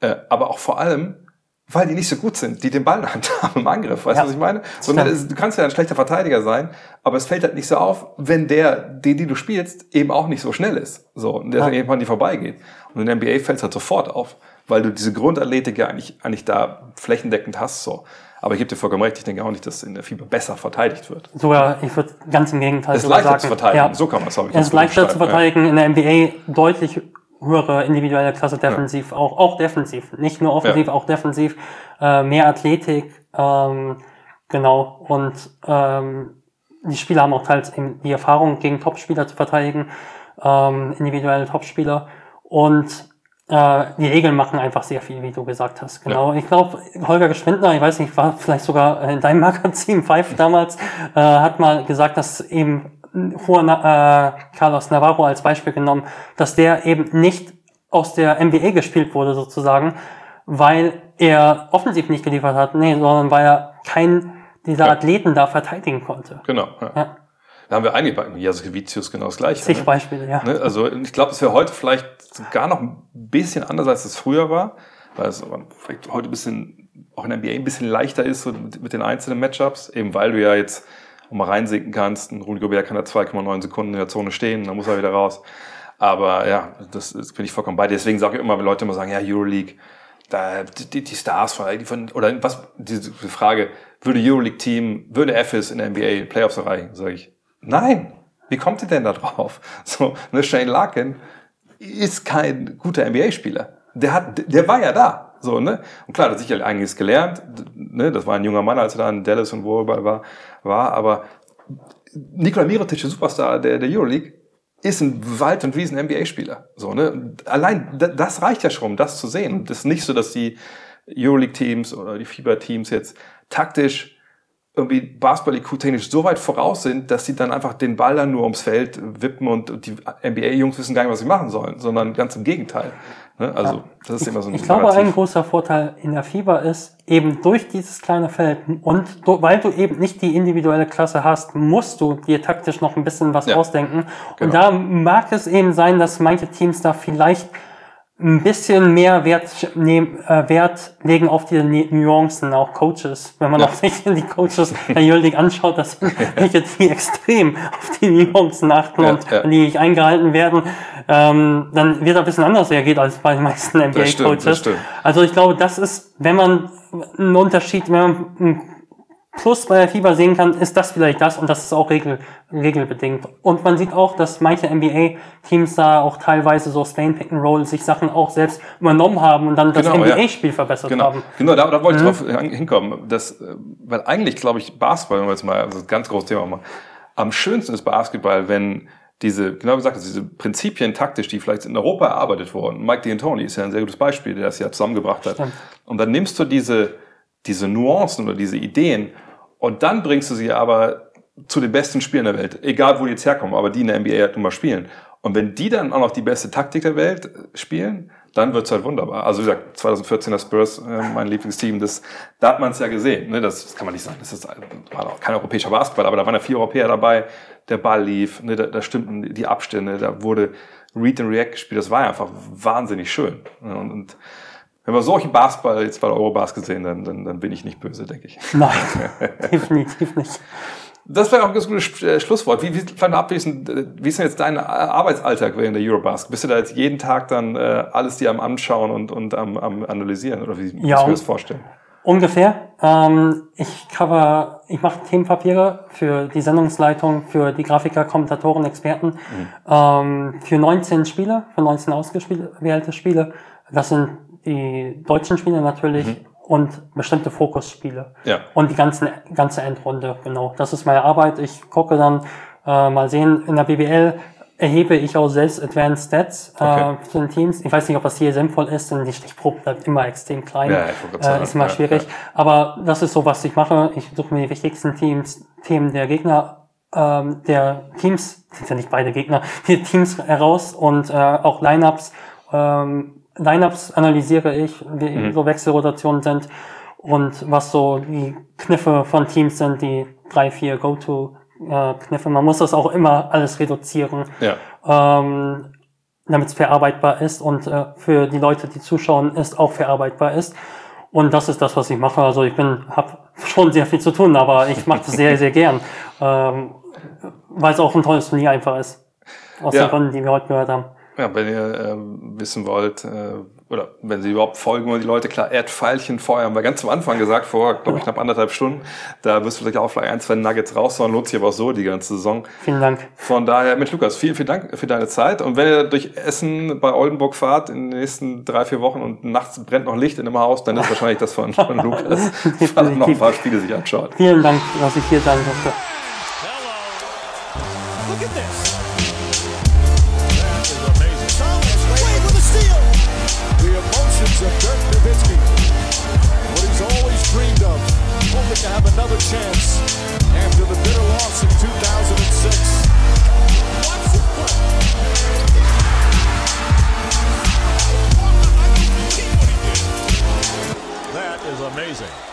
äh, aber auch vor allem, weil die nicht so gut sind, die den Ball in der Hand (laughs) haben im Angriff. Weißt du, Ja. was ich meine? Es, du kannst ja ein schlechter Verteidiger sein, aber es fällt halt nicht so auf, wenn der, den, den du spielst, eben auch nicht so schnell ist. So, und der Ja. irgendwann die vorbeigeht. Und in der NBA fällt es halt sofort auf, weil du diese Grundathletik ja eigentlich, eigentlich da flächendeckend hast. So. Aber ich gebe dir vollkommen recht, ich denke auch nicht, dass in der Fieber besser verteidigt wird. Sogar, ich würde ganz im Gegenteil Es ist leichter sagen. zu verteidigen, Ja. so kann man es, habe ich Es ist leichter zu verteidigen in der NBA deutlich höhere individuelle Klasse defensiv, auch, auch defensiv, nicht nur offensiv, auch defensiv, äh, mehr Athletik, ähm, genau, und ähm, die Spieler haben auch teils eben die Erfahrung, gegen Topspieler zu verteidigen, ähm, individuelle Topspieler und äh, die Regeln machen einfach sehr viel, wie du gesagt hast. Genau. Ich glaube, Holger Geschwindner, ich weiß nicht, war vielleicht sogar in deinem (laughs) Magazin Five damals, äh, hat mal gesagt, dass eben Juan äh, Carlos Navarro als Beispiel genommen, dass der eben nicht aus der NBA gespielt wurde sozusagen, weil er offensiv nicht geliefert hat, nee, sondern weil er keinen dieser Ja. Athleten da verteidigen konnte. Genau. Ja. Ja, Da haben wir einige bei Jasowitzius genau das Gleiche. zig ne? Beispiele, ja. Ne? Also ich glaube, es wäre heute vielleicht sogar noch ein bisschen anders, als es früher war, weil es vielleicht heute ein bisschen, auch in der NBA ein bisschen leichter ist so mit, mit den einzelnen Matchups, eben weil du ja jetzt auch mal reinsinken kannst. Ein Rudy Gobert kann da 2,9 Sekunden in der Zone stehen, dann muss er wieder raus. Aber ja, das, das bin ich vollkommen bei dir. Deswegen sage ich immer, wenn Leute immer sagen, ja, Euroleague, da, die, die Stars von, die von, oder was, diese Frage, würde Euroleague-Team, würde FS in der NBA Playoffs erreichen? Sage ich, nein. Wie kommt ihr denn da drauf? (laughs) So, ne, Shane Larkin ist kein guter NBA-Spieler. Der hat, der war ja da. So, ne? Und klar, der hat sicherlich einiges gelernt. Ne? Das war ein junger Mann, als er da in Dallas und wo war, war. Aber Nikola Mirotic, der Superstar der, der Euroleague, ist ein Wald- und Wiesen-NBA-Spieler. So, ne? Allein da- das reicht ja schon, um das zu sehen. Das ist nicht so, dass die Euroleague-Teams oder die FIBA-Teams jetzt taktisch irgendwie Basketball-IQ-technisch so weit voraus sind, dass sie dann einfach den Ball dann nur ums Feld wippen und die NBA-Jungs wissen gar nicht, was sie machen sollen, sondern ganz im Gegenteil. Ne? Also ja. das ist immer so ein Ich glaube, ein großer Vorteil in der FIBA ist, eben durch dieses kleine Feld und du, weil du eben nicht die individuelle Klasse hast, musst du dir taktisch noch ein bisschen was ja. ausdenken. Genau. Und da mag es eben sein, dass manche Teams da vielleicht ein bisschen mehr Wert, nehm, äh, Wert legen auf die Nuancen, auch Coaches. Wenn man ja. auch sich die Coaches der Euroleague anschaut, dass welche (laughs) die extrem auf die Nuancen achten ja, und ja. die nicht eingehalten werden, ähm, dann wird er ein bisschen anders reagiert als bei den meisten NBA-Coaches. Also ich glaube, das ist, wenn man einen Unterschied, wenn man einen Plus bei der FIBA sehen kann, ist das vielleicht das und das ist auch regel, regelbedingt. Und man sieht auch, dass manche NBA-Teams da auch teilweise so Spain Pick and Roll sich Sachen auch selbst übernommen haben und dann das genau, NBA-Spiel ja. verbessert genau. haben. Genau, da, da wollte ich mhm. drauf hinkommen. Das, äh, weil eigentlich, glaube ich, Basketball, wenn wir jetzt mal, also ein ganz großes Thema mal, am schönsten ist Basketball, wenn diese, genau wie gesagt, diese Prinzipien taktisch, die vielleicht in Europa erarbeitet wurden. Mike D'Antoni ist ja ein sehr gutes Beispiel, der das ja zusammengebracht hat. Stimmt. Und dann nimmst du diese, diese Nuancen oder diese Ideen und dann bringst du sie aber zu den besten Spielern der Welt, egal wo die jetzt herkommen, aber die in der NBA halt immer spielen. Und wenn die dann auch noch die beste Taktik der Welt äh, spielen, dann wird's halt wunderbar. Also wie gesagt, 2014er Spurs, äh, mein Lieblingsteam, das, da hat man es ja gesehen. Ne? Das, das kann man nicht sagen, das ist, war auch kein europäischer Basketball, aber da waren ja vier Europäer dabei, der Ball lief, ne? da, da stimmten die Abstände, da wurde Read and React gespielt, das war einfach wahnsinnig schön. Und, und wenn wir solchen Basketball jetzt bei der Eurobasket sehen, dann, dann, dann bin ich nicht böse, denke ich. Nein, (laughs) definitiv nicht. Das wäre auch ein ganz gutes äh, Schlusswort. Wie, wie, vielleicht abschließend, äh, wie ist denn jetzt dein Arbeitsalltag während der Eurobasket? Bist du da jetzt jeden Tag dann äh, alles dir am Anschauen und, und am, am Analysieren? Oder wie ja, musst du dir das vorstellen? Ungefähr. Ähm, ich cover, ich mache Themenpapiere für die Sendungsleitung, für die Grafiker, Kommentatoren, Experten, mhm. ähm, für 19 Spiele, für 19 ausgewählte Spiele. Das sind die deutschen Spiele natürlich mhm. und bestimmte Fokusspiele. Ja. Und die ganzen, ganze Endrunde, genau. Das ist meine Arbeit. Ich gucke dann äh, mal sehen, in der BBL erhebe ich auch selbst Advanced Stats äh, okay. zu den Teams. Ich weiß nicht, ob das hier sinnvoll ist, denn die Stichprobe bleibt immer extrem klein. Ja, äh, ist immer ja, schwierig. Ja. Aber das ist so, was ich mache. Ich suche mir die wichtigsten Teams, Themen der Gegner, ähm, der Teams, sind ja nicht beide Gegner, (laughs) die Teams heraus und äh, auch Lineups ähm, Lineups analysiere ich, wie mhm. so Wechselrotationen sind und was so die Kniffe von Teams sind, die drei, vier Go-To-Kniffe. Man muss das auch immer alles reduzieren, ja. ähm, damit es verarbeitbar ist und äh, für die Leute, die zuschauen, ist auch verarbeitbar ist. Und das ist das, was ich mache. Also ich bin, habe schon sehr viel zu tun, aber ich mache das sehr, sehr gern, (laughs) ähm, weil es auch ein tolles Turnier einfach ist. Aus ja. den Gründen, die wir heute gehört haben. Ja, wenn ihr äh, wissen wollt, äh, oder wenn sie überhaupt folgen wollen, die Leute, klar, Erdpfeilchen vorher haben wir ganz am Anfang gesagt, vor, glaube ich, knapp anderthalb Stunden. Da wirst du vielleicht auch vielleicht ein, zwei Nuggets raushauen, lohnt sich aber auch so die ganze Saison. Vielen Dank. Von daher, Mensch, Lukas, vielen, vielen Dank für deine Zeit. Und wenn ihr durch Essen bei Oldenburg fahrt in den nächsten drei, vier Wochen und nachts brennt noch Licht in dem Haus, dann ist wahrscheinlich das von, von (laughs) Lukas, weil er noch ein paar Spiele sich anschaut. Vielen Dank, dass ich hier sein durfte. to have another chance amazing.